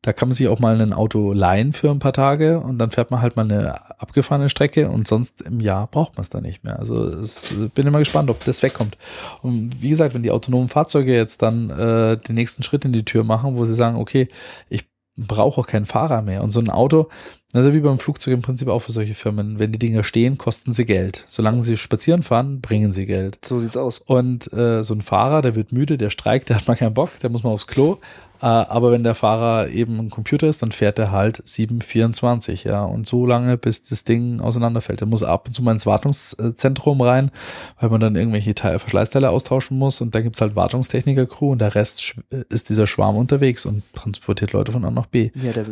Speaker 2: da kann man sich auch mal ein Auto leihen für ein paar Tage und dann fährt man halt mal eine abgefahrene Strecke und sonst im Jahr braucht man es dann nicht mehr. Also es, bin immer gespannt, ob das wegkommt. Und wie gesagt, wenn die autonomen Fahrzeuge jetzt dann äh, den nächsten Schritt in die Tür machen, wo sie sagen, okay, ich brauche auch keinen Fahrer mehr und so ein Auto, also wie beim Flugzeug im Prinzip auch für solche Firmen, wenn die Dinger stehen, kosten sie Geld. Solange sie spazieren fahren, bringen sie Geld.
Speaker 3: So sieht's aus.
Speaker 2: Und äh, so ein Fahrer, der wird müde, der streikt, der hat mal keinen Bock, der muss mal aufs Klo. Äh, aber wenn der Fahrer eben ein Computer ist, dann fährt er halt 724, ja. Und so lange, bis das Ding auseinanderfällt. Er muss ab und zu mal ins Wartungszentrum rein, weil man dann irgendwelche Teil Verschleißteile austauschen muss. Und da gibt's halt Wartungstechniker-Crew und der Rest ist dieser Schwarm unterwegs und transportiert Leute von A nach B.
Speaker 3: Ja, der,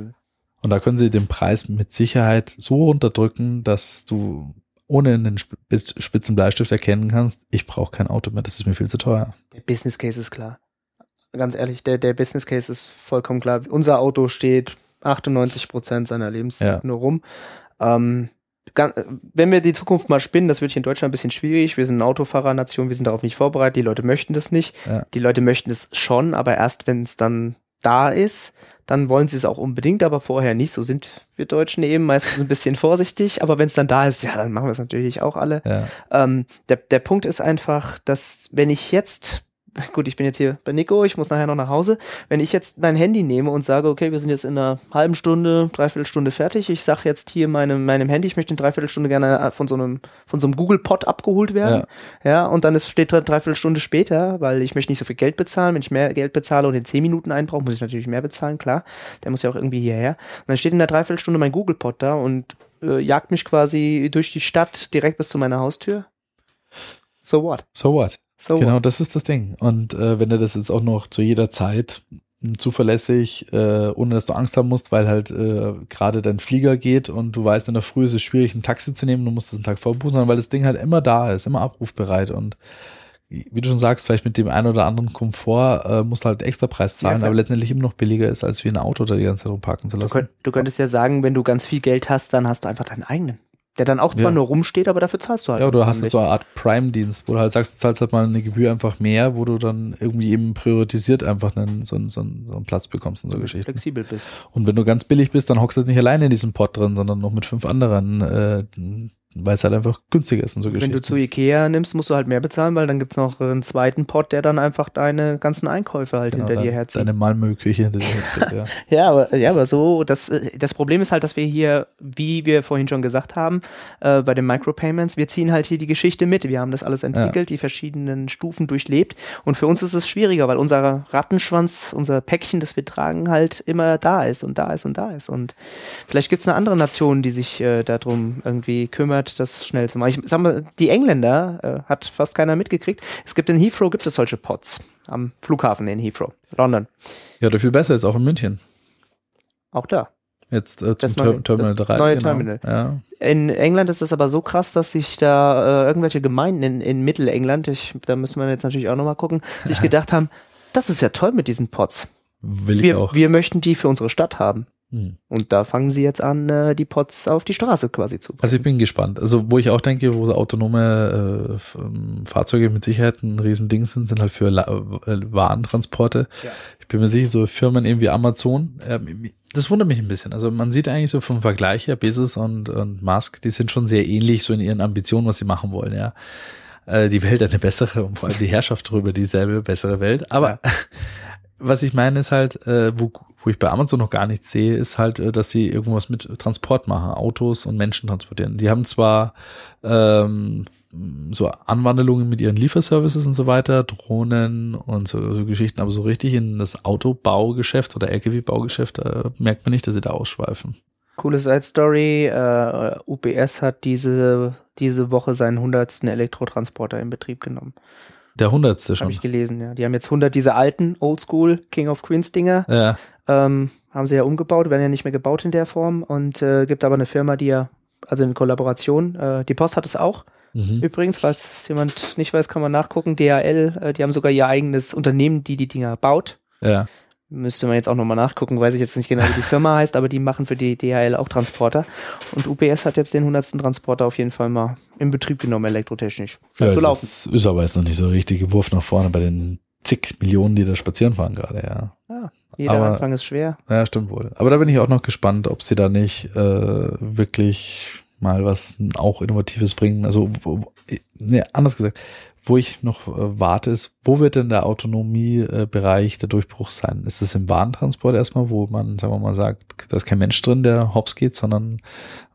Speaker 2: Und da können sie den Preis mit Sicherheit so runterdrücken, dass du ohne einen Sp- spitzen Bleistift erkennen kannst, ich brauche kein Auto mehr, das ist mir viel zu teuer.
Speaker 3: der Business Case ist klar. Ganz ehrlich, der, der Business Case ist vollkommen klar. Unser Auto steht 98 Prozent seiner Lebenszeit
Speaker 2: Ja.
Speaker 3: nur rum. Ähm, wenn wir die Zukunft mal spinnen, das wird hier in Deutschland ein bisschen schwierig. Wir sind eine Autofahrernation, wir sind darauf nicht vorbereitet. Die Leute möchten das nicht.
Speaker 2: Ja.
Speaker 3: Die Leute möchten es schon, aber erst wenn es dann da ist, dann wollen sie es auch unbedingt, aber vorher nicht. So sind wir Deutschen eben meistens ein bisschen [LAUGHS] vorsichtig. Aber wenn es dann da ist, ja, dann machen wir es natürlich auch alle.
Speaker 2: Ja,
Speaker 3: Ähm, der, der Punkt ist einfach, dass wenn ich jetzt gut, ich bin jetzt hier bei Nico, ich muss nachher noch nach Hause. Wenn ich jetzt mein Handy nehme und sage, okay, wir sind jetzt in einer halben Stunde, dreiviertel Stunde fertig, ich sage jetzt hier meinem, meinem Handy, ich möchte in dreiviertel Stunde gerne von so einem, von so einem Google Pod abgeholt werden. Ja, ja und dann ist, steht dreiviertel Stunde später, weil ich möchte nicht so viel Geld bezahlen. Wenn ich mehr Geld bezahle und in zehn Minuten einbrauche, muss ich natürlich mehr bezahlen, klar. Der muss ja auch irgendwie hierher. Und dann steht in der Dreiviertelstunde mein Google Pod da und äh, jagt mich quasi durch die Stadt direkt bis zu meiner Haustür. So what?
Speaker 2: So what?
Speaker 3: So
Speaker 2: genau, das ist das Ding. Und äh, wenn du das jetzt auch noch zu jeder Zeit mh, zuverlässig, äh, ohne dass du Angst haben musst, weil halt äh, gerade dein Flieger geht und du weißt, in der Früh ist es schwierig, ein Taxi zu nehmen, du musst es einen Tag vorbuchen, weil das Ding halt immer da ist, immer abrufbereit und wie du schon sagst, vielleicht mit dem einen oder anderen Komfort äh, musst du halt extra Preis zahlen,
Speaker 3: klar.
Speaker 2: aber letztendlich immer noch billiger ist, als wie ein Auto da die ganze Zeit rumparken zu
Speaker 3: Du,
Speaker 2: lassen.
Speaker 3: könnt, du könntest ja sagen, wenn du ganz viel Geld hast, dann hast du einfach deinen eigenen. Der dann auch zwar
Speaker 2: Ja.
Speaker 3: nur rumsteht, aber dafür zahlst du halt.
Speaker 2: Ja, du hast so eine Art Prime-Dienst, wo du halt sagst, du zahlst halt mal eine Gebühr einfach mehr, wo du dann irgendwie eben priorisiert einfach einen, so, einen, so, einen, so einen Platz bekommst und so Geschichten.
Speaker 3: flexibel bist.
Speaker 2: Und wenn du ganz billig bist, dann hockst du nicht alleine in diesem Pod drin, sondern noch mit fünf anderen, äh, weil es halt einfach günstiger ist und so
Speaker 3: Wenn
Speaker 2: Geschichten.
Speaker 3: du zu Ikea nimmst, musst du halt mehr bezahlen, weil dann gibt's noch einen zweiten Pot, der dann einfach deine ganzen Einkäufe halt
Speaker 2: Genau,
Speaker 3: hinter dir herzieht.
Speaker 2: Deine Malmö-Küche hinter dir hersteht, ja. [LAUGHS]
Speaker 3: Ja, aber, ja, aber so, das, äh, das Problem ist halt, dass wir hier, wie wir vorhin schon gesagt haben, äh, bei den Micropayments, wir ziehen halt hier die Geschichte mit. Wir haben das alles entwickelt, die verschiedenen Stufen durchlebt. Und für uns ist es schwieriger, weil unser Rattenschwanz, unser Päckchen, das wir tragen, halt immer da ist und da ist und da ist. Und vielleicht gibt's eine andere Nation, die sich äh, darum irgendwie kümmert, das schnell zu machen. Ich sag mal, die Engländer äh, hat fast keiner mitgekriegt. Es gibt in Heathrow gibt es solche Pods am Flughafen in Heathrow, London.
Speaker 2: ja, oder viel besser ist auch in München.
Speaker 3: Auch da.
Speaker 2: Jetzt äh, zum
Speaker 3: Das
Speaker 2: Ter
Speaker 3: neue-
Speaker 2: Terminal
Speaker 3: das
Speaker 2: 3.
Speaker 3: neue
Speaker 2: genau.
Speaker 3: Terminal.
Speaker 2: Ja.
Speaker 3: In England ist es aber so krass, dass sich da äh, irgendwelche Gemeinden in, in Mittelengland, ich, da müssen wir jetzt natürlich auch nochmal gucken, sich [LAUGHS] gedacht haben, das ist ja toll mit diesen Pots.
Speaker 2: Will ich
Speaker 3: Wir,
Speaker 2: auch.
Speaker 3: wir möchten die für unsere Stadt haben.
Speaker 2: Hm.
Speaker 3: Und da fangen sie jetzt an, äh, die Pots auf die Straße quasi zu.
Speaker 2: Also ich bin gespannt. Also wo ich auch denke, wo autonome äh, ähm, Fahrzeuge mit Sicherheit ein Riesending sind, sind halt für La äh, Warentransporte.
Speaker 3: Ja.
Speaker 2: Ich bin mir sicher, so Firmen irgendwie Amazon, ähm, das wundert mich ein bisschen. Also man sieht eigentlich so vom Vergleich her, Bezos und, und Musk, die sind schon sehr ähnlich so in ihren Ambitionen, was sie machen wollen, ja. Äh, die Welt eine bessere und vor allem die Herrschaft darüber dieselbe bessere Welt. Aber [LAUGHS] was ich meine ist halt, äh, wo, wo ich bei Amazon noch gar nichts sehe, ist halt, äh, dass sie irgendwas mit Transport machen, Autos und Menschen transportieren. Die haben zwar ähm, so Anwandlungen mit ihren Lieferservices und so weiter, Drohnen und so, so Geschichten, aber so richtig in das Autobaugeschäft oder LKW-Baugeschäft äh, merkt man nicht, dass sie da ausschweifen.
Speaker 3: Coole Side Story. Äh, UPS hat diese, diese Woche seinen 100. Elektrotransporter in Betrieb genommen.
Speaker 2: Der hundertste
Speaker 3: Habe
Speaker 2: schon.
Speaker 3: ich gelesen, ja. Die haben jetzt 100 diese alten Oldschool King of Queens Dinger.
Speaker 2: Ja,
Speaker 3: Ähm, haben sie ja umgebaut, werden ja nicht mehr gebaut in der Form und äh, gibt aber eine Firma, die ja, also in Kollaboration, äh, die Post hat es auch.
Speaker 2: mhm.
Speaker 3: Übrigens, falls es jemand nicht weiß, kann man nachgucken. DHL, äh, die haben sogar ihr eigenes Unternehmen, die die Dinger baut.
Speaker 2: ja.
Speaker 3: Müsste man jetzt auch nochmal nachgucken, weiß ich jetzt nicht genau, wie die Firma [LAUGHS] heißt, aber die machen für die DHL auch Transporter. Und UPS hat jetzt den 100. Transporter auf jeden Fall mal in Betrieb genommen, elektrotechnisch. Scheint
Speaker 2: ja
Speaker 3: zu laufen.
Speaker 2: das ist aber jetzt noch nicht so richtig Wurf nach vorne bei den zig Millionen, die da spazieren fahren gerade, ja.
Speaker 3: Ja, jeder
Speaker 2: Aber-
Speaker 3: Anfang ist schwer.
Speaker 2: Ja, stimmt wohl. Aber da bin ich auch noch gespannt, ob sie da nicht äh, wirklich mal was auch Innovatives bringen. Also, nee, anders gesagt, wo ich noch äh, warte, ist, wo wird denn der Autonomiebereich der Durchbruch sein? Ist es im Warentransport erstmal, wo man, sagen wir mal, sagt, da ist kein Mensch drin, der hops geht, sondern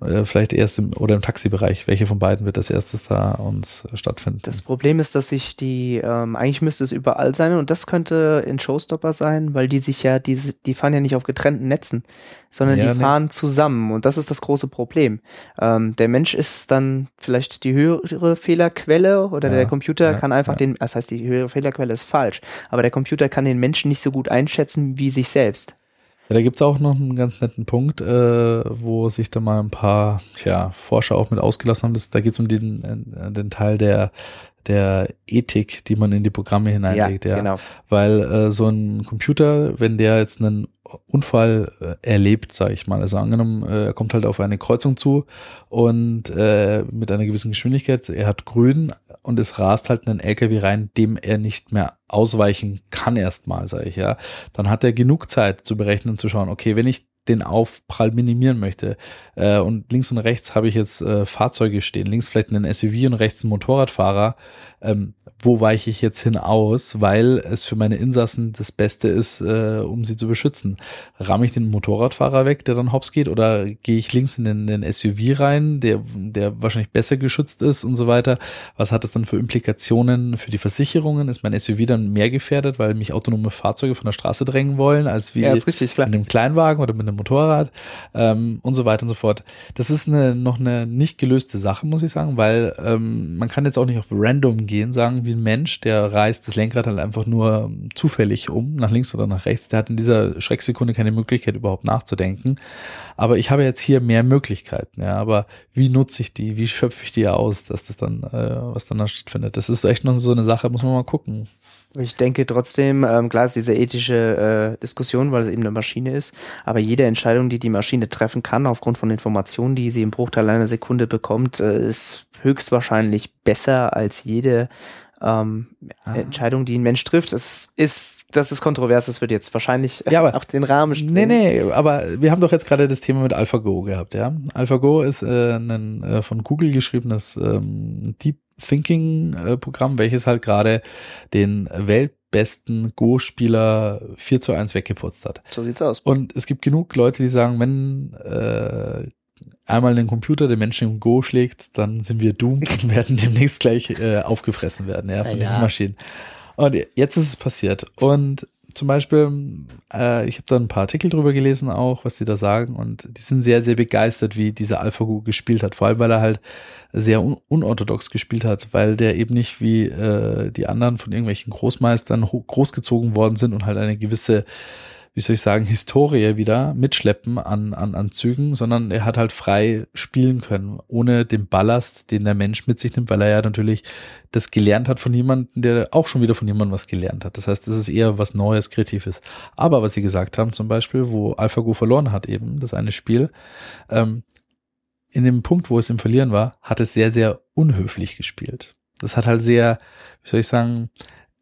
Speaker 2: äh, vielleicht erst im oder im Taxibereich? Welche von beiden wird als erstes da uns äh, stattfinden?
Speaker 3: Das Problem ist, dass sich die, ähm, eigentlich müsste es überall sein und das könnte in Showstopper sein, weil die sich ja, die, die fahren ja nicht auf getrennten Netzen, sondern
Speaker 2: Ja,
Speaker 3: die
Speaker 2: ne.
Speaker 3: fahren zusammen und das ist das große Problem. Ähm, der Mensch ist dann vielleicht die höhere Fehlerquelle oder
Speaker 2: Ja,
Speaker 3: der Computer
Speaker 2: ja,
Speaker 3: kann einfach
Speaker 2: ja.
Speaker 3: den, das heißt, die höhere Fehlerquelle ist falsch, aber der Computer kann den Menschen nicht so gut einschätzen wie sich selbst.
Speaker 2: Ja, da gibt's auch noch einen ganz netten Punkt, äh, wo sich da mal ein paar tja, Forscher auch mit ausgelassen haben. Da geht's um den, äh, den Teil der, der Ethik, die man in die Programme hineinlegt. Ja,
Speaker 3: genau.
Speaker 2: Weil äh, so ein Computer, wenn der jetzt einen Unfall äh, erlebt, sage ich mal, also angenommen, äh, er kommt halt auf eine Kreuzung zu und äh, mit einer gewissen Geschwindigkeit, er hat grün und es rast halt einen LKW rein, dem er nicht mehr ausweichen kann erstmal, sage ich ja, dann hat er genug Zeit zu berechnen und zu schauen, okay, wenn ich den Aufprall minimieren möchte. Äh, und links und rechts habe ich jetzt Fahrzeuge stehen. Links vielleicht einen SUV und rechts einen Motorradfahrer. Ähm, wo weiche ich jetzt hinaus, weil es für meine Insassen das Beste ist, äh, um sie zu beschützen. Ramme ich den Motorradfahrer weg, der dann hops geht, oder gehe ich links in den, den SUV rein, der, der wahrscheinlich besser geschützt ist und so weiter. Was hat das dann für Implikationen für die Versicherungen? Ist mein SUV dann mehr gefährdet, weil mich autonome Fahrzeuge von der Straße drängen wollen, als wie
Speaker 3: Ja, richtig,
Speaker 2: mit einem Kleinwagen oder mit einem Motorrad ähm, und so weiter und so fort. Das ist eine, noch eine nicht gelöste Sache, muss ich sagen, weil ähm, man kann jetzt auch nicht auf random gehen, sagen wie ein Mensch, der reißt das Lenkrad halt einfach nur zufällig um, nach links oder nach rechts. Der hat in dieser Schrecksekunde keine Möglichkeit überhaupt nachzudenken. Aber ich habe jetzt hier mehr Möglichkeiten, ja. Aber wie nutze ich die? Wie schöpfe ich die aus, dass das dann, äh, was dann da stattfindet? Das ist echt noch so eine Sache, muss man mal gucken.
Speaker 3: Ich denke trotzdem, ähm, klar ist diese ethische äh, Diskussion, weil es eben eine Maschine ist, aber jede Entscheidung, die die Maschine treffen kann, aufgrund von Informationen, die sie im Bruchteil einer Sekunde bekommt, äh, ist höchstwahrscheinlich besser als jede ähm,
Speaker 2: Ah.
Speaker 3: Entscheidung, die ein Mensch trifft. Das ist, das ist kontrovers, das wird jetzt wahrscheinlich
Speaker 2: Ja, aber- [LAUGHS]
Speaker 3: auch den Rahmen
Speaker 2: Nee, nee, aber wir haben doch jetzt gerade das Thema mit AlphaGo gehabt, ja. AlphaGo ist äh, ein äh, von Google geschriebenes ähm, Deep Thinking äh, Programm, welches halt gerade den weltbesten Go-Spieler 4 zu 1 weggeputzt hat.
Speaker 3: So sieht's aus.
Speaker 2: Und es gibt genug Leute, die sagen, wenn äh, einmal ein Computer den Menschen im Go schlägt, dann sind wir doomed und [LAUGHS] werden demnächst gleich äh, aufgefressen werden, ja, von
Speaker 3: Ja.
Speaker 2: diesen Maschinen. Und jetzt ist es passiert. Und zum Beispiel, äh, ich habe da ein paar Artikel drüber gelesen auch, was die da sagen. Und die sind sehr, sehr begeistert, wie dieser AlphaGo gespielt hat. Vor allem, weil er halt sehr un unorthodox gespielt hat, weil der eben nicht wie äh, die anderen von irgendwelchen Großmeistern großgezogen worden sind und halt eine gewisse wie soll ich sagen, Historie wieder mitschleppen an, an, an Zügen, sondern er hat halt frei spielen können, ohne den Ballast, den der Mensch mit sich nimmt, weil er ja natürlich das gelernt hat von jemandem, der auch schon wieder von jemandem was gelernt hat. Das heißt, das ist eher was Neues, Kreatives. Aber was sie gesagt haben, zum Beispiel, wo AlphaGo verloren hat, eben, das eine Spiel, ähm, in dem Punkt, wo es im Verlieren war, hat es sehr, sehr unhöflich gespielt. Das hat halt sehr, wie soll ich sagen,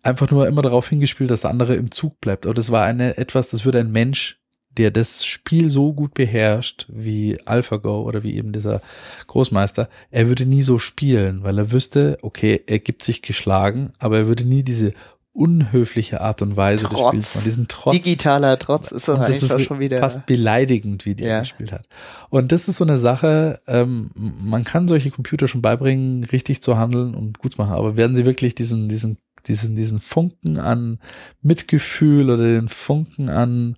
Speaker 2: einfach nur immer darauf hingespielt, dass der andere im Zug bleibt. Aber das war eine etwas, das würde ein Mensch, der das Spiel so gut beherrscht wie AlphaGo oder wie eben dieser Großmeister, er würde nie so spielen, weil er wüsste, okay, er gibt sich geschlagen, aber er würde nie diese unhöfliche Art und Weise des
Speaker 3: Trotz.
Speaker 2: Spiels machen, diesen Trotz.
Speaker 3: Digitaler Trotz ist
Speaker 2: das
Speaker 3: einfach
Speaker 2: ist
Speaker 3: schon wieder.
Speaker 2: fast beleidigend, wie die
Speaker 3: Ja.
Speaker 2: gespielt hat. Und das ist so eine Sache, ähm, man kann solche Computer schon beibringen, richtig zu handeln und gut zu machen, aber werden sie wirklich diesen, diesen, diesen, diesen Funken an Mitgefühl oder den Funken an,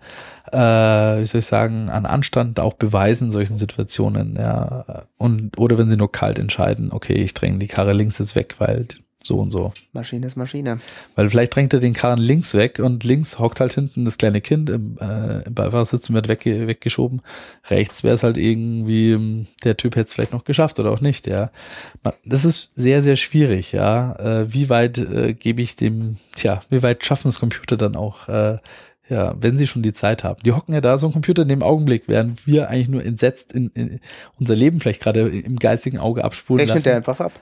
Speaker 2: äh, wie soll ich sagen, an Anstand auch beweisen in solchen Situationen, ja. Und, oder wenn sie nur kalt entscheiden, okay, ich dränge die Karre links jetzt weg, weil so und so.
Speaker 3: Maschine ist Maschine.
Speaker 2: Weil vielleicht drängt er den Karren links weg und links hockt halt hinten das kleine Kind im, äh, im Beifahrersitz und wird wegge weggeschoben. Rechts wäre es halt irgendwie, ähm, der Typ hätte es vielleicht noch geschafft oder auch nicht, ja. Das ist sehr, sehr schwierig, ja. Äh, wie weit äh, gebe ich dem, tja, wie weit schaffen es Computer dann auch, äh, ja, wenn sie schon die Zeit haben. Die hocken ja da so ein Computer in dem Augenblick, während wir eigentlich nur entsetzt in, in unser Leben vielleicht gerade im geistigen Auge abspulen
Speaker 3: Rechnet
Speaker 2: lassen
Speaker 3: der einfach ab.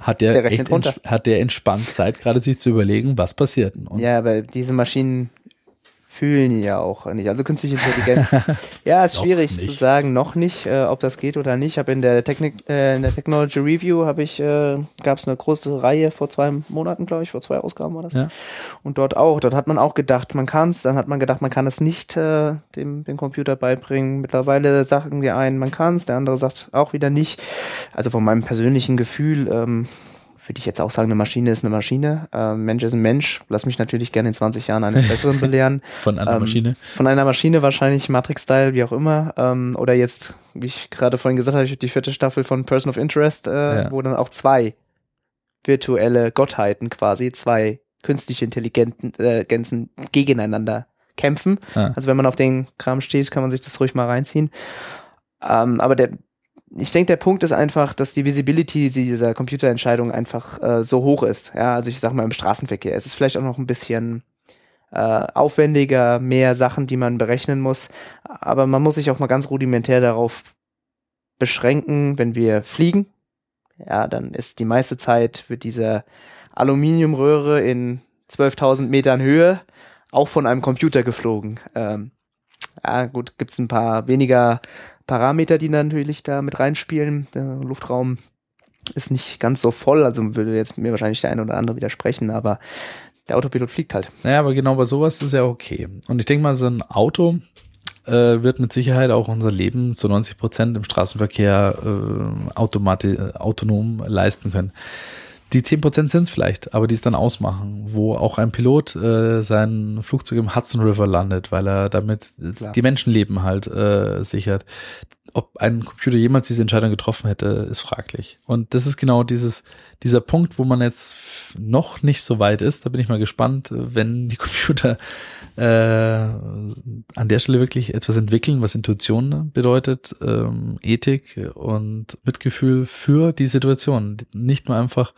Speaker 2: Hat der,
Speaker 3: Der
Speaker 2: echt
Speaker 3: runter.
Speaker 2: hat der entspannt Zeit, gerade sich zu überlegen, was passiert. Und
Speaker 3: Ja, aber diese Maschinen fühlen ja auch nicht. Also künstliche Intelligenz. [LAUGHS] ja, ist schwierig zu sagen, noch nicht, äh, ob das geht oder nicht. Ich habe in der Technik, äh, in der Technology Review habe ich, äh, gab es eine große Reihe vor zwei Monaten, glaube ich, vor zwei Ausgaben war das.
Speaker 2: Ja.
Speaker 3: Und dort auch. Dort hat man auch gedacht, man kann es. Dann hat man gedacht, man kann es nicht äh, dem, dem Computer beibringen. Mittlerweile sagen wir einen, man kann es. Der andere sagt auch wieder nicht. Also von meinem persönlichen Gefühl. Ähm, würde ich jetzt auch sagen, eine Maschine ist eine Maschine. Ähm, Mensch ist ein Mensch. Lass mich natürlich gerne in 20 Jahren einen [LAUGHS] besseren belehren.
Speaker 2: von einer
Speaker 3: Ähm,
Speaker 2: Maschine.
Speaker 3: Von einer Maschine wahrscheinlich Matrix-Style, wie auch immer. Ähm, oder jetzt, wie ich gerade vorhin gesagt habe, die vierte Staffel von Person of Interest, äh,
Speaker 2: Ja.
Speaker 3: wo dann auch zwei virtuelle Gottheiten quasi, zwei künstliche Intelligenzen äh, gegeneinander kämpfen.
Speaker 2: Ja.
Speaker 3: Also wenn man auf den Kram steht, kann man sich das ruhig mal reinziehen. Ähm, aber der, ich denke, der Punkt ist einfach, dass die Visibility dieser Computerentscheidung einfach äh, so hoch ist. Ja, also ich sag mal im Straßenverkehr. Es ist vielleicht auch noch ein bisschen äh, aufwendiger, mehr Sachen, die man berechnen muss. Aber man muss sich auch mal ganz rudimentär darauf beschränken, wenn wir fliegen. Ja, dann ist die meiste Zeit wird diese Aluminiumröhre in 12.000 Metern Höhe auch von einem Computer geflogen. Ähm, Ja, gut, gibt's ein paar weniger Parameter, die natürlich da mit reinspielen. Der Luftraum ist nicht ganz so voll, also würde jetzt mir wahrscheinlich der eine oder andere widersprechen, aber der Autopilot fliegt halt.
Speaker 2: Naja, aber genau bei sowas ist ja okay. Und ich denke mal, so ein Auto äh, wird mit Sicherheit auch unser Leben zu 90 Prozent im Straßenverkehr äh, automati autonom leisten können. Die 10% sind es vielleicht, aber die es dann ausmachen, wo auch ein Pilot äh, sein Flugzeug im Hudson River landet, weil er damit
Speaker 3: Klar.
Speaker 2: die Menschenleben halt äh, sichert. Ob ein Computer jemals diese Entscheidung getroffen hätte, ist fraglich. Und das ist genau dieses, dieser Punkt, wo man jetzt noch nicht so weit ist. Da bin ich mal gespannt, wenn die Computer äh, an der Stelle wirklich etwas entwickeln, was Intuition bedeutet, ähm, Ethik und Mitgefühl für die Situation. Nicht nur einfach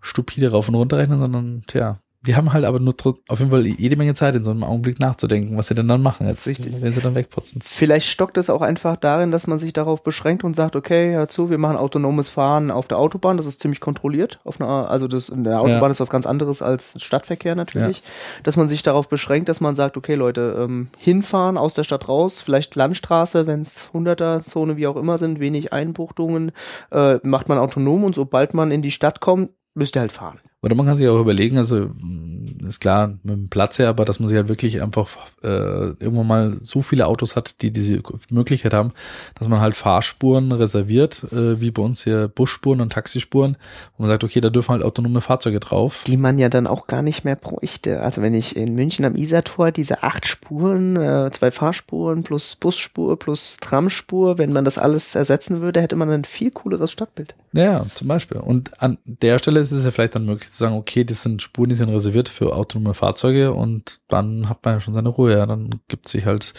Speaker 2: stupide rauf und runter rechnen, sondern tja, die haben halt aber nur auf jeden Fall jede Menge Zeit, in so einem Augenblick nachzudenken, was sie denn dann machen jetzt,
Speaker 3: Richtig.
Speaker 2: wenn sie dann wegputzen.
Speaker 3: Vielleicht stockt es auch einfach darin, dass man sich darauf beschränkt und sagt, okay, hör zu, wir machen autonomes Fahren auf der Autobahn, das ist ziemlich kontrolliert. Auf einer, also das in der Autobahn
Speaker 2: Ja.
Speaker 3: ist was ganz anderes als Stadtverkehr natürlich. Dass man sich darauf beschränkt, dass man sagt, okay, Leute, ähm, hinfahren aus der Stadt raus, vielleicht Landstraße, wenn es 100er Zone wie auch immer sind, wenig Einbuchtungen, äh, macht man autonom und sobald man in die Stadt kommt, müsst ihr halt fahren.
Speaker 2: Oder man kann sich auch überlegen, also mh, ist klar mit dem Platz her, aber dass man sich halt wirklich einfach äh, irgendwann mal so viele Autos hat, die diese Möglichkeit haben, dass man halt Fahrspuren reserviert, äh, wie bei uns hier Busspuren und Taxispuren, wo man sagt, okay, da dürfen halt autonome Fahrzeuge drauf.
Speaker 3: die man ja dann auch gar nicht mehr bräuchte. Also wenn ich in München am Isartor diese acht Spuren, äh, zwei Fahrspuren plus Busspur plus Tramspur, wenn man das alles ersetzen würde, hätte man ein viel cooleres Stadtbild.
Speaker 2: Ja, zum Beispiel. Und an der Stelle ist es ja vielleicht dann möglich zu sagen, okay, das sind Spuren, die sind reserviert für autonome Fahrzeuge und dann hat man ja schon seine Ruhe. Ja, dann gibt sich halt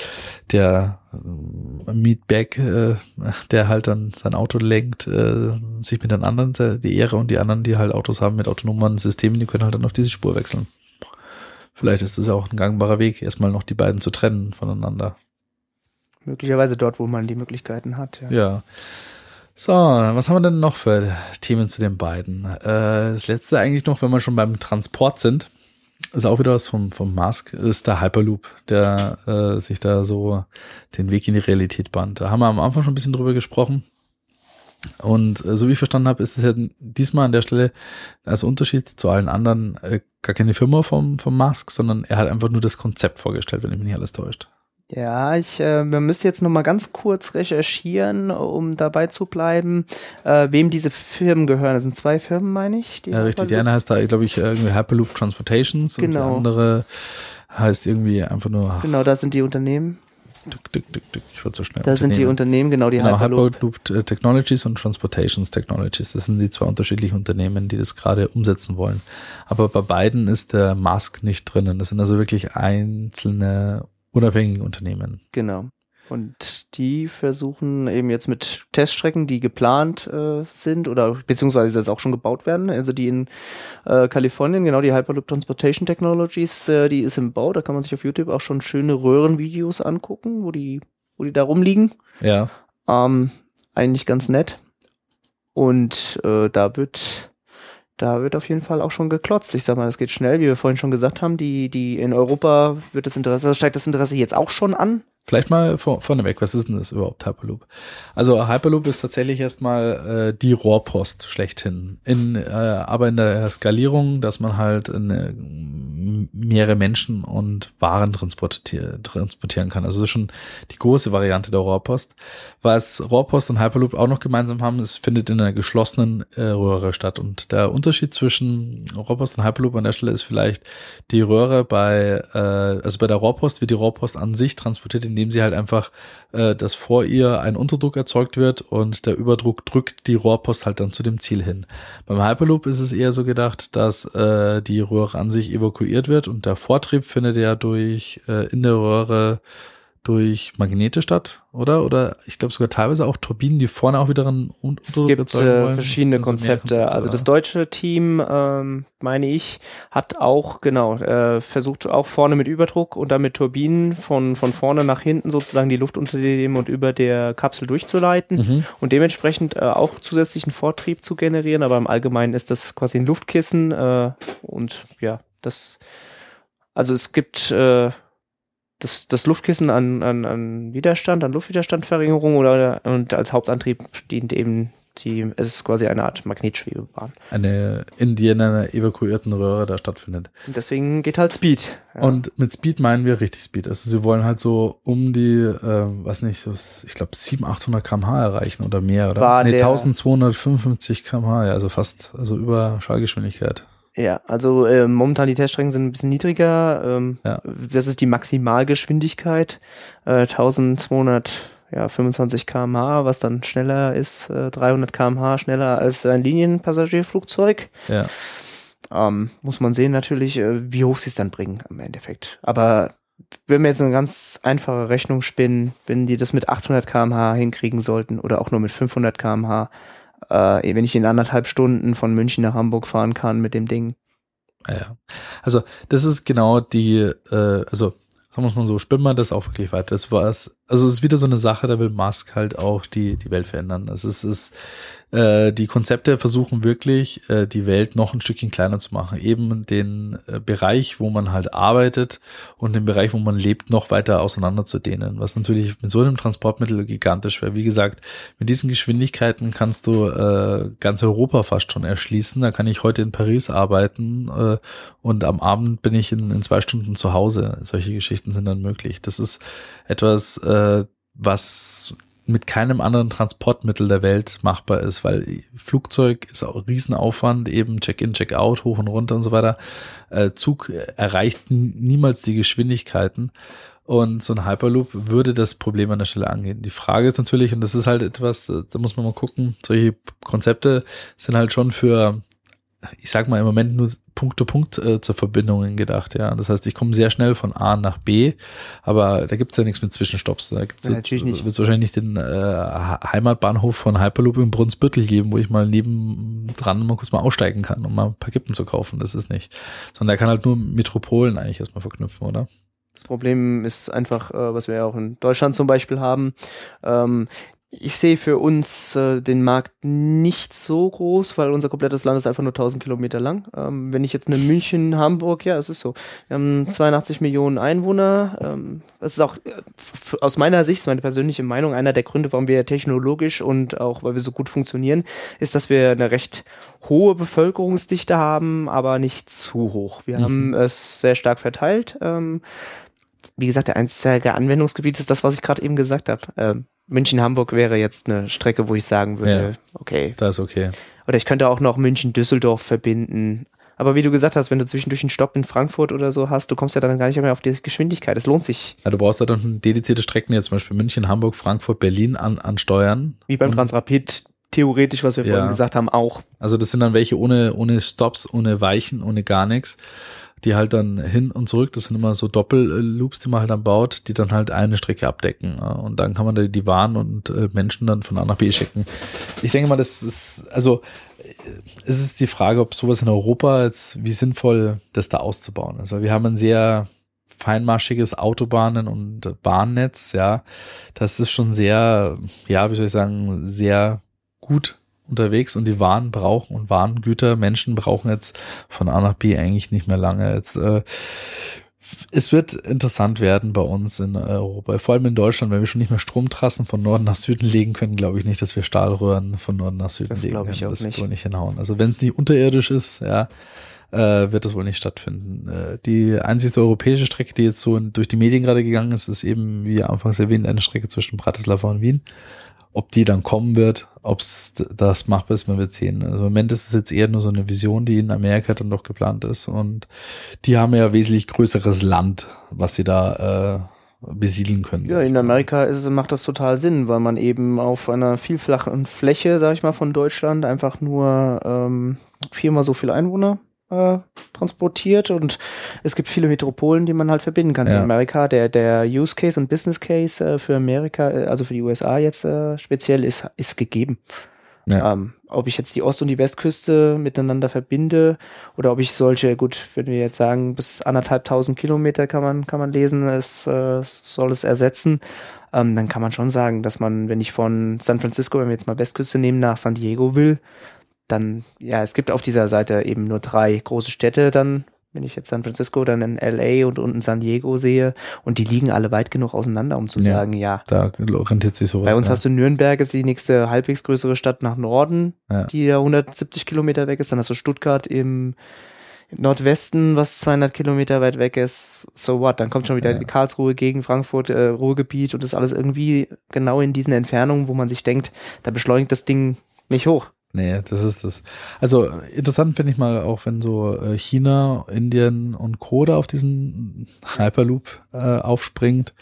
Speaker 2: der äh, Meatbag, äh, der halt dann sein Auto lenkt, äh, sich mit den anderen die Ehre und die anderen, die halt Autos haben mit autonomen Systemen, die können halt dann auf diese Spur wechseln. Vielleicht ist das ja auch ein gangbarer Weg, erstmal noch die beiden zu trennen voneinander.
Speaker 3: Möglicherweise dort, wo man die Möglichkeiten hat. Ja.
Speaker 2: Ja. So, was haben wir denn noch für Themen zu den beiden? Äh, das letzte eigentlich noch, wenn wir schon beim Transport sind, ist auch wieder was vom, vom Musk, ist der Hyperloop, der äh, sich da so den Weg in die Realität bahnt. Da haben wir am Anfang schon ein bisschen drüber gesprochen. Und äh, so wie ich verstanden habe, ist es ja diesmal an der Stelle als Unterschied zu allen anderen äh, gar keine Firma vom, vom Musk, sondern er hat einfach nur das Konzept vorgestellt, wenn mich nicht alles täuscht.
Speaker 3: Ja, ich, äh, wir müssen jetzt noch mal ganz kurz recherchieren, um dabei zu bleiben, äh, wem diese Firmen gehören. Das sind zwei Firmen, meine ich. die
Speaker 2: Ja, richtig. Die eine heißt da, glaube ich, irgendwie Hyperloop Transportations und die
Speaker 3: Genau.
Speaker 2: andere heißt irgendwie einfach nur
Speaker 3: Genau, da sind die Unternehmen.
Speaker 2: Tick, tick, tick, tick. Ich würde so schnell.
Speaker 3: Da sind die Unternehmen, genau, die
Speaker 2: Genau,
Speaker 3: Hyperloop.
Speaker 2: Hyperloop äh, Technologies und Transportations Technologies. Das sind die zwei unterschiedlichen Unternehmen, die das gerade umsetzen wollen. Aber bei beiden ist der Musk nicht drinnen. Das sind also wirklich einzelne unabhängige Unternehmen.
Speaker 3: Genau. Und die versuchen eben jetzt mit Teststrecken, die geplant äh, sind oder beziehungsweise jetzt auch schon gebaut werden, also die in äh, Kalifornien, genau die Hyperloop Transportation Technologies, äh, die ist im Bau, da kann man sich auf YouTube auch schon schöne Röhrenvideos angucken, wo die, wo die da rumliegen.
Speaker 2: Ja.
Speaker 3: Ähm, eigentlich ganz nett. Und äh, da wird da wird auf jeden Fall auch schon geklotzt. Ich sag mal, es geht schnell, wie wir vorhin schon gesagt haben. Die, die in Europa wird das Interesse, steigt das Interesse jetzt auch schon an.
Speaker 2: Vielleicht mal vor, vorneweg, was ist denn das überhaupt, Hyperloop? Also Hyperloop ist tatsächlich erstmal äh, die Rohrpost schlechthin. In, äh, aber in der Skalierung, dass man halt eine, mehrere Menschen und Waren transportier, transportieren kann. Also das ist schon die große Variante der Rohrpost. Was Rohrpost und Hyperloop auch noch gemeinsam haben, es findet in einer geschlossenen äh, Röhre statt. Und der Unterschied zwischen Rohrpost und Hyperloop an der Stelle ist vielleicht die Röhre bei, äh, also bei der Rohrpost wird die Rohrpost an sich transportiert, indem sie halt einfach, äh, dass vor ihr ein Unterdruck erzeugt wird und der Überdruck drückt die Rohrpost halt dann zu dem Ziel hin. Beim Hyperloop ist es eher so gedacht, dass äh, die Röhre an sich evakuiert wird und der Vortrieb findet ja durch äh, in der Röhre durch Magnete statt, oder? Oder ich glaube sogar teilweise auch Turbinen, die vorne auch wieder einen Un-
Speaker 3: Es
Speaker 2: Unterdruck
Speaker 3: gibt
Speaker 2: erzeugen
Speaker 3: äh,
Speaker 2: wollen.
Speaker 3: verschiedene
Speaker 2: Das sind so mehrere
Speaker 3: Konzepte. Also das deutsche Team, ähm, meine ich, hat auch, genau, äh, versucht auch vorne mit Überdruck und dann mit Turbinen von, von vorne nach hinten sozusagen die Luft unter dem und über der Kapsel durchzuleiten
Speaker 2: Mhm.
Speaker 3: und dementsprechend äh, auch zusätzlichen Vortrieb zu generieren. Aber im Allgemeinen ist das quasi ein Luftkissen äh, und ja, das, also es gibt äh, das, das Luftkissen an, an, an Widerstand, an Luftwiderstandverringerung oder und als Hauptantrieb dient eben die, es ist quasi eine Art Magnetschwebebahn.
Speaker 2: Eine in die in einer evakuierten Röhre da stattfindet.
Speaker 3: Und deswegen geht halt Speed.
Speaker 2: Ja. Und mit Speed meinen wir richtig Speed. Also sie wollen halt so um die, äh, was nicht, ich glaube 700, 800 kmh erreichen oder mehr, oder?
Speaker 3: War
Speaker 2: nee,
Speaker 3: der-
Speaker 2: 1255 kmh, ja, also fast, also über Schallgeschwindigkeit.
Speaker 3: Ja, also äh, momentan die Teststrecken sind ein bisschen niedriger. Ähm,
Speaker 2: Ja.
Speaker 3: Das ist die Maximalgeschwindigkeit, äh, 1225 km/h, was dann schneller ist, äh, 300 km/h schneller als ein Linienpassagierflugzeug.
Speaker 2: Ja.
Speaker 3: Ähm, muss man sehen natürlich, äh, wie hoch sie es dann bringen im Endeffekt. Aber wenn wir jetzt eine ganz einfache Rechnung spinnen, wenn die das mit 800 km/h hinkriegen sollten oder auch nur mit 500 km/h, äh, wenn ich in anderthalb Stunden von München nach Hamburg fahren kann mit dem Ding,
Speaker 2: Ja, ja. Also das ist genau die, äh, also sagen wir es mal so, spinnen wir das auch wirklich weiter. Das war's. Also es ist wieder so eine Sache, da will Musk halt auch die, die Welt verändern. Also es ist, äh, die Konzepte versuchen wirklich, äh, die Welt noch ein Stückchen kleiner zu machen. Eben den äh, Bereich, wo man halt arbeitet und den Bereich, wo man lebt, noch weiter auseinander zu dehnen. Was natürlich mit so einem Transportmittel gigantisch wäre. Wie gesagt, mit diesen Geschwindigkeiten kannst du äh, ganz Europa fast schon erschließen. Da kann ich heute in Paris arbeiten äh, und am Abend bin ich in, in zwei Stunden zu Hause. Solche Geschichten sind dann möglich. Das ist etwas, äh, was mit keinem anderen Transportmittel der Welt machbar ist, weil Flugzeug ist auch Riesenaufwand, eben Check-in, Check-out, hoch und runter und so weiter. Äh, Zug erreicht niemals die Geschwindigkeiten. Und so ein Hyperloop würde das Problem an der Stelle angehen. Die Frage ist natürlich, und das ist halt etwas, äh, da muss man mal gucken, solche Konzepte sind halt schon für, ich sag mal im Moment nur Punkt zu Punkt äh, zur Verbindungen gedacht, ja. Das heißt, ich komme sehr schnell von A nach B, aber da gibt's ja nichts mit Zwischenstopps. Da gibt's
Speaker 3: Ja,
Speaker 2: jetzt,
Speaker 3: natürlich nicht.
Speaker 2: wird's wahrscheinlich den äh, Heimatbahnhof von Hyperloop in Brunsbüttel geben, wo ich mal neben dran mal kurz mal aussteigen kann, um mal ein paar Kippen zu kaufen. Das ist nicht. Sondern der kann halt nur Metropolen eigentlich erstmal verknüpfen, oder?
Speaker 3: Das Problem ist einfach, äh, was wir ja auch in Deutschland zum Beispiel haben. Ich sehe für uns äh, den Markt nicht so groß, weil unser komplettes Land ist einfach nur 1000 Kilometer lang. Ähm, wenn ich jetzt eine München, Hamburg, ja, es ist so. Wir haben 82 Millionen Einwohner. Ähm, das ist auch äh, aus meiner Sicht, meine persönliche Meinung, einer der Gründe, warum wir technologisch und auch weil wir so gut funktionieren, ist, dass wir eine recht hohe Bevölkerungsdichte haben, aber nicht zu hoch. Wir
Speaker 2: Mhm.
Speaker 3: haben es sehr stark verteilt. Ähm, wie gesagt, der einzige Anwendungsgebiet ist das, was ich gerade eben gesagt habe. Ähm, München-Hamburg wäre jetzt eine Strecke, wo ich sagen würde,
Speaker 2: Ja.
Speaker 3: okay.
Speaker 2: Da ist okay.
Speaker 3: Oder ich könnte auch noch München-Düsseldorf verbinden. Aber wie du gesagt hast, wenn du zwischendurch einen Stopp in Frankfurt oder so hast, du kommst ja dann gar nicht mehr auf die Geschwindigkeit. Es lohnt sich.
Speaker 2: Ja, du brauchst da dann dedizierte Strecken, jetzt zum Beispiel München, Hamburg, Frankfurt, Berlin an, ansteuern.
Speaker 3: Wie beim Transrapid theoretisch, was wir
Speaker 2: Ja.
Speaker 3: vorhin gesagt haben, auch.
Speaker 2: Also das sind dann welche ohne, ohne Stops, ohne Weichen, ohne gar nichts, die halt dann hin und zurück, das sind immer so Doppelloops, die man halt dann baut, die dann halt eine Strecke abdecken. ja. Und dann kann man da die Waren und äh, Menschen dann von A nach B schicken. Ich denke mal, das ist, also äh, es ist die Frage, ob sowas in Europa jetzt, wie sinnvoll das da auszubauen ist. Weil wir haben ein sehr feinmaschiges Autobahnen- und Bahnnetz, ja. Das ist schon sehr, ja, wie soll ich sagen, sehr gut unterwegs und die Waren brauchen und Warengüter, Menschen brauchen jetzt von A nach B eigentlich nicht mehr lange. Jetzt, äh, es wird interessant werden bei uns in Europa, vor allem in Deutschland, wenn wir schon nicht mehr Stromtrassen von Norden nach Süden legen können, glaube ich nicht, dass wir Stahlröhren von Norden nach Süden
Speaker 3: Das
Speaker 2: legen können.
Speaker 3: ich auch
Speaker 2: das wird
Speaker 3: nicht.
Speaker 2: wohl nicht hinhauen. Also wenn es nicht unterirdisch ist, ja, äh, wird das wohl nicht stattfinden. Äh, die einzigste europäische Strecke, die jetzt so durch die Medien gerade gegangen ist, ist eben, wie anfangs erwähnt, eine Strecke zwischen Bratislava und Wien. Ob die dann kommen wird, ob es das machbar ist, man wird sehen. Also im Moment ist es jetzt eher nur so eine Vision, die in Amerika dann doch geplant ist. Und die haben ja wesentlich größeres Land, was sie da äh, besiedeln können.
Speaker 3: Ja, in Amerika ist, macht das total Sinn, weil man eben auf einer vielflachen Fläche, sag ich mal, von Deutschland einfach nur ähm, viermal so viele Einwohner äh, transportiert und es gibt viele Metropolen, die man halt verbinden kann.
Speaker 2: Ja.
Speaker 3: In Amerika, der, der Use Case und Business Case äh, für Amerika, äh, also für die USA jetzt äh, speziell, ist, ist gegeben.
Speaker 2: Ja.
Speaker 3: Ähm, ob ich jetzt die Ost- und die Westküste miteinander verbinde oder ob ich solche, gut, wenn wir jetzt sagen, bis anderthalbtausend Kilometer kann man, kann man lesen, es äh, soll es ersetzen, ähm, dann kann man schon sagen, dass man, wenn ich von San Francisco, wenn wir jetzt mal Westküste nehmen, nach San Diego will, dann, ja, es gibt auf dieser Seite eben nur drei große Städte dann wenn ich jetzt San Francisco, dann in LA und unten San Diego sehe und die liegen alle weit genug auseinander, um zu
Speaker 2: Ja.
Speaker 3: sagen, ja.
Speaker 2: Da rentiert sich sowas.
Speaker 3: Bei uns
Speaker 2: ja.
Speaker 3: hast du Nürnberg, ist die nächste halbwegs größere Stadt nach Norden,
Speaker 2: Ja.
Speaker 3: die ja 170 Kilometer weg ist. Dann hast du Stuttgart im Nordwesten, was 200 Kilometer weit weg ist. So what? Dann kommt schon wieder
Speaker 2: Ja.
Speaker 3: Karlsruhe gegen Frankfurt, äh, Ruhrgebiet und das ist alles irgendwie genau in diesen Entfernungen, wo man sich denkt, da beschleunigt das Ding nicht hoch.
Speaker 2: Nee, das ist das. Also interessant finde ich mal auch, wenn so äh, China, Indien und Co. da auf diesen Hyperloop äh, aufspringt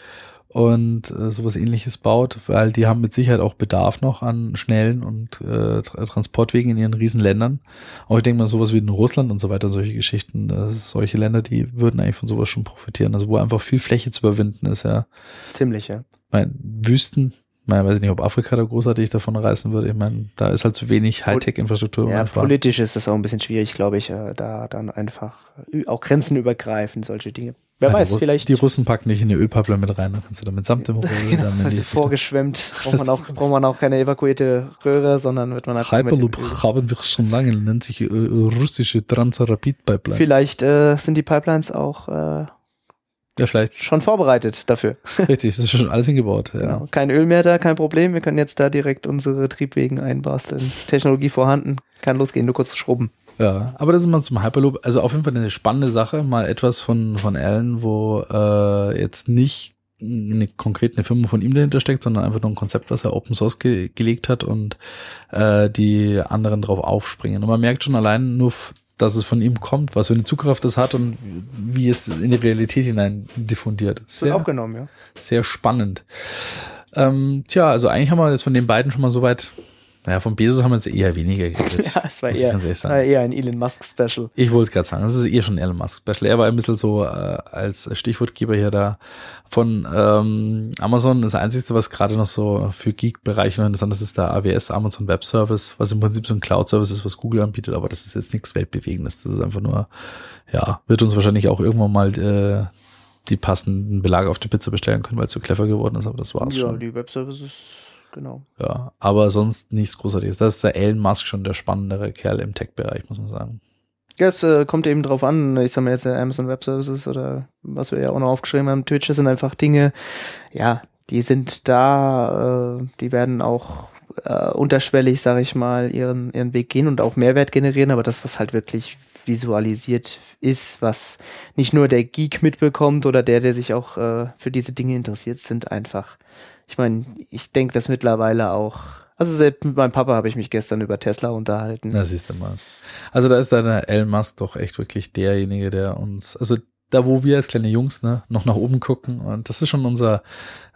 Speaker 2: und äh, sowas ähnliches baut, weil die haben mit Sicherheit auch Bedarf noch an schnellen und äh, Tra- Transportwegen in ihren Riesenländern. Auch ich denke mal sowas wie in Russland und so weiter, solche Geschichten, ist solche Länder, die würden eigentlich von sowas schon profitieren. Also wo einfach viel Fläche zu überwinden ist, ja.
Speaker 3: Ziemlich, ja.
Speaker 2: Ich meine, Wüsten, ich meine, weiß ich nicht, ob Afrika da großartig davon reißen würde. Ich meine, da ist halt zu wenig Hightech-Infrastruktur.
Speaker 3: Ja, politisch ist das auch ein bisschen schwierig, glaube ich, äh, da dann einfach auch Grenzen übergreifen, solche Dinge. Wer
Speaker 2: Ja,
Speaker 3: weiß,
Speaker 2: die,
Speaker 3: vielleicht
Speaker 2: Die Russen packen dich in eine Ölpappe mit rein, dann kannst du damit samt im Roll.
Speaker 3: genau,
Speaker 2: die-
Speaker 3: du, vorgeschwemmt. [LAUGHS] Braucht man, auch, braucht man auch keine evakuierte Röhre, sondern wird man einfach dem
Speaker 2: Hyperloop haben wir schon lange, nennt sich äh, russische Transrapid-Pipeline.
Speaker 3: Vielleicht äh, sind die Pipelines auch äh,
Speaker 2: Ja, vielleicht.
Speaker 3: schon vorbereitet dafür. [LAUGHS]
Speaker 2: Richtig, das ist schon alles hingebaut. Ja.
Speaker 3: Genau. Kein Öl mehr da, kein Problem. Wir können jetzt da direkt unsere Triebwegen einbasteln. Technologie vorhanden, kann losgehen, nur kurz schrubben.
Speaker 2: ja, aber das ist mal zum Hyperloop. Also auf jeden Fall eine spannende Sache. Mal etwas von, von Alan, wo äh, jetzt nicht eine konkret eine Firma von ihm dahinter steckt, sondern einfach nur ein Konzept, was er Open Source ge gelegt hat und äh, die anderen drauf aufspringen. Und man merkt schon allein nur, dass es von ihm kommt, was für eine Zugkraft das hat und wie es in die Realität hinein diffundiert.
Speaker 3: Wird
Speaker 2: Sehr,
Speaker 3: aufgenommen, ja.
Speaker 2: sehr spannend. Ähm, tja, also eigentlich haben wir jetzt von den beiden schon mal so weit, naja, von Bezos haben wir jetzt eher weniger geredet. [LAUGHS]
Speaker 3: Ja, es war eher, war eher ein Elon Musk Special.
Speaker 2: Ich wollte gerade sagen, das ist eher schon Elon Musk Special. Er war ein bisschen so äh, als Stichwortgeber hier da von ähm, Amazon. Das Einzige, was gerade noch so für Geek-Bereiche noch interessant ist, ist der AWS, Amazon Web Service, was im Prinzip so ein Cloud-Service ist, was Google anbietet, aber das ist jetzt nichts Weltbewegendes. Das ist einfach nur, ja, wird uns wahrscheinlich auch irgendwann mal äh, die passenden Belage auf die Pizza bestellen können, weil es so clever geworden ist, aber das war's
Speaker 3: Ja,
Speaker 2: schon.
Speaker 3: die Webservices, genau.
Speaker 2: Ja, aber sonst nichts Großartiges. Das ist der Elon Musk schon der spannendere Kerl im Tech-Bereich, muss man sagen.
Speaker 3: Ja, es äh, kommt eben drauf an. Ich sag mal jetzt äh, Amazon Web Services oder was wir ja auch noch aufgeschrieben haben, Twitch, das sind einfach Dinge, ja, die sind da, äh, die werden auch äh, unterschwellig, sag ich mal, ihren, ihren Weg gehen und auch Mehrwert generieren, aber das, was halt wirklich visualisiert ist, was nicht nur der Geek mitbekommt oder der, der sich auch äh, für diese Dinge interessiert, sind einfach, ich meine, ich denke das mittlerweile auch, also selbst mit meinem Papa habe ich mich gestern über Tesla unterhalten.
Speaker 2: Na, siehst du mal. Also da ist dann der Elon Musk doch echt wirklich derjenige, der uns, also da wo wir als kleine Jungs ne, noch nach oben gucken und das ist schon unser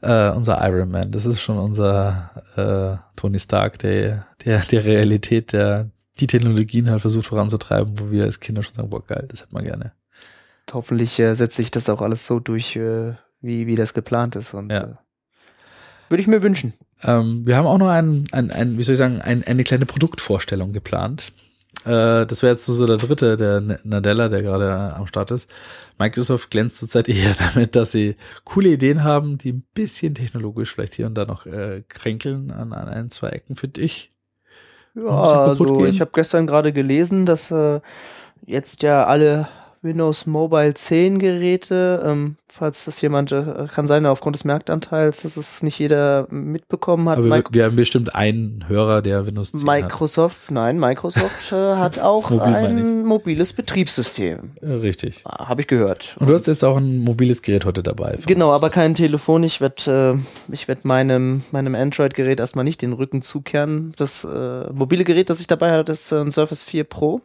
Speaker 2: äh, unser Iron Man, das ist schon unser äh, Tony Stark, der der der Realität, der die Technologien halt versucht voranzutreiben, wo wir als Kinder schon sagen, boah geil, das hätten wir gerne.
Speaker 3: hoffentlich äh, setzt sich das auch alles so durch, äh, wie, wie das geplant ist. Und
Speaker 2: Ja.
Speaker 3: Würde ich mir wünschen.
Speaker 2: Ähm, wir haben auch noch ein, ein, ein wie soll ich sagen, ein, eine kleine Produktvorstellung geplant. Äh, das wäre jetzt so der dritte, der Nadella, der gerade am Start ist. Microsoft glänzt zurzeit [LAUGHS] eher damit, dass sie coole Ideen haben, die ein bisschen technologisch vielleicht hier und da noch äh, kränkeln an, an ein, zwei Ecken, finde ich.
Speaker 3: Ja, also
Speaker 2: gehen.
Speaker 3: ich habe gestern gerade gelesen, dass äh, jetzt ja alle Windows Mobile 10 Geräte, ähm, falls das jemand, äh, kann sein, aufgrund des Marktanteils, dass es nicht jeder mitbekommen hat.
Speaker 2: Aber wir, wir haben bestimmt einen Hörer, der Windows 10 hat.
Speaker 3: Microsoft, nein, Microsoft äh, hat [LAUGHS] auch
Speaker 2: Mobil
Speaker 3: ein mobiles Betriebssystem.
Speaker 2: Äh, Richtig.
Speaker 3: Ah, Habe ich gehört.
Speaker 2: Und du hast jetzt auch ein mobiles Gerät heute dabei.
Speaker 3: Genau, aber kein Telefon. Ich werde äh, ich werd meinem, meinem Android-Gerät erstmal nicht den Rücken zukehren. Das äh, mobile Gerät, das ich dabei hatte, ist ein Surface 4 Pro.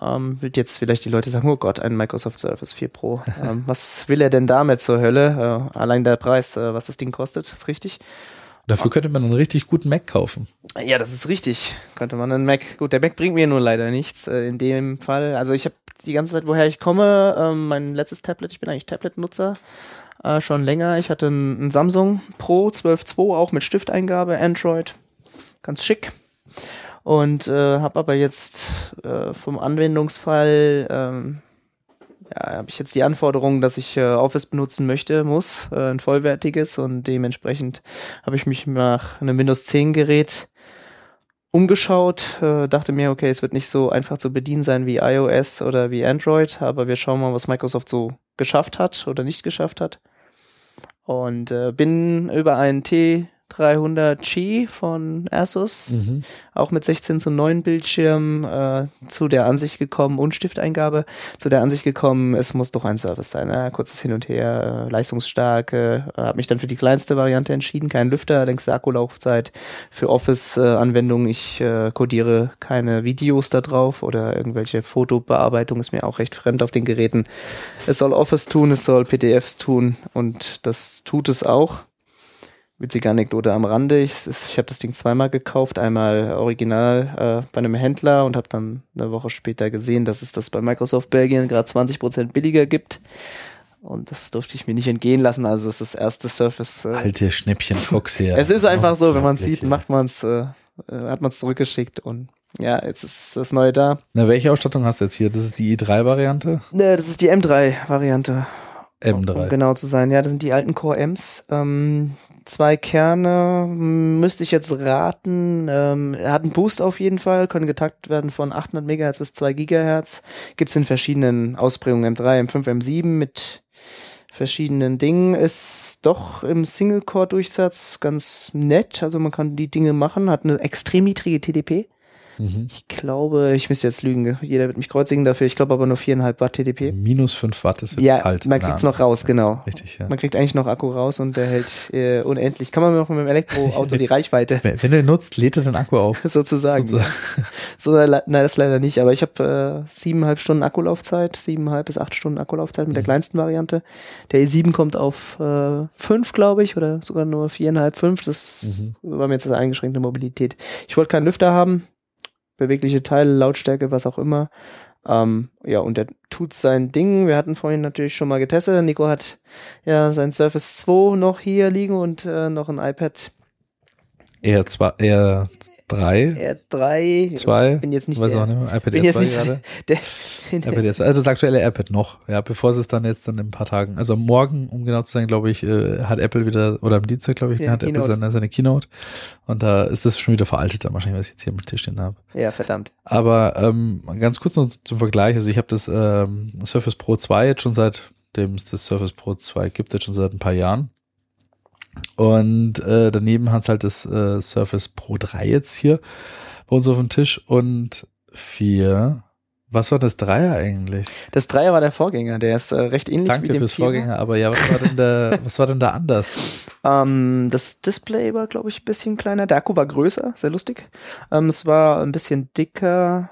Speaker 3: Ähm, wird jetzt vielleicht die Leute sagen, oh Gott, ein Microsoft Surface 4 Pro. ähm, [LAUGHS] was will er denn damit zur Hölle? Äh, allein der Preis, äh, was das Ding kostet, ist richtig.
Speaker 2: Dafür könnte man einen richtig guten Mac kaufen.
Speaker 3: Ja, das ist richtig. Könnte man einen Mac. Gut, der Mac bringt mir nur leider nichts äh, in dem Fall. Also ich habe die ganze Zeit, woher ich komme, ähm, mein letztes Tablet, ich bin eigentlich Tablet-Nutzer, äh, schon länger. Ich hatte ein, ein Samsung Pro 12.2, auch mit Stifteingabe, Android. Ganz schick. Und äh, habe aber jetzt äh, vom Anwendungsfall ähm, ja, habe ich jetzt die Anforderung, dass ich äh, Office benutzen möchte, muss, äh, ein vollwertiges und dementsprechend habe ich mich nach einem Windows 10 Gerät umgeschaut, äh, dachte mir, okay, es wird nicht so einfach zu bedienen sein wie iOS oder wie Android, aber wir schauen mal, was Microsoft so geschafft hat oder nicht geschafft hat. Und äh, bin über einen T 300G von Asus,
Speaker 2: Mhm.
Speaker 3: auch mit 16 zu 9 Bildschirm, äh, zu der Ansicht gekommen und Stifteingabe, zu der Ansicht gekommen, es muss doch ein Service sein. Äh, kurzes Hin und Her, äh, leistungsstark, äh, habe mich dann für die kleinste Variante entschieden, kein Lüfter, längste Akkulaufzeit für Office-Anwendungen. ich äh, codiere keine Videos da drauf oder irgendwelche Fotobearbeitung ist mir auch recht fremd auf den Geräten. Es soll Office tun, es soll PDFs tun und das tut es auch. Witzige Anekdote am Rande. Ich, ich habe das Ding zweimal gekauft. Einmal original äh, bei einem Händler und habe dann eine Woche später gesehen, dass es das bei Microsoft Belgien gerade 20% billiger gibt. Und das durfte ich mir nicht entgehen lassen. Also es ist das erste Surface. Äh,
Speaker 2: Alte Schnäppchen [LAUGHS] Fox hier.
Speaker 3: es ist einfach so, wenn man es sieht, macht man es, äh, äh, hat man es zurückgeschickt und ja, jetzt ist das Neue da.
Speaker 2: Na, welche Ausstattung hast du jetzt hier? Das ist die i3-Variante?
Speaker 3: Ne, das ist die M3-Variante. Um
Speaker 2: M3.
Speaker 3: genau zu sein. Ja, das sind die alten Core Ms. Ähm, zwei Kerne, müsste ich jetzt raten. Ähm, er hat einen Boost auf jeden Fall, können getaktet werden von 800 Megahertz bis 2 Gigahertz. Gibt's in verschiedenen Ausprägungen M3, M5, M7 mit verschiedenen Dingen. Ist doch im Single-Core-Durchsatz ganz nett. Also man kann die Dinge machen, hat eine extrem niedrige TDP.
Speaker 2: Mhm.
Speaker 3: Ich glaube, ich müsste jetzt lügen, jeder wird mich kreuzigen dafür. Ich glaube aber nur 4,5 Watt TDP.
Speaker 2: Minus 5 Watt, das wird
Speaker 3: Ja,
Speaker 2: kalt.
Speaker 3: man
Speaker 2: in der
Speaker 3: kriegt's noch raus, genau.
Speaker 2: Richtig, ja.
Speaker 3: Man kriegt eigentlich noch Akku raus und der hält äh, unendlich. Kann man noch mit dem Elektroauto die [LAUGHS] Reichweite
Speaker 2: Wenn wenn du ihn nutzt, lädt er den Akku auf. [LAUGHS]
Speaker 3: sozusagen.
Speaker 2: Sozusagen.
Speaker 3: So, nein, das leider nicht. Aber ich habe äh, siebeneinhalb Stunden Akkulaufzeit, siebeneinhalb bis acht Stunden Akkulaufzeit mit der
Speaker 2: Mhm.
Speaker 3: kleinsten Variante. Der E7 kommt auf äh, fünf, glaube ich, oder sogar nur viereinhalb, fünf. Das
Speaker 2: Mhm.
Speaker 3: war mir jetzt eine eingeschränkte Mobilität. Ich wollte keinen Lüfter haben, bewegliche Teile, Lautstärke, was auch immer. Ähm, ja, und der tut sein Ding. Wir hatten vorhin natürlich schon mal getestet. Nico hat ja sein Surface 2 noch hier liegen und äh, noch ein iPad.
Speaker 2: Er, zwar, er 3?
Speaker 3: R
Speaker 2: 3. 2?
Speaker 3: Bin jetzt nicht
Speaker 2: weiß
Speaker 3: der,
Speaker 2: auch nicht mehr. iPad
Speaker 3: bin
Speaker 2: R2
Speaker 3: nicht
Speaker 2: gerade. [LAUGHS]
Speaker 3: Der,
Speaker 2: der, iPad R2, also das aktuelle iPad noch, ja, bevor es dann jetzt dann in ein paar Tagen, also morgen, um genau zu sein, glaube ich, äh, hat Apple wieder, oder am Dienstag, glaube ich,
Speaker 3: ja,
Speaker 2: hat
Speaker 3: Keynote.
Speaker 2: Apple seine, seine, Keynote und da ist das schon wieder veraltet, dann wahrscheinlich, was ich jetzt hier am Tisch stehen habe.
Speaker 3: Ja, verdammt.
Speaker 2: Aber ähm, ganz kurz noch zum Vergleich, also ich habe das ähm, Surface Pro 2 jetzt schon seit dem es das Surface Pro 2 gibt, jetzt schon seit ein paar Jahren. Und äh, daneben hat es halt das äh, Surface Pro 3 jetzt hier bei uns auf dem Tisch und vier. Was war das Dreier eigentlich?
Speaker 3: Das Dreier war der Vorgänger, der ist äh, recht ähnlich wie
Speaker 2: Danke
Speaker 3: dem
Speaker 2: fürs
Speaker 3: Vierer.
Speaker 2: Vorgänger, aber ja, was war denn da, [LAUGHS] was war denn da anders?
Speaker 3: Ähm, das Display war, glaube ich, ein bisschen kleiner. Der Akku war größer, sehr lustig. Ähm, es war ein bisschen dicker.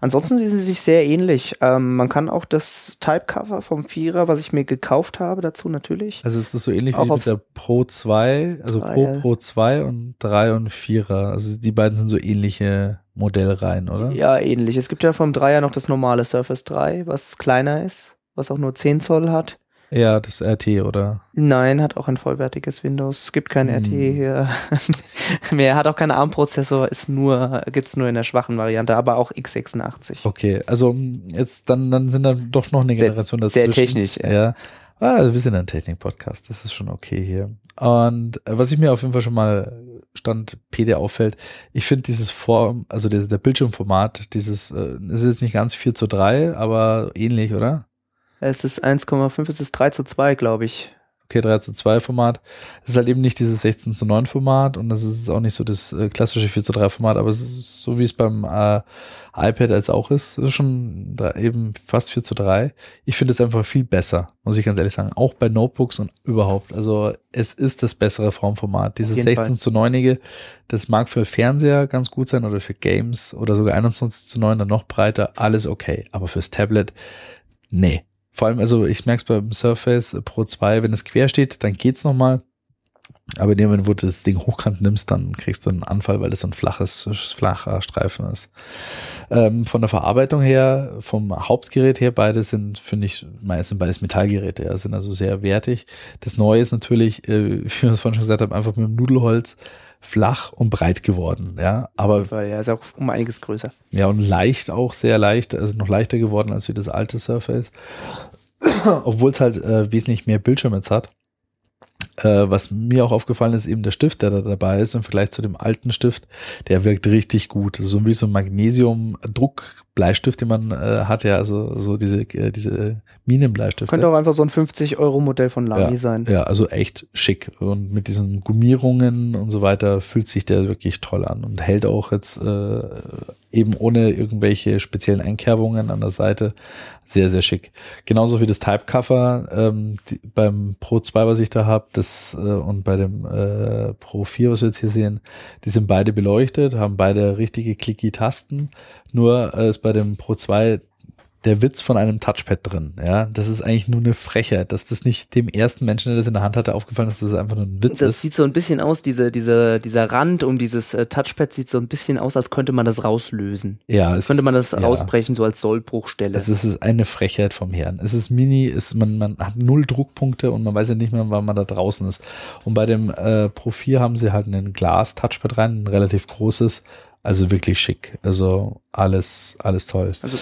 Speaker 3: Ansonsten sind sie sich sehr ähnlich. Ähm, man kann auch das Type-Cover vom Vierer, was ich mir gekauft habe, dazu natürlich.
Speaker 2: Also ist das so ähnlich
Speaker 3: Auch
Speaker 2: wie mit der Pro 2, also Pro
Speaker 3: Dreier.
Speaker 2: Pro 2 und 3 und 4er. Also die beiden sind so ähnliche Modellreihen, oder?
Speaker 3: Ja, ähnlich. Es gibt ja vom Dreier noch das normale Surface 3, was kleiner ist, was auch nur 10 Zoll hat.
Speaker 2: Ja, das RT, oder?
Speaker 3: Nein, hat auch ein vollwertiges Windows. Es gibt kein
Speaker 2: Hm.
Speaker 3: RT hier [LAUGHS] mehr. Hat auch keinen ARM-Prozessor, ist nur, gibt's nur in der schwachen Variante, aber auch x86.
Speaker 2: Okay, also mm, jetzt dann, dann sind dann doch noch eine
Speaker 3: Sehr-
Speaker 2: Generation dazwischen.
Speaker 3: sehr technisch, ja.
Speaker 2: Ja. Ah, wir sind ein Technik-Podcast, das ist schon okay hier. Und äh, was ich mir auf jeden Fall schon mal Stand PD auffällt, ich finde dieses Form, also der, der Bildschirmformat, dieses, äh, ist jetzt nicht ganz 4 zu 3, aber ähnlich, oder?
Speaker 3: Es ist 1,5, es ist 3 zu 2, glaube ich.
Speaker 2: Okay, 3 zu 2 Format. Es ist halt eben nicht dieses 16 zu 9 Format und das ist auch nicht so das äh, klassische 4 zu 3 Format, aber es ist so wie es beim äh, iPad als auch ist, ist schon eben fast 4 zu 3. Ich finde es einfach viel besser, muss ich ganz ehrlich sagen. Auch bei Notebooks und überhaupt. Also es ist das bessere Formformat. Dieses
Speaker 3: jeden
Speaker 2: 16 zu 9 das mag für Fernseher ganz gut sein oder für Games oder sogar 21 zu 9 dann noch breiter, alles okay. Aber fürs Tablet, nee. Vor allem, also ich merke es beim Surface Pro 2, wenn es quer steht, dann geht's nochmal. Aber in dem Moment, wo du das Ding hochkant nimmst, dann kriegst du einen Anfall, weil das ein flaches, flacher Streifen ist. Ähm, von der Verarbeitung her, vom Hauptgerät her, beide sind, finde ich, meist sind beides Metallgeräte, ja, sind also sehr wertig. Das Neue ist natürlich, äh, [LAUGHS] wie wir es vorhin schon gesagt haben, einfach mit dem Nudelholz flach und breit geworden, ja, aber
Speaker 3: Weil er ist auch um einiges größer.
Speaker 2: ja, und leicht auch, sehr leicht, also noch leichter geworden als wie das alte Surface. Obwohl es halt äh, wesentlich mehr Bildschirm jetzt hat. Äh, was mir auch aufgefallen ist, eben der Stift, der da dabei ist, im Vergleich zu dem alten Stift, der wirkt richtig gut. So wie so ein Magnesium-Druck-Bleistift, den man äh, hat, ja, also so diese, äh, diese Minenbleistifte.
Speaker 3: Könnte auch einfach so ein 50-Euro-Modell von Lamy
Speaker 2: ja,
Speaker 3: sein.
Speaker 2: Ja, also echt schick. Und mit diesen Gummierungen und so weiter fühlt sich der wirklich toll an und hält auch jetzt äh, eben ohne irgendwelche speziellen Einkerbungen an der Seite sehr, sehr schick. Genauso wie das Type-Cover ähm, die, beim Pro 2, was ich da habe, das äh, und bei dem äh, Pro 4, was wir jetzt hier sehen, die sind beide beleuchtet, haben beide richtige clicky-Tasten. Nur äh, ist bei dem Pro 2 der Witz von einem Touchpad drin. Ja, das ist eigentlich nur eine Frechheit, dass das nicht dem ersten Menschen, der das in der Hand hatte, aufgefallen ist, dass das einfach nur ein Witz
Speaker 3: Das
Speaker 2: ist.
Speaker 3: sieht so ein bisschen aus, diese, diese, dieser Rand um dieses äh, Touchpad sieht so ein bisschen aus, als könnte man das rauslösen.
Speaker 2: Ja, es,
Speaker 3: könnte man das
Speaker 2: ja.
Speaker 3: rausbrechen, so als Sollbruchstelle.
Speaker 2: es ist eine Frechheit vom Herrn. Es ist mini, ist, man, man hat null Druckpunkte und man weiß ja nicht mehr, wann man da draußen ist. Und bei dem äh, Pro 4 haben sie halt ein Glas-Touchpad rein, ein relativ großes, also wirklich schick. Also alles, alles toll.
Speaker 3: Also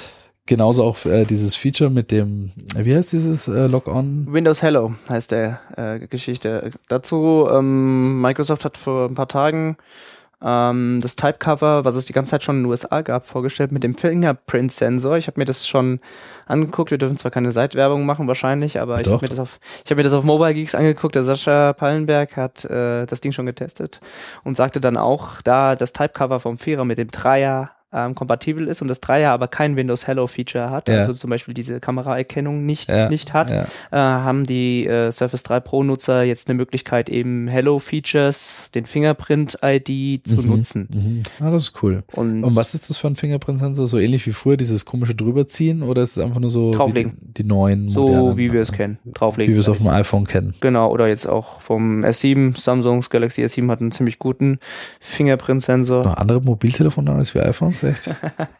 Speaker 2: Genauso auch äh, dieses Feature mit dem, wie heißt dieses äh, Log-On?
Speaker 3: Windows Hello heißt der äh, Geschichte. Dazu, ähm, Microsoft hat vor ein paar Tagen ähm, das Typecover, was es die ganze Zeit schon in den USA gab, vorgestellt mit dem Fingerprint-Sensor. Ich habe mir das schon angeguckt. Wir dürfen zwar keine Seitwerbung machen wahrscheinlich, aber ich
Speaker 2: Doch.
Speaker 3: habe mir das auf ich habe mir das auf Mobile Geeks angeguckt. Der Sascha Pallenberg hat äh, das Ding schon getestet und sagte dann auch, da das Typecover vom Vierer mit dem Dreier ähm, kompatibel ist und das Dreier aber kein Windows Hello Feature hat,
Speaker 2: Ja.
Speaker 3: also zum Beispiel diese Kameraerkennung nicht,
Speaker 2: Ja,
Speaker 3: nicht hat,
Speaker 2: ja.
Speaker 3: äh, haben die äh, Surface 3 Pro Nutzer jetzt eine Möglichkeit eben Hello Features, den Fingerprint ID zu nutzen.
Speaker 2: Mhm. Ah, das ist cool.
Speaker 3: Und,
Speaker 2: Und was ist das für ein Fingerprint-Sensor? So ähnlich wie früher, dieses komische drüberziehen oder ist es einfach nur so
Speaker 3: Drauflegen.
Speaker 2: wie die, die neuen
Speaker 3: so wie wir es kennen,
Speaker 2: wie
Speaker 3: drauflegen.
Speaker 2: wir es auf dem iPhone kennen?
Speaker 3: Genau, oder jetzt auch vom S7, Samsungs Galaxy S7 hat einen ziemlich guten Fingerprint-Sensor.
Speaker 2: Noch andere Mobiltelefone als wie iPhones, echt?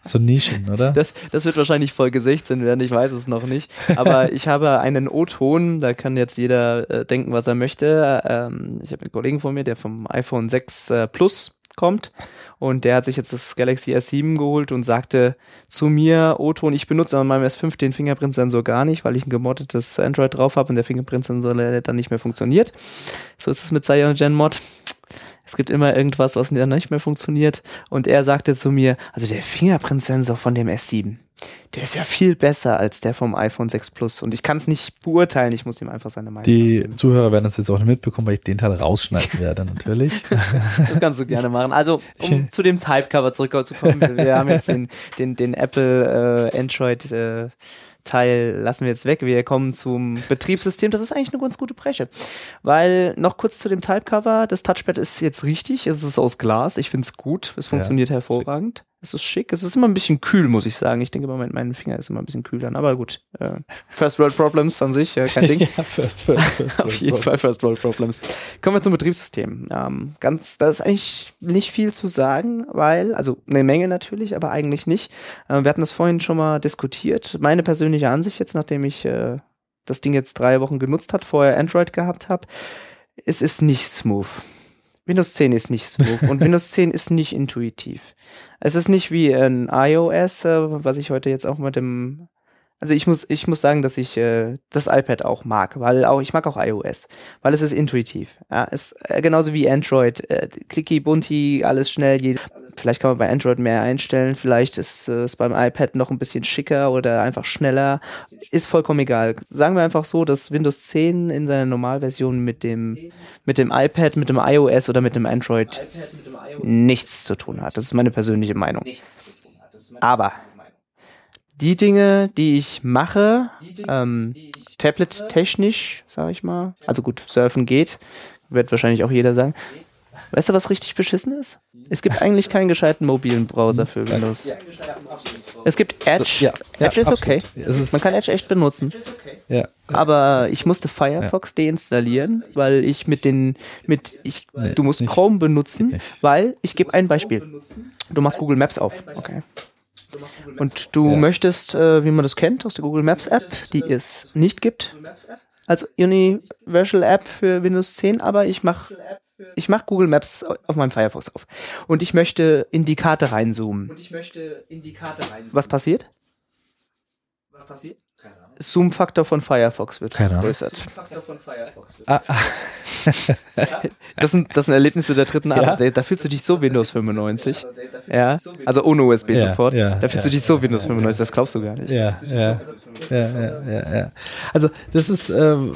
Speaker 2: so Nischen, oder?
Speaker 3: Das, das wird wahrscheinlich Folge 16 werden, ich weiß es noch nicht. Aber [LAUGHS] ich habe einen O-Ton, da kann jetzt jeder äh, denken, was er möchte. Ähm, ich habe einen Kollegen von mir, der vom iPhone 6 äh, Plus kommt und der hat sich jetzt das Galaxy S7 geholt und sagte zu mir, O-Ton, ich benutze an meinem S5 den Fingerprint-Sensor gar nicht, weil ich ein gemoddetes Android drauf habe und der Fingerprint-Sensor leider dann nicht mehr funktioniert. So ist es mit Cyanogen Mod. Es gibt immer irgendwas, was dann nicht mehr funktioniert. Und er sagte zu mir, also der Fingerprint-Sensor von dem S7, der ist ja viel besser als der vom iPhone 6 Plus. Und ich kann es nicht beurteilen, ich muss ihm einfach seine Meinung
Speaker 2: Die Zuhörer werden das jetzt auch nicht mitbekommen, weil ich den Teil rausschneiden werde, [LAUGHS] natürlich. [LAUGHS]
Speaker 3: Das kannst du gerne machen. Also, um zu dem Typecover zurückzukommen, wir haben jetzt den, den, den Apple äh, Android äh, Teil lassen wir jetzt weg. Wir kommen zum Betriebssystem. Das ist eigentlich eine ganz gute Breche. Weil noch kurz zu dem Typecover. Das Touchpad ist jetzt richtig. Es ist aus Glas. Ich finde es gut. Es funktioniert hervorragend. Es ist schick. Es ist immer ein bisschen kühl, muss ich sagen. Ich denke immer, mein, mein Finger ist immer ein bisschen kühl dann. Aber gut. Äh, First World Problems an sich, äh, kein [LAUGHS] Ding.
Speaker 2: ja, first, first, [LAUGHS] first,
Speaker 3: Auf jeden Fall First World Problems. Kommen wir zum Betriebssystem. Ähm, ganz, da ist eigentlich nicht viel zu sagen, weil, also eine Menge natürlich, aber eigentlich nicht. Äh, wir hatten das vorhin schon mal diskutiert. Meine persönliche Ansicht jetzt, nachdem ich äh, das Ding jetzt drei Wochen genutzt hat, vorher Android gehabt habe, es ist nicht smooth. Windows 10 ist nicht smooth und Windows 10 ist nicht intuitiv. Es ist nicht wie ein iOS, äh, was ich heute jetzt auch mit dem also ich muss, ich muss sagen, dass ich äh, das iPad auch mag, weil auch ich mag auch iOS, weil es ist intuitiv. Ja, es äh, genauso wie Android, äh, clicky, bunti, alles schnell. Jed vielleicht kann man bei Android mehr einstellen, vielleicht ist äh, es beim iPad noch ein bisschen schicker oder einfach schneller. Ist vollkommen egal. Sagen wir einfach so, dass Windows 10 in seiner Normalversion mit dem mit dem iPad, mit dem iOS oder mit dem Android nichts zu tun hat. Das ist meine persönliche Meinung. Aber die Dinge, die ich mache, ähm, Tablet-technisch, sage ich mal, also gut, surfen geht, wird wahrscheinlich auch jeder sagen. Weißt du, was richtig beschissen ist? Es gibt eigentlich keinen gescheiten mobilen Browser für Windows. Es gibt Edge.
Speaker 2: Ja, ja,
Speaker 3: Edge ist
Speaker 2: absolut.
Speaker 3: okay.
Speaker 2: Ist-
Speaker 3: Man kann Edge echt benutzen.
Speaker 2: Ja,
Speaker 3: Aber ich musste Firefox deinstallieren, weil ich mit den, mit, ich,
Speaker 2: Nee,
Speaker 3: du musst
Speaker 2: nicht.
Speaker 3: Chrome benutzen, weil, ich gebe ein Beispiel. Du machst Google Maps auf, okay. Und du
Speaker 2: Ja.
Speaker 3: möchtest, äh, wie man das kennt, aus der Google Maps App, die es nicht gibt, als Universal App für Windows 10, aber ich mache ich mach Google Maps auf meinem Firefox auf. Und ich möchte in die Karte reinzoomen.
Speaker 4: Und ich möchte in die Karte rein.
Speaker 3: Was passiert?
Speaker 4: Was passiert?
Speaker 3: Zoom-Faktor von Firefox wird
Speaker 2: Keine
Speaker 3: vergrößert.
Speaker 2: Ah, ah,
Speaker 3: Das sind, das sind Erlebnisse der dritten
Speaker 2: Ja?
Speaker 3: Art. Da, da fühlst du dich so Windows 95. Ja, also ohne USB-Support.
Speaker 2: Ja, ja,
Speaker 3: da fühlst
Speaker 2: ja.
Speaker 3: du dich so Windows 95, das glaubst du gar nicht.
Speaker 2: ja, ja, ja, ja, ja, ja. Also das ist, ähm,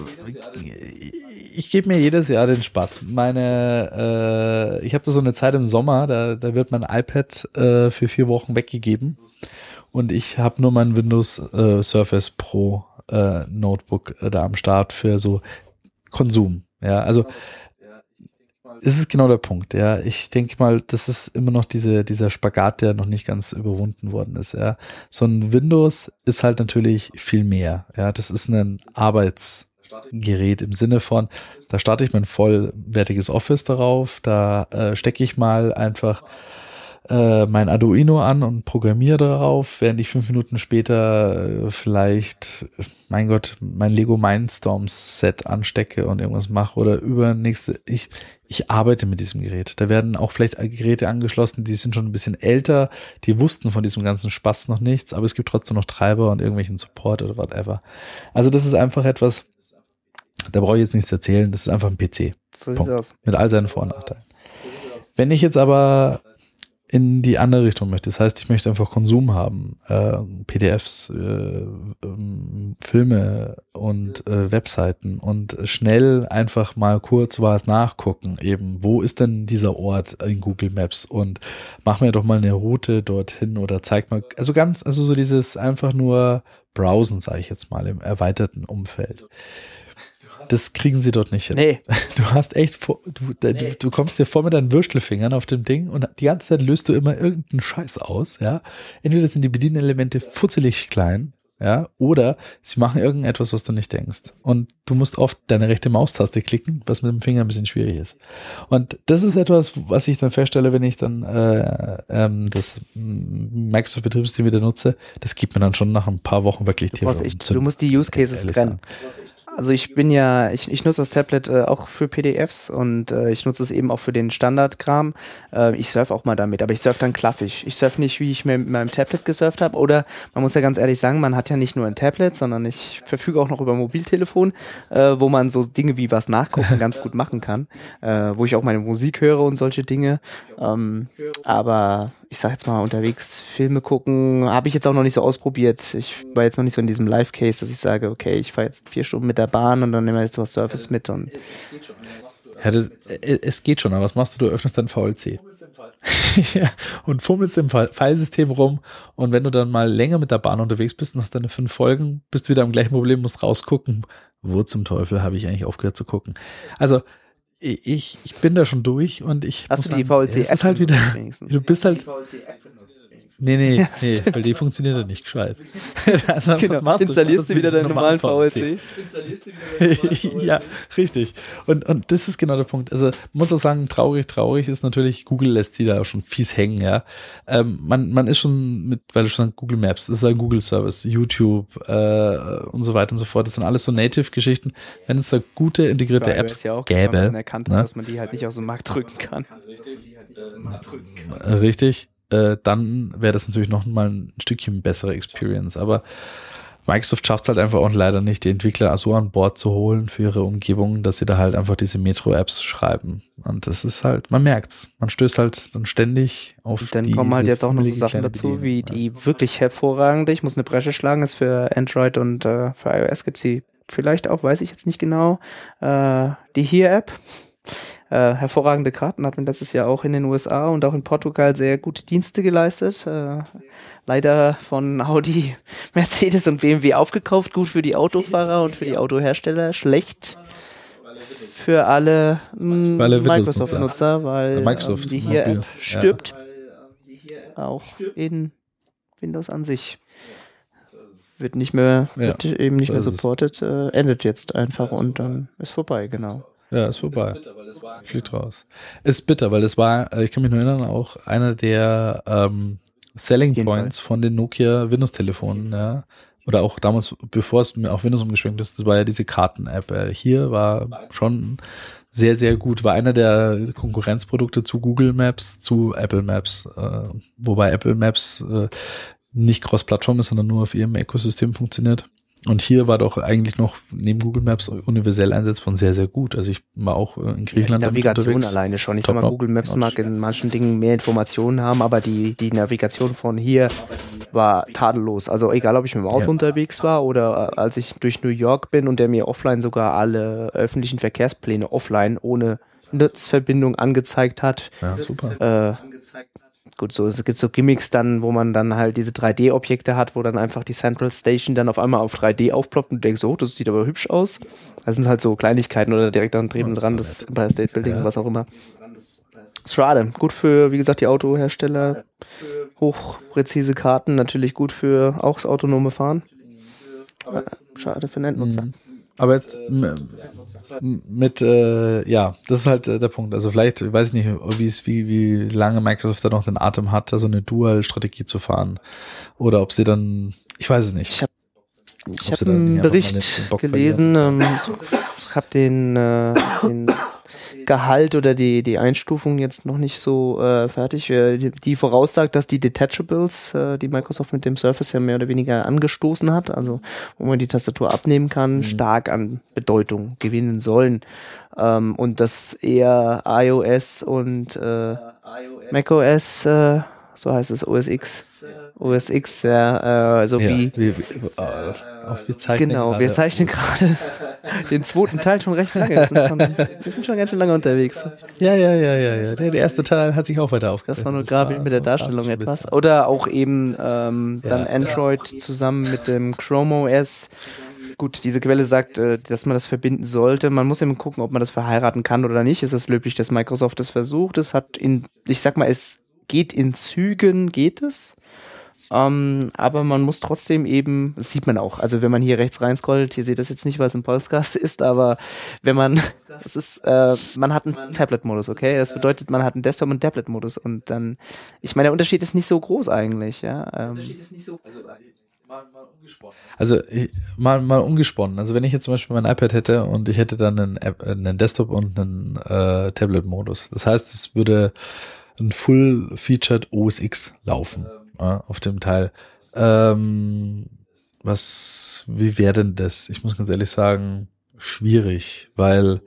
Speaker 2: ich gebe mir jedes Jahr den Spaß. Meine, äh, ich habe da so eine Zeit im Sommer, da, da wird mein iPad äh, für vier Wochen weggegeben und ich habe nur mein Windows äh, Surface Pro äh, Notebook äh, da am Start für so Konsum. Ja, also es ist genau der Punkt, ja. Ich denke mal, das ist immer noch diese, dieser Spagat, der noch nicht ganz überwunden worden ist, ja. So ein Windows ist halt natürlich viel mehr, ja. Das ist ein Arbeitsgerät im Sinne von, da starte ich mein vollwertiges Office darauf, da äh, stecke ich mal einfach äh, mein Arduino an und programmiere darauf, während ich fünf Minuten später äh, vielleicht, mein Gott, mein Lego Mindstorms Set anstecke und irgendwas mache oder übernächste, ich, ich arbeite mit diesem Gerät. Da werden auch vielleicht Geräte angeschlossen, die sind schon ein bisschen älter, die wussten von diesem ganzen Spaß noch nichts, aber es gibt trotzdem noch Treiber und irgendwelchen Support oder whatever. Also das ist einfach etwas, da brauche ich jetzt nichts erzählen, das ist einfach ein PC.
Speaker 3: So sieht's
Speaker 2: Punkt.
Speaker 3: aus.
Speaker 2: Mit all seinen Vor- und Nachteilen. Wenn ich jetzt aber in die andere Richtung möchte, das heißt, ich möchte einfach Konsum haben, äh, PDFs, äh, ähm, Filme und äh, Webseiten und schnell einfach mal kurz was nachgucken, eben, wo ist denn dieser Ort in Google Maps? Und mach mir doch mal eine Route dorthin oder zeig mal, also ganz, also so dieses einfach nur Browsen, sage ich jetzt mal, im erweiterten Umfeld. Das kriegen sie dort nicht hin.
Speaker 3: Nee, [LAUGHS]
Speaker 2: Du hast echt, vor, du, da- du, du kommst dir vor mit deinen Würstelfingern auf dem Ding und die ganze Zeit löst du immer irgendeinen Scheiß aus, ja. Entweder sind die Bedienelemente futzelig klein, ja, oder sie machen irgendetwas, was du nicht denkst. Und du musst oft deine rechte Maustaste klicken, was mit dem Finger ein bisschen schwierig ist. Und das ist etwas, was ich dann feststelle, wenn ich dann äh, ähm, das Microsoft-Betriebssystem wieder nutze, das gibt mir dann schon nach ein paar Wochen wirklich
Speaker 3: du, brauchst echt, du musst die Use Cases trennen. Also ich bin ja, ich, ich nutze das Tablet äh, auch für PDFs und äh, ich nutze es eben auch für den Standardkram. Äh, ich surfe auch mal damit, aber ich surfe dann klassisch. Ich surfe nicht, wie ich mir mit meinem Tablet gesurft habe. Oder man muss ja ganz ehrlich sagen, man hat ja nicht nur ein Tablet, sondern ich verfüge auch noch über Mobiltelefon, äh, wo man so Dinge wie was nachgucken ganz gut machen kann. Äh, wo ich auch meine Musik höre und solche Dinge. Ähm, aber ich sag jetzt mal unterwegs Filme gucken, habe ich jetzt auch noch nicht so ausprobiert. Ich war jetzt noch nicht so in diesem Live-Case, dass ich sage, okay, ich fahre jetzt vier Stunden mit der Bahn und dann nehmen wir jetzt was Surface mit und
Speaker 2: Ja, das, äh, es geht schon, aber was machst du? Du öffnest dein VLC. [LAUGHS] ja, und fummelst im Fi- Filesystem rum und wenn du dann mal länger mit der Bahn unterwegs bist und hast deine fünf Folgen, bist du wieder am gleichen Problem, musst rausgucken. Wo zum Teufel habe ich eigentlich aufgehört zu gucken? Also, ich, ich bin da schon durch und ich.
Speaker 3: hast
Speaker 2: muss
Speaker 3: du die
Speaker 2: sagen,
Speaker 3: VLC
Speaker 2: Es ist halt wieder,
Speaker 3: wenigstens?
Speaker 2: du bist halt, nee, nee, [LAUGHS]
Speaker 3: Ja,
Speaker 2: nee, weil die funktioniert ja nicht gescheit. [LAUGHS] also,
Speaker 3: Genau. Installierst du wieder
Speaker 2: ist
Speaker 3: deinen
Speaker 2: normal
Speaker 3: normalen [LAUGHS] VLC?
Speaker 2: ja, richtig. Und, und das ist genau der Punkt. Also, man muss auch sagen, traurig, traurig ist natürlich, Google lässt sie da auch schon fies hängen, ja. Ähm, man, man ist schon mit, weil du schon sagst, Google Maps, das ist ein Google Service, YouTube äh, und so weiter und so fort. Das sind alles so Native-Geschichten. Wenn es da gute integrierte Apps
Speaker 3: iOS ja auch
Speaker 2: gäbe,
Speaker 3: erkannt
Speaker 2: ne?
Speaker 3: dass man die halt nicht aus dem Markt drücken kann.
Speaker 2: äh, richtig, äh, dann wäre das natürlich noch mal ein Stückchen bessere Experience. Aber Microsoft schafft es halt einfach auch leider nicht, die Entwickler so an Bord zu holen für ihre Umgebung, dass sie da halt einfach diese Metro-Apps schreiben. Und das ist halt, man merkt's. Man stößt halt dann ständig auf
Speaker 3: Und dann kommen halt jetzt auch noch so Sachen dazu, wie
Speaker 2: ja.
Speaker 3: die wirklich hervorragende, ich muss eine Bresche schlagen, ist für Android und äh, für iOS gibt's sie vielleicht auch, weiß ich jetzt nicht genau, äh, die Here-App. Äh, hervorragende Karten hat man letztes Jahr auch in den USA und auch in Portugal sehr gute Dienste geleistet. Äh, leider von Audi, [LAUGHS] Mercedes und BMW aufgekauft, gut für die Autofahrer und für die Autohersteller, schlecht für alle
Speaker 2: alle
Speaker 3: Microsoft-Nutzer, weil
Speaker 2: Microsoft
Speaker 3: ähm, die
Speaker 2: Mobil,
Speaker 3: Here-App
Speaker 2: ja.
Speaker 3: stirbt auch in Windows an sich. Wird nicht mehr,
Speaker 2: Ja,
Speaker 3: wird eben nicht mehr
Speaker 2: das ist-
Speaker 3: supported, äh, endet jetzt einfach und dann ist vorbei, genau.
Speaker 2: Ja, ist vorbei. Fliegt raus. Ist bitter, weil das war, äh, ich kann mich nur erinnern, auch einer der ähm, Selling
Speaker 3: Jeden
Speaker 2: Points von den Nokia Windows-Telefonen, ja. Oder auch damals, bevor es mir auf Windows umgeschwenkt ist, das war ja diese Karten-App. Äh, Hier war schon sehr, sehr gut. War einer der Konkurrenzprodukte zu Google Maps, zu Apple Maps, äh, wobei Apple Maps äh, nicht cross-Plattform ist, sondern nur auf ihrem Ökosystem funktioniert. Und hier war doch eigentlich noch neben Google Maps universell einsetzbar und sehr, sehr gut. Also ich war auch äh, in Griechenland.
Speaker 3: Ja, Navigation alleine schon. Ich sag mal, Google Maps mag in manchen Dingen mehr Informationen haben, aber die, die Navigation von hier war tadellos. Also egal, ob ich mit dem Auto ja. unterwegs war oder äh, als ich durch New York bin und der mir offline sogar alle öffentlichen Verkehrspläne offline ohne Netzverbindung angezeigt hat.
Speaker 2: Ja, super.
Speaker 3: Äh, gut, so es gibt so Gimmicks dann, wo man dann halt diese 3D-Objekte hat, wo dann einfach die Central Station dann auf einmal auf 3D aufploppt und denkst, oh, das sieht aber hübsch aus. Das sind halt so Kleinigkeiten oder direkt an Drehen dran, das Empire State Building, ja. was auch immer. Ist schade. Gut für, wie gesagt, die Autohersteller. Hochpräzise Karten, natürlich gut für auch das autonome Fahren. Schade für den Endnutzer. Mhm.
Speaker 2: Aber jetzt mit, äh, ja, das ist halt äh, der Punkt. Also vielleicht, weiß ich nicht, wie es, wie, wie lange Microsoft da noch den Atem hat, da so eine Dual-Strategie zu fahren. Oder ob sie dann, ich weiß es nicht.
Speaker 3: Ich habe ich hab einen Bericht gelesen, ähm, ich habe den, äh, den Gehalt oder die, die Einstufung jetzt noch nicht so äh, fertig. Die, die voraussagt, dass die Detachables, äh, die Microsoft mit dem Surface ja mehr oder weniger angestoßen hat, also wo man die Tastatur abnehmen kann, mhm. stark an Bedeutung gewinnen sollen. Ähm, und dass eher iOS und äh, macOS äh, so heißt es OS X. OS X, ja, äh, so ja, wie. wie äh, wir zeichnen genau, grade. wir zeichnen gerade [LAUGHS] den zweiten Teil schon recht lange. Wir sind schon, wir sind schon ganz schön lange unterwegs.
Speaker 2: Ja, ja, ja, ja, ja. Der, der erste Teil hat sich auch weiter aufgesetzt.
Speaker 3: Das war nur gerade mit der Darstellung etwas. Oder auch eben ähm, ja, dann Android ja. zusammen mit dem Chrome OS. Gut, diese Quelle sagt, äh, dass man das verbinden sollte. Man muss eben gucken, ob man das verheiraten kann oder nicht. Es ist löblich, dass Microsoft das versucht. Es hat in, ich sag mal, es geht in Zügen, geht es. Ähm, aber man muss trotzdem eben, das sieht man auch, also wenn man hier rechts reinscrollt, ihr seht das jetzt nicht, weil es ein Podcast [LAUGHS] ist, aber wenn man, es ist, äh, man hat einen Tablet-Modus, okay? Das bedeutet, man hat einen Desktop- und Tablet-Modus und dann, ich meine, der Unterschied ist nicht so groß eigentlich, ja. Ähm, Unterschied ist nicht so groß
Speaker 2: Mal, mal umgesponnen. Also mal, mal umgesponnen. Also wenn ich jetzt zum Beispiel mein iPad hätte und ich hätte dann einen, App, einen Desktop und einen äh, Tablet-Modus. Das heißt, es würde ein Full-Featured OS X laufen äh, auf dem Teil. Ähm, was, wie wäre denn das? Ich muss ganz ehrlich sagen, schwierig, weil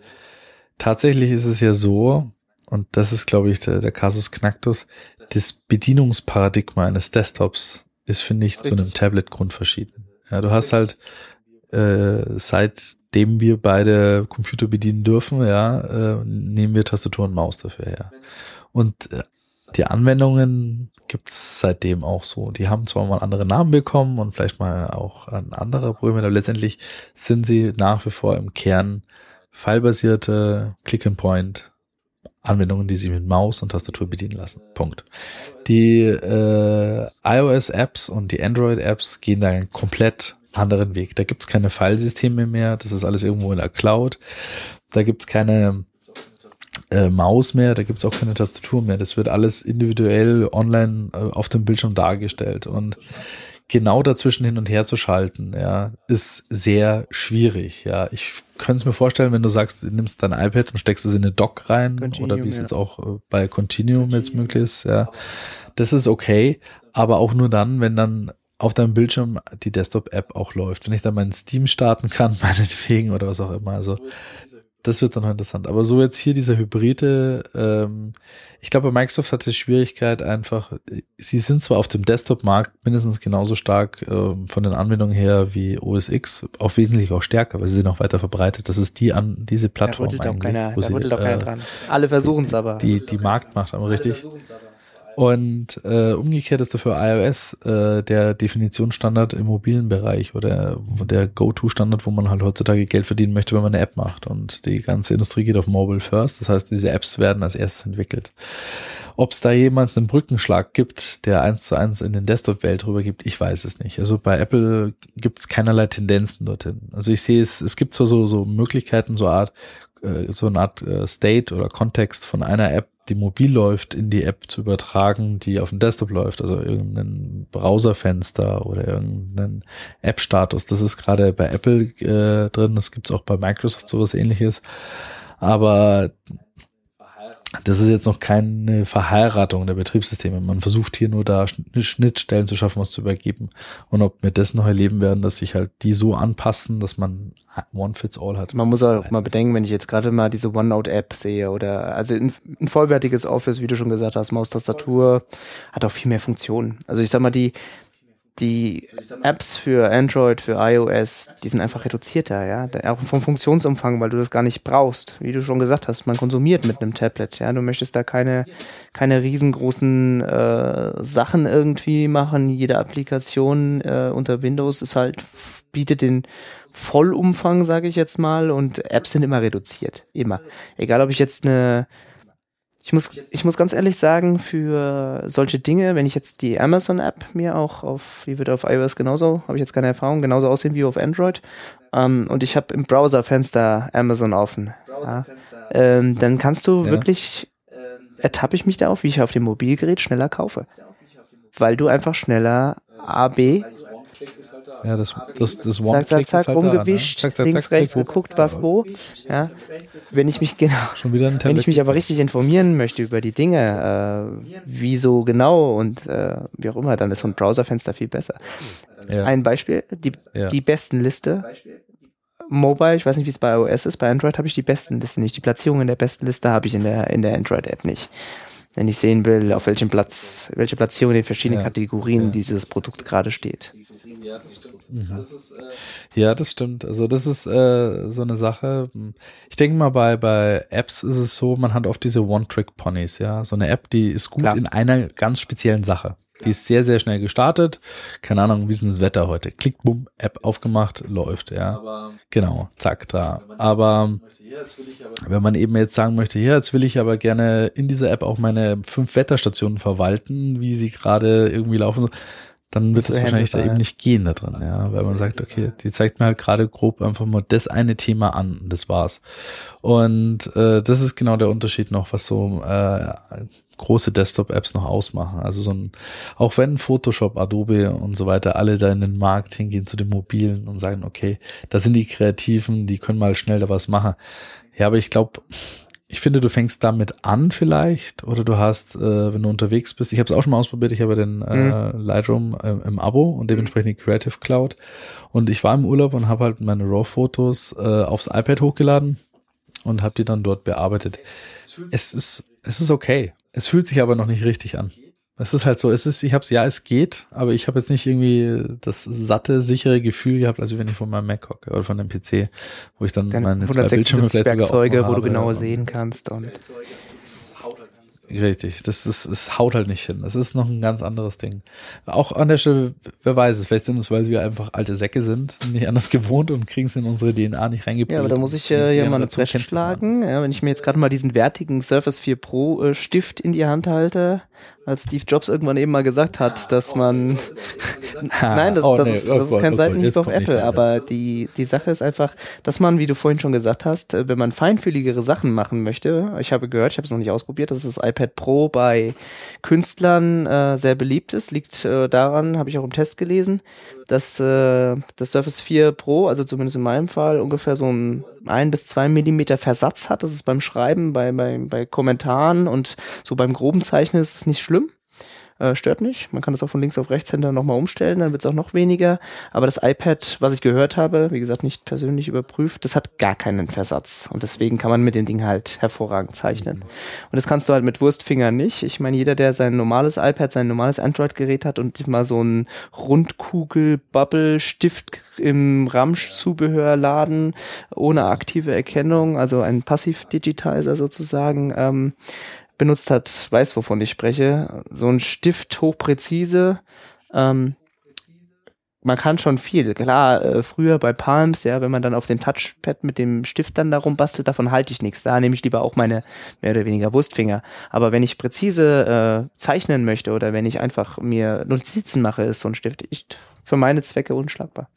Speaker 2: tatsächlich ist es ja so, und das ist, glaube ich, der, der Casus Knacktus, das Bedienungsparadigma eines Desktops ist, finde ich, Richtig. zu einem Tablet grundverschieden. Ja, du hast halt äh, seitdem wir beide Computer bedienen dürfen, ja, äh, nehmen wir Tastatur und Maus dafür her. Und äh, die Anwendungen gibt's seitdem auch so. Die haben zwar mal andere Namen bekommen und vielleicht mal auch an andere Probleme, aber letztendlich sind sie nach wie vor im Kern fallbasierte Click-and-Point Anwendungen, die sie mit Maus und Tastatur bedienen lassen. Punkt. Die äh, iOS-Apps und die Android-Apps gehen da einen komplett anderen Weg. Da gibt's keine Filesysteme mehr, das ist alles irgendwo in der Cloud. Da gibt's keine äh, Maus mehr, da gibt's auch keine Tastatur mehr. Das wird alles individuell online äh, auf dem Bildschirm dargestellt. Und genau dazwischen hin und her zu schalten, ja, ist sehr schwierig. Ja, ich könnte es mir vorstellen, wenn du sagst, du nimmst dein iPad und steckst es in eine Dock rein Continuum, oder wie es ja. jetzt auch äh, bei Continuum, Continuum jetzt möglich ist, ja, das ist okay, aber auch nur dann, wenn dann auf deinem Bildschirm die Desktop-App auch läuft. Wenn ich dann meinen Steam starten kann, [LAUGHS] meinetwegen oder was auch immer. Also das wird dann noch interessant. Aber so jetzt hier dieser Hybride, ähm, ich glaube, Microsoft hat die Schwierigkeit einfach, sie sind zwar auf dem Desktop-Markt mindestens genauso stark ähm, von den Anwendungen her wie OS X, auch wesentlich auch stärker, weil sie sind auch weiter verbreitet. Das ist die an diese Plattform. Da rüttelt
Speaker 3: doch keiner, da rüttelt doch keiner äh, dran. Alle versuchen es aber.
Speaker 2: Die, die Marktmacht, aber richtig. Und äh, umgekehrt ist dafür iOS äh, der Definitionsstandard im mobilen Bereich oder der Go-To-Standard, wo man halt heutzutage Geld verdienen möchte, wenn man eine App macht. Und die ganze Industrie geht auf Mobile First. Das heißt, diese Apps werden als erstes entwickelt. Ob es da jemals einen Brückenschlag gibt, der eins zu eins in den Desktop-Welt rübergibt, ich weiß es nicht. Also bei Apple gibt es keinerlei Tendenzen dorthin. Also ich sehe es, es gibt zwar so, so Möglichkeiten, so Art, äh, so eine Art äh, State oder Kontext von einer App die mobil läuft, in die App zu übertragen, die auf dem Desktop läuft, also irgendein Browserfenster oder irgendeinen App-Status. Das ist gerade bei Apple äh, drin, das gibt's auch bei Microsoft sowas ähnliches. Aber das ist jetzt noch keine Verheiratung der Betriebssysteme. Man versucht hier nur da Schnittstellen zu schaffen, was zu übergeben. Und ob wir das noch erleben werden, dass sich halt die so anpassen, dass man One Fits All hat.
Speaker 3: Man muss auch mal bedenken, wenn ich jetzt gerade mal diese OneNote-App sehe oder also ein, ein, vollwertiges Office, wie du schon gesagt hast, Maustastatur, hat auch viel mehr Funktionen. Also ich sag mal, die, die Apps für Android, für iOS, die sind einfach reduzierter, ja. Auch vom Funktionsumfang, weil du das gar nicht brauchst. Wie du schon gesagt hast, man konsumiert mit einem Tablet, ja. Du möchtest da keine, keine riesengroßen äh, Sachen irgendwie machen. Jede Applikation äh, unter Windows ist halt, bietet den Vollumfang, sage ich jetzt mal, und Apps sind immer reduziert. Immer. Egal, ob ich jetzt eine ich muss, ich muss ganz ehrlich sagen, für solche Dinge, wenn ich jetzt die Amazon-App mir auch auf, die wird auf iOS genauso, habe ich jetzt keine Erfahrung, genauso aussehen wie auf Android. Ähm, und ich habe im Browserfenster Amazon offen. Ja, ähm, dann kannst du ja. wirklich, ertappe ich mich da auf, wie ich auf dem Mobilgerät schneller kaufe. Weil du einfach schneller A, B
Speaker 2: ja, das, das, das
Speaker 3: One zack, zack, zack, rumgewischt, da, ne? zack, zack, links, zack, rechts, geguckt, was wo. Ja. Wenn ich mich [LAUGHS] genau, wenn ich mich aber richtig informieren möchte über die Dinge, äh, wieso genau und äh, wie auch immer, dann ist so ein Browserfenster viel besser. Ja. Ein Beispiel, die, ja. die besten Liste. Mobile, ich weiß nicht, wie es bei iOS ist, bei Android habe ich die besten Liste nicht. Die Platzierung in der besten Liste habe ich in der, in der Android-App nicht wenn ich sehen will, auf welchem Platz, welche Platzierung in den verschiedenen ja. Kategorien dieses Produkt gerade steht.
Speaker 2: Ja, das stimmt. Mhm. Das ist, äh ja, das stimmt. Also das ist äh, so eine Sache. Ich denke mal, bei, bei Apps ist es so, man hat oft diese One-Trick-Ponys, ja. So eine App, die ist gut Klar. in einer ganz speziellen Sache. Die ist sehr, sehr schnell gestartet. Keine Ahnung, wie ist denn das Wetter heute? Klick, bumm, App aufgemacht, läuft, ja. Aber genau, zack, da. Aber wenn man eben jetzt sagen möchte, ja, jetzt will ich aber gerne in dieser App auch meine fünf Wetterstationen verwalten, wie sie gerade irgendwie laufen, dann wird es wahrscheinlich da eben nicht gehen da drin, ja, weil man sagt, okay, die zeigt mir halt gerade grob einfach mal das eine Thema an und das war's. Und äh, das ist genau der Unterschied noch, was so äh, große Desktop-Apps noch ausmachen. Also so ein, auch wenn Photoshop, Adobe und so weiter alle da in den Markt hingehen zu den mobilen und sagen, okay, da sind die Kreativen, die können mal schnell da was machen. Ja, aber ich glaube, ich finde, du fängst damit an vielleicht oder du hast, äh, wenn du unterwegs bist, ich habe es auch schon mal ausprobiert, ich habe den äh, mhm. Lightroom äh, im Abo und dementsprechend die Creative Cloud und ich war im Urlaub und habe halt meine RAW-Fotos äh, aufs iPad hochgeladen und habe die dann dort bearbeitet. Es ist, es ist okay. Es fühlt sich aber noch nicht richtig an. Es ist halt so, es ist, ich habe es, ja, es geht, aber ich habe jetzt nicht irgendwie das satte, sichere Gefühl gehabt, als wenn ich von meinem Mac hocke oder von dem PC, wo ich dann,
Speaker 3: dann meine zwei Bildschirme Werkzeuge, wo du genauer sehen kannst und
Speaker 2: Richtig, das, das, das haut halt nicht hin. Das ist noch ein ganz anderes Ding. Auch an der Stelle, wer weiß es, vielleicht sind es, weil wir einfach alte Säcke sind, nicht anders [LAUGHS] gewohnt und kriegen es in unsere DNA nicht reingebracht.
Speaker 3: Ja, aber da muss ich äh, hier mal eine Breche schlagen. Ja, wenn ich mir jetzt gerade mal diesen wertigen Surface 4 Pro äh, Stift in die Hand halte, als Steve Jobs irgendwann eben mal gesagt hat, dass man Nein, das, das, ist, das ist kein Seitenhieb auf Apple, aber die, die Sache ist einfach, dass man, wie du vorhin schon gesagt hast, äh, wenn man feinfühligere Sachen machen möchte, ich habe gehört, ich habe es noch nicht ausprobiert, dass das iPad Pro bei Künstlern äh, sehr beliebt ist, liegt äh, daran, habe ich auch im Test gelesen, dass äh, das Surface 4 Pro, also zumindest in meinem Fall, ungefähr so ein ein bis zwei Millimeter Versatz hat. Das ist beim Schreiben, bei, bei, bei Kommentaren und so beim groben Zeichnen ist es nicht schlimm. Äh, stört nicht. Man kann das auch von links auf rechts hinter nochmal umstellen, dann wird es auch noch weniger. Aber das iPad, was ich gehört habe, wie gesagt, nicht persönlich überprüft, das hat gar keinen Versatz. Und deswegen kann man mit dem Ding halt hervorragend zeichnen. Und das kannst du halt mit Wurstfingern nicht. Ich meine, jeder, der sein normales iPad, sein normales Android-Gerät hat und mal so ein Rundkugel-Bubble-Stift im Ramsch-Zubehörladen ohne aktive Erkennung, also ein Passiv-Digitizer sozusagen, ähm, benutzt hat, weiß, wovon ich spreche. So ein Stift hochpräzise. Ähm, man kann schon viel. Klar, äh, früher bei Palms, ja, wenn man dann auf dem Touchpad mit dem Stift dann darum bastelt, davon halte ich nichts. Da nehme ich lieber auch meine mehr oder weniger Wurstfinger. Aber wenn ich präzise äh, zeichnen möchte oder wenn ich einfach mir Notizen mache, ist so ein Stift ich, für meine Zwecke unschlagbar.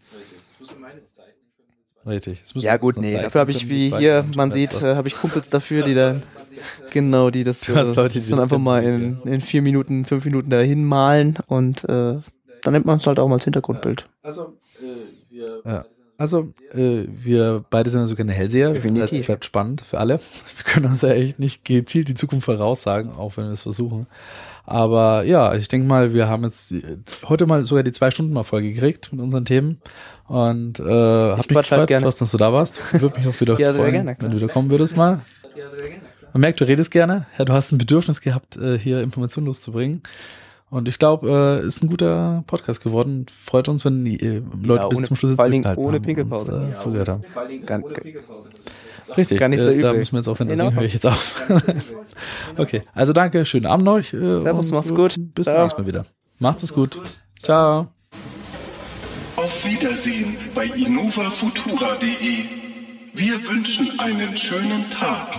Speaker 2: Richtig.
Speaker 3: Ja gut, nee, dafür habe ich, wie hier man sieht, äh, habe ich Kumpels dafür, die dann, [LAUGHS] genau, die das äh, Leute, die dann einfach mal in, in vier Minuten, fünf Minuten dahin malen und äh, dann nimmt man es halt auch mal als Hintergrundbild.
Speaker 2: Also, äh, wir ja. Also, äh, wir beide sind also keine Hellseher.
Speaker 3: Definitiv.
Speaker 2: Das bleibt spannend für alle. [LAUGHS] Wir können uns ja echt nicht gezielt die Zukunft voraussagen, auch wenn wir es versuchen. Aber ja, ich denke mal, wir haben jetzt heute mal sogar die zwei Stunden mal vollgekriegt mit unseren Themen. Und äh, hab mich
Speaker 3: quatsch halt
Speaker 2: gefreut,
Speaker 3: gerne.
Speaker 2: dass du da warst. Würde mich auch wieder [LAUGHS]
Speaker 3: Ja, sehr
Speaker 2: freuen,
Speaker 3: gerne,
Speaker 2: wenn du wieder kommen würdest mal. Man merkt, du redest gerne. Ja, du hast ein Bedürfnis gehabt, äh, hier Informationen loszubringen. Und ich glaube, äh, ist ein guter Podcast geworden. Freut uns, wenn die äh, Leute
Speaker 3: Ja,
Speaker 2: bis
Speaker 3: ohne-
Speaker 2: zum Schluss
Speaker 3: vor allen Dingen
Speaker 2: durchgehalten
Speaker 3: ohne Pinkelpause.
Speaker 2: uns, Äh, zugehört haben.
Speaker 3: Gar,
Speaker 2: Richtig,
Speaker 3: gar nicht
Speaker 2: äh, so
Speaker 3: übel.
Speaker 2: da müssen wir jetzt aufhören, deswegen
Speaker 3: genau.
Speaker 2: höre ich jetzt auf. [LAUGHS] okay, also danke, schönen Abend euch. Äh,
Speaker 3: Servus, macht's
Speaker 2: äh,
Speaker 3: gut.
Speaker 2: Bis
Speaker 3: zum
Speaker 2: nächsten Mal wieder. Macht's es gut. Ciao.
Speaker 1: Auf Wiedersehen bei innovafutura.de. Wir wünschen einen schönen Tag.